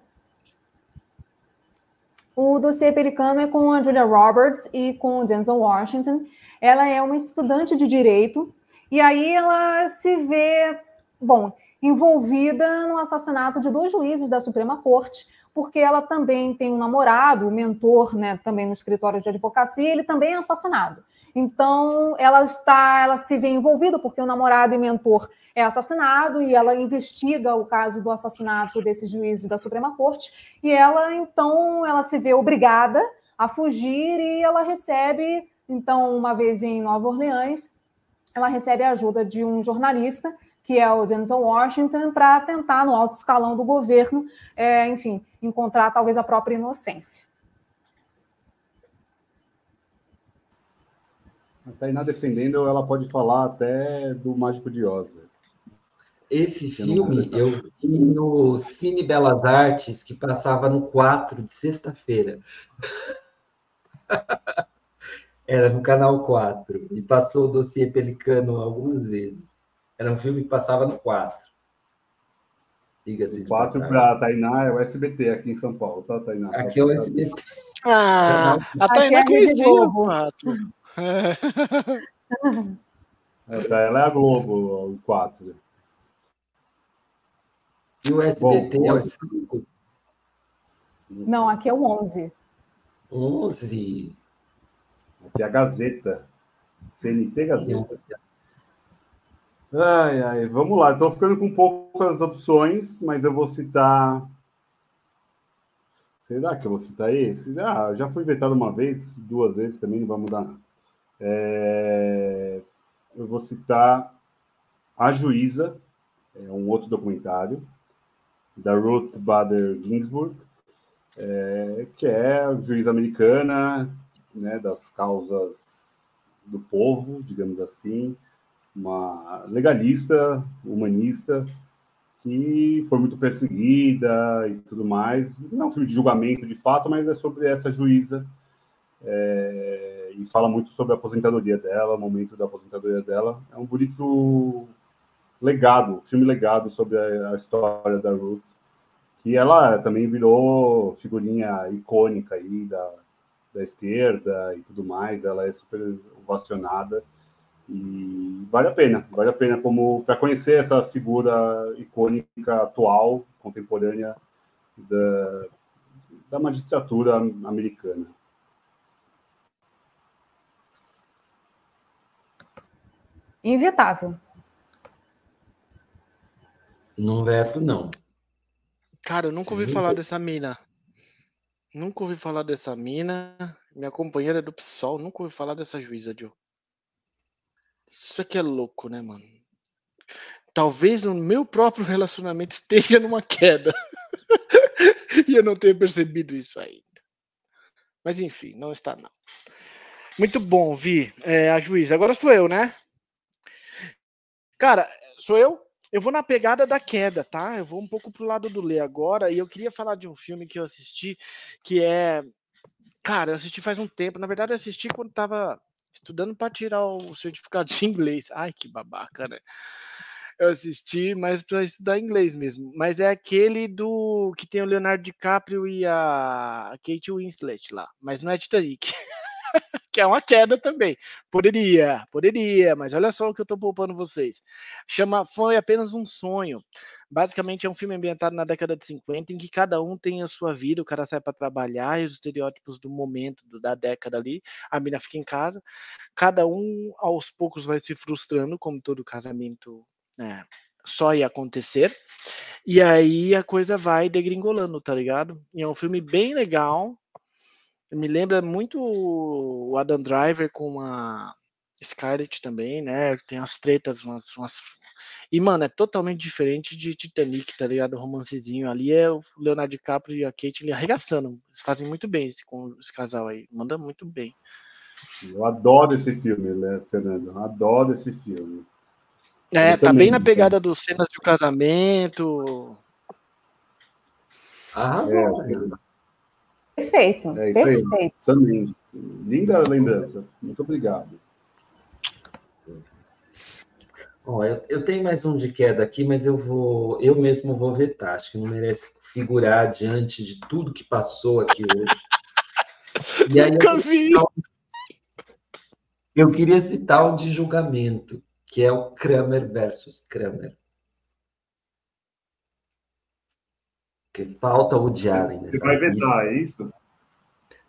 O dossiê Pelicano é com a Julia Roberts e com o Denzel Washington. Ela é uma estudante de direito e aí ela se vê, bom, envolvida no assassinato de dois juízes da Suprema Corte, porque ela também tem um namorado, mentor, né, também no escritório de advocacia, ele também é assassinado. Então, ela está, ela se vê envolvida porque o namorado e mentor é assassinado e ela investiga o caso do assassinato desse juiz da Suprema Corte e ela então ela se vê obrigada a fugir e ela recebe então uma vez em Nova Orleans ela recebe a ajuda de um jornalista que é o Denzel Washington para tentar no alto escalão do governo, é, enfim, encontrar talvez a própria inocência. A Tainá defendendo, ela pode falar até do Mágico de Oz. Esse filme eu vi no Cine Belas Artes, que passava no 4 de sexta-feira. Era no canal 4. E passou o dossiê Pelicano algumas vezes. Era um filme que passava no 4. Diga-se. O 4 para Tainá é o SBT aqui em São Paulo, tá, Tainá? Aqui é o SBT. Ah, a Tainá é conhecia o 4. É, ela é a Globo, o 4. E o SBT Bom, é o 5? Não, aqui é o 11. 11? Aqui é a Gazeta. CNT Gazeta. Ai, ai, vamos lá. Estou ficando com poucas opções, mas eu vou citar. Será que eu vou citar esse? Ah, já fui vetado uma vez, duas vezes também, não vai mudar nada. É... Eu vou citar A Juíza, é um outro documentário da Ruth Bader Ginsburg, é, que é juíza americana, né, das causas do povo, digamos assim, uma legalista, humanista, que foi muito perseguida e tudo mais. Não é um filme de julgamento de fato, mas é sobre essa juíza é, e fala muito sobre a aposentadoria dela, o momento da aposentadoria dela. É um bonito legado, filme legado sobre a, a, história da Ruth, que ela também virou figurinha icônica aí da, da esquerda e tudo mais, ela é super ovacionada e vale a pena, vale a pena como para conhecer essa figura icônica atual, contemporânea da, da magistratura americana. Invetável. Não veto, não. Cara, eu nunca ouvi Sim. falar dessa mina. Nunca ouvi falar dessa mina. Minha companheira é do PSOL, nunca ouvi falar dessa juíza, Joe. Isso aqui é louco, né, mano? Talvez o meu próprio relacionamento esteja numa queda. e eu não tenha percebido isso ainda. Mas enfim, não está não. Muito bom, Vi. É, a juíza. Agora sou eu, né? Cara, sou eu? Eu vou na pegada da queda, tá? Eu vou um pouco pro lado do Lê agora e eu queria falar de um filme que eu assisti que é. Cara, eu assisti faz um tempo. Na verdade, eu assisti quando tava estudando para tirar o certificado de inglês. Ai, que babaca, né? Eu assisti, mas para estudar inglês mesmo. Mas é aquele do que tem o Leonardo DiCaprio e a Kate Winslet lá. Mas não é Titanic. que é uma queda também. Poderia, poderia, mas olha só o que eu estou poupando vocês. Chama Foi apenas um sonho. Basicamente é um filme ambientado na década de 50 em que cada um tem a sua vida, o cara sai para trabalhar e os estereótipos do momento da década ali, a mina fica em casa. Cada um aos poucos vai se frustrando, como todo casamento é, só ia acontecer. E aí a coisa vai degringolando, tá ligado? E é um filme bem legal, Me lembra muito o Adam Driver com a Scarlett também, né? Tem as tretas, umas, umas... E, mano, é totalmente diferente de Titanic, tá ligado? O romancezinho ali é o Leonardo DiCaprio e a Kate ali arregaçando. Eles fazem muito bem esse, com esse casal aí. Manda muito bem. Eu adoro esse filme, né, Fernando? Adoro esse filme. É, tá bem na pegada dos cenas de casamento. Ah, é, perfeito. É, perfeito. Aí. Linda lembrança. Muito obrigado. Eu, eu, tenho mais um de queda aqui, mas eu vou, eu mesmo vou vetar. Acho que não merece figurar diante de tudo que passou aqui hoje. E aí, Nunca vi isso. Eu queria citar o de julgamento, que é o Kramer versus Kramer. Porque falta o Allen. Você vai vetar, é isso?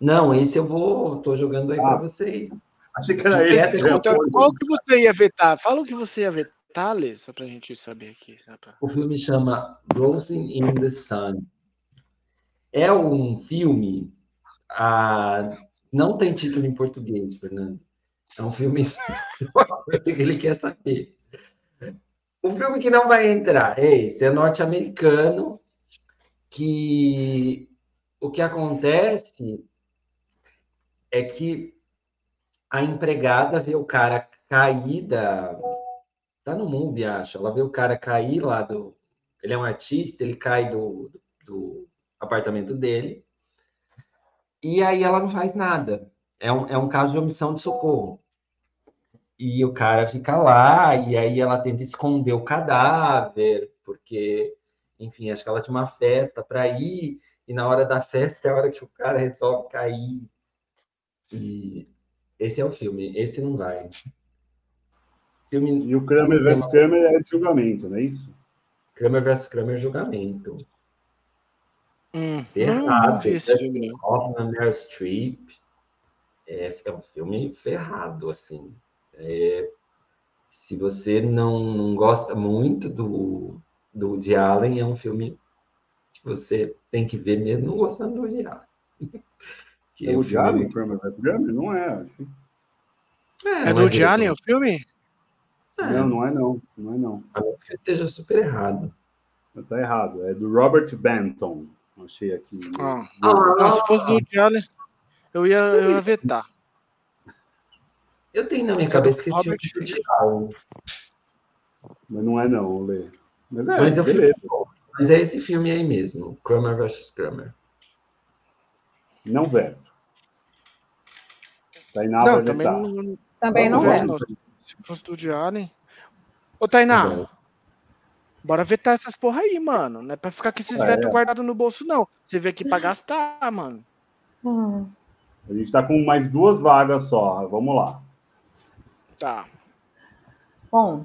Não, esse eu vou, tô jogando aí ah. para vocês. Achei que era de esse. Então, qual que você ia vetar? Fala o que você ia vetar, Lê, só para a gente saber aqui. O filme chama Rosing in the Sun. É um filme. Ah, não tem título em português, Fernando. É um filme que ele quer saber. O filme que não vai entrar é esse, é norte-americano, que o que acontece é que a empregada vê o cara cair da... Tá no MUBI, acho. Ela vê o cara cair lá do... Ele é um artista, ele cai do, do apartamento dele. E aí ela não faz nada. É um, é um caso de omissão de socorro. E o cara fica lá, e aí ela tenta esconder o cadáver, porque, enfim, acho que ela tinha uma festa para ir, e na hora da festa é a hora que o cara resolve cair. E esse é o filme, esse não vai. Filme... E o Kramer vs Kramer é de julgamento, não é isso? Kramer vs Kramer julgamento. Hum, ferrado. Hoffman, Meryl Streep. É, é um filme ferrado, assim. É, se você não, não gosta muito do, do Woody Allen, é um filme que você tem que ver mesmo não gostando do Woody Allen. que é o Woody Allen. Kramer? Não é, acho. É, é do Woody Allen o filme? É. Não, não é não. Não é não. A menos que esteja super errado. Tá errado. É do Robert Benton. Achei aqui. Ah. Ah, não, se fosse do Woody Allen, eu ia, eu ia vetar. Eu tenho na minha cabeça que esse filme é de Allen. Mas não é não, Lê. Mas é, mas, beleza. mas é esse filme aí mesmo, Kramer vs. Kramer. Não veto. Tainá não, também vetar. Não, também não. Se fosse do Allen. Ô, Tainá, tá bora vetar essas porra aí, mano. Não é pra ficar com esses é, vetos é. guardados no bolso, não. Você vem aqui pra gastar, mano. Hum. A gente tá com mais duas vagas só. Vamos lá. Tá. Bom,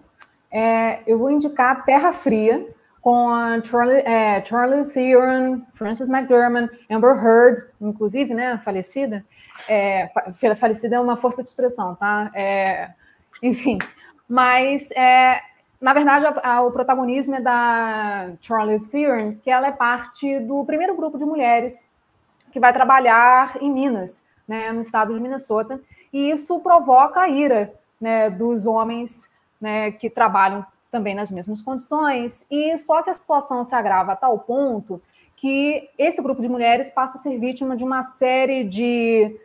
é, eu vou indicar Terra Fria com a Charlie, é, Charlie Theron, Francis McDermott, Amber Heard, inclusive, né, falecida. É, falecida é uma força de expressão, tá? É, enfim, mas é, na verdade a, a, o protagonismo é da Charlie Theron, que ela é parte do primeiro grupo de mulheres que vai trabalhar em Minas, né, no estado de Minnesota, e isso provoca a ira né, dos homens né, que trabalham também nas mesmas condições, e só que a situação se agrava a tal ponto que esse grupo de mulheres passa a ser vítima de uma série de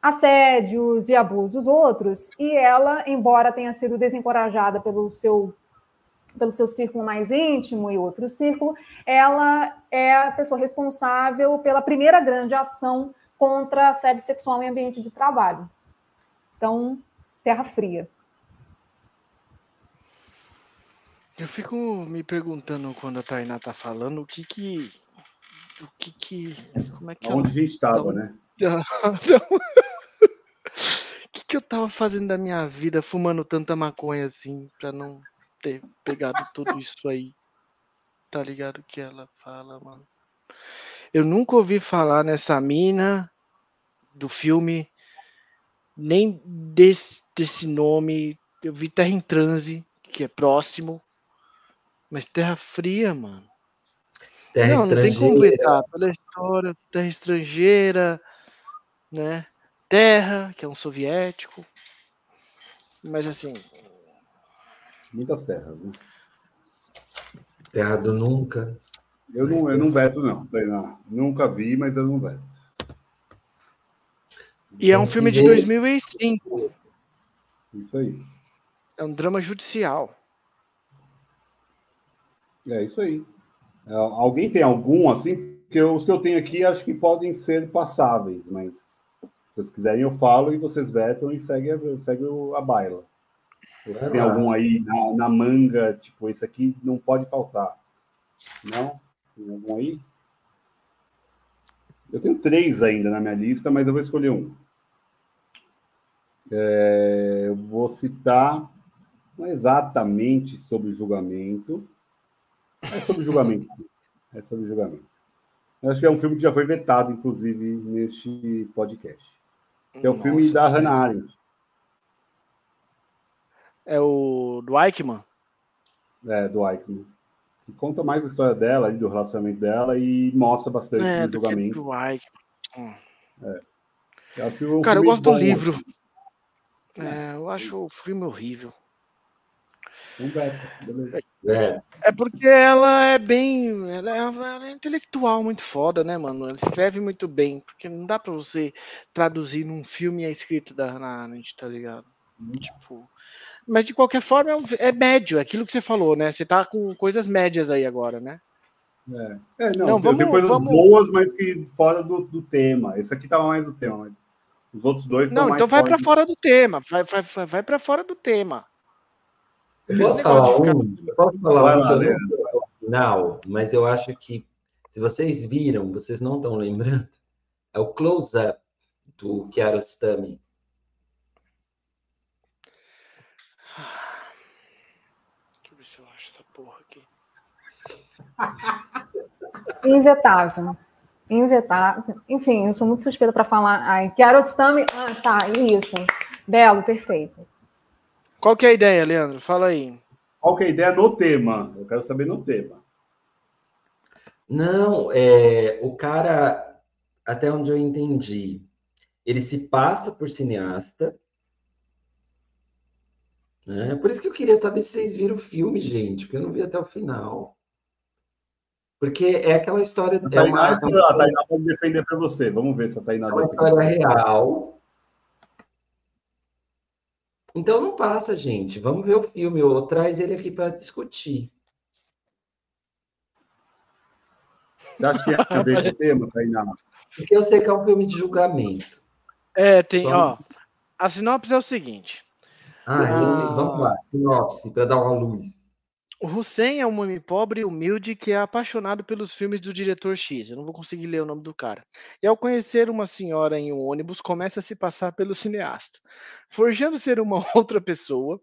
assédios e abusos outros, e ela, embora tenha sido desencorajada pelo seu pelo seu círculo mais íntimo e outro círculo, ela é a pessoa responsável pela primeira grande ação contra assédio sexual em ambiente de trabalho. Então, Terra Fria. Eu fico me perguntando quando a Tainá tá falando o que que. O que que. Como é que Onde ela... a gente estava, né? O que, que eu tava fazendo da minha vida fumando tanta maconha assim, pra não ter pegado tudo isso aí? Tá ligado que ela fala, mano? Eu nunca ouvi falar nessa mina do filme nem desse, desse nome. Eu vi Terra em Transe, que é próximo. Mas Terra Fria, mano. Terra não, não tem como ver, tá? Pela história, Terra Estrangeira. né? Terra, que é um soviético. Mas assim. Muitas terras, né? Terra do Nunca. Eu não, eu não veto, não. não. Nunca vi, mas eu não veto. E é um filme de 2005. Isso aí. É um drama judicial. É isso aí. É, alguém tem algum assim? Porque os que eu tenho aqui acho que podem ser passáveis, mas se vocês quiserem eu falo e vocês vetam e segue, segue a baila. Vocês têm algum aí na, na, manga, tipo, esse aqui não pode faltar? Não? Tem algum aí? Eu tenho três ainda na minha lista, mas eu vou escolher um. É, eu vou citar não exatamente sobre julgamento. É sobre julgamento, sim. É sobre julgamento. Eu acho que é um filme que já foi vetado, inclusive, neste podcast. é o filme da Hannah Arendt. É o do Eichmann? É, do Eichmann. Que conta mais a história dela, do relacionamento dela e mostra bastante é, o julgamento. Do Eichmann. Hum. É. Eu um Cara, eu gosto do livro. É, eu acho o filme horrível. É. é porque ela é bem. Ela é, ela é, intelectual muito foda, né, mano? Ela escreve muito bem. Porque não dá pra você traduzir num filme a escrita da Hannah Arendt, tá ligado? Hum. Tipo. Mas de qualquer forma é, é médio, é aquilo que você falou, né? Você tá com coisas médias aí agora, né? É, é não, não vamos, tem coisas vamos... boas, mas que fora do, do tema. Esse aqui tava mais do tema, mas os outros dois Não, então vai para fora do tema. Vai, vai, vai para fora do tema. Posso falar, um, posso falar um que eu não final, mas eu acho que se vocês viram, vocês não estão lembrando, é o close-up do Kiarostami. Deixa eu ver se eu acho essa porra aqui. Invetável. Injetável. Enfim, eu sou muito suspeita para falar. Ai, Kiarostami. Ah, tá, isso. Belo, perfeito. Qual que é a ideia, Leandro? Fala aí. Qual que é a ideia no tema? Eu quero saber no tema. Não, é, o cara, até onde eu entendi, ele se passa por cineasta. Né? Por isso que eu queria saber se vocês viram o filme, gente, porque eu não vi até o final. Porque é aquela história. A Tainá, é uma, a Tainá pode defender para você. Vamos ver se a Tainá é uma história real. Então não passa, gente. Vamos ver o filme ou traz ele aqui para discutir. Você acha que é a ver o tema, Tainá? Porque eu sei que é um filme de julgamento. É, tem, Só... ó. A sinopse é o seguinte. Ah, ah... vamos lá. Sinopse, para dar uma luz. Hussein é um homem pobre e humilde que é apaixonado pelos filmes do diretor X. Eu não vou conseguir ler o nome do cara. E ao conhecer uma senhora em um ônibus, começa a se passar pelo cineasta. Forjando ser uma outra pessoa,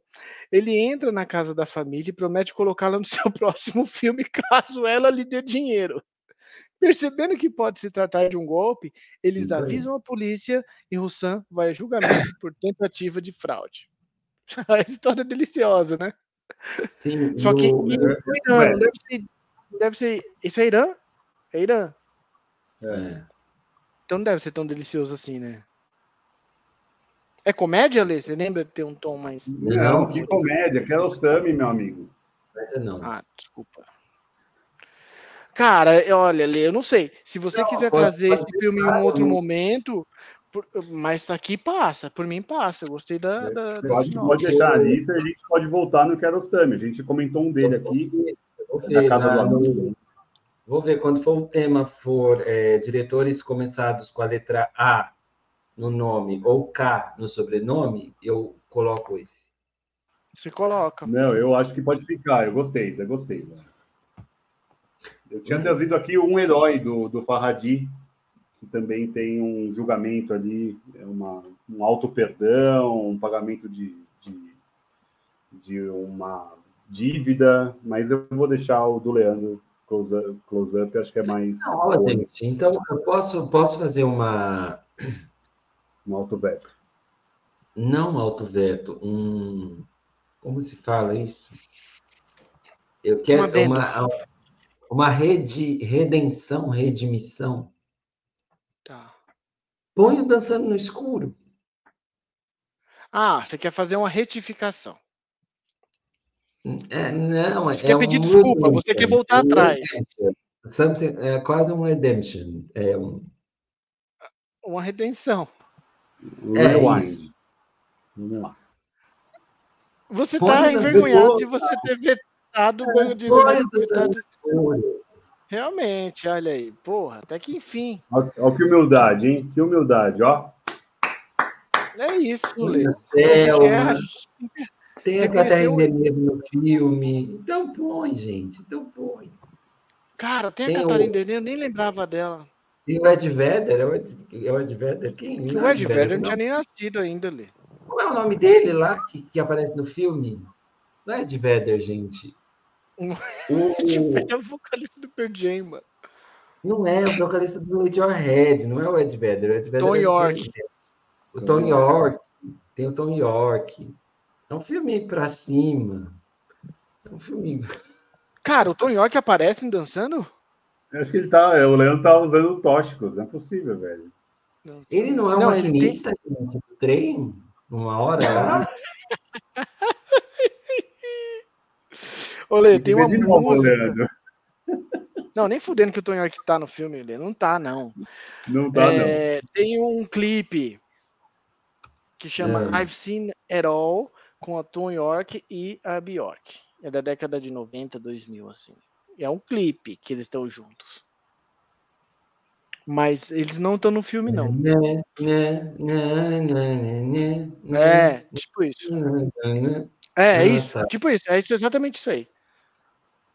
ele entra na casa da família e promete colocá-la no seu próximo filme caso ela lhe dê dinheiro. Percebendo que pode se tratar de um golpe, eles avisam a polícia e Hussein vai a julgamento por tentativa de fraude. A história é deliciosa, né? Sim, Só que no... Irã, deve ser, deve ser. Isso é Irã? É Irã. É. Então não deve ser tão delicioso assim, né? É comédia, Lê? Você lembra de ter um tom mais. Não, que comédia, que é Ostami, meu amigo. Não. Ah, desculpa. Cara, olha, Lê, eu não sei. Se você não, quiser trazer esse filme em um outro momento, por, mas aqui passa, por mim passa. Eu gostei da. É, da eu acho que pode deixar a lista e a gente pode voltar no Kerostami. A gente comentou um dele aqui. Ver, casa na, do amigo. Vou ver quando for o tema for é, diretores começados com a letra A no nome ou K no sobrenome, eu coloco esse. Você coloca. Não, eu acho que pode ficar. Eu gostei, eu gostei. Eu tinha trazido aqui um herói do, do Farhadi, que também tem um julgamento ali, é uma, um auto-perdão, um pagamento de, de, de, uma dívida, mas eu vou deixar o do Leandro close-up, close up, acho que é mais. Não, gente, então, eu posso, posso fazer uma. Um auto-veto. Não auto-veto, um. Como se fala isso? Eu quero uma, uma, uma rede, redenção, redimissão Põe o Dançando no Escuro. Ah, você quer fazer uma retificação. É, não, Você é quer um pedir desculpa, você quer voltar atrás. Something- é quase um redemption. É um, Uma redenção. É, Rewind. isso. Vamos lá. Você está envergonhado de você ter vetado o banho de Põe o vetado- Dançando no Escuro. Realmente, olha aí. Porra, até que enfim. Olha que humildade, hein? Que humildade, ó. É isso, Lê. A gente Thelma, erra, a gente Tem a Catarina Deneuve no filme. Então põe, gente. Então põe. Cara, tem a Tem o- Catarina Deneuve, eu nem lembrava dela. E o Ed Vedder? É o Ed, é o Ed Vedder quem? Que Não o Ed Vedder não não. tinha nem nascido ainda, Lê. Qual é o nome dele lá que, que aparece no filme? Não é Ed Vedder, gente. O, É o vocalista do Pearl Jam, mano. não é o vocalista do Radiohead, não é o Ed Vedder. O Ed Vedder Tom é do York. O Tom York. Tem o Tom York. É um filme pra cima. É um filme. Cara, o Tom York aparece em dançando? Eu acho que ele tá. O Leandro tá usando tóxicos, não é possível, velho. Ele não é um Não, tem- maquinista gente, do trem? Uma hora lá? Ô, Lê, tem uma de novo, música. Leandro. Não, nem fudendo que o Tom York tá no filme, Lê. Não tá, não. Não tá, não. É, tem um clipe que chama É. I've Seen It All com a Tom York e a Bjork. É da década de 90, 2000, assim. É um clipe que eles estão juntos. Mas eles não estão no filme, não. Né, né, né, É, tipo isso. É, é Ah, isso. tá. Tipo isso. É isso, exatamente isso aí.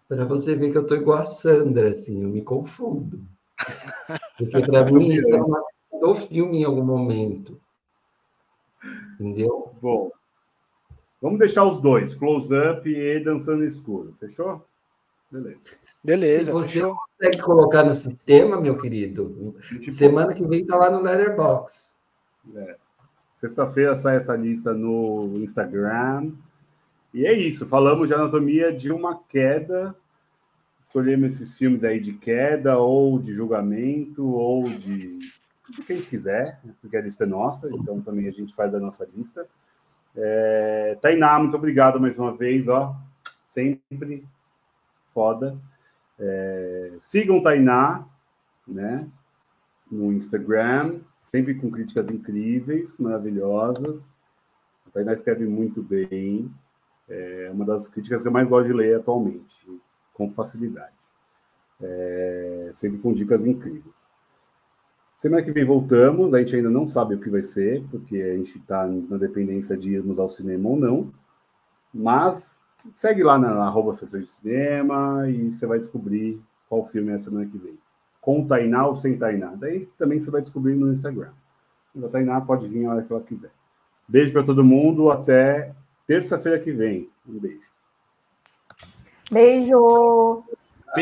Pra você ver que eu tô igual a Sandra, assim, eu me confundo. Porque pra mim isso é uma do filme em algum momento. Entendeu? Bom, vamos deixar os dois, close-up e dançando escuro. Fechou? Beleza. Beleza, Se você fechou. consegue colocar no sistema, meu querido, Tipo, semana que vem tá lá no Letterbox. Sexta-feira sai essa lista no Instagram. E é isso. Falamos de anatomia de uma queda. Escolhemos esses filmes aí de queda, ou de julgamento, ou de o que a gente quiser, porque a lista é nossa, então também a gente faz a nossa lista. É... Tainá, muito obrigado mais uma vez, ó. Sempre foda. É... Sigam Tainá, né? No Instagram, sempre com críticas incríveis, maravilhosas. A Tainá escreve muito bem. É uma das críticas que eu mais gosto de ler atualmente, com facilidade. É, sempre com dicas incríveis. Semana que vem voltamos, a gente ainda não sabe o que vai ser, porque a gente está na dependência de irmos ao cinema ou não. Mas segue lá na arroba sessão de cinema e você vai descobrir qual filme é a semana que vem. Com Tainá ou sem Tainá. Daí também você vai descobrir no Instagram. A Tainá pode vir a hora que ela quiser. Beijo para todo mundo, até terça-feira que vem. Um beijo. Beijo!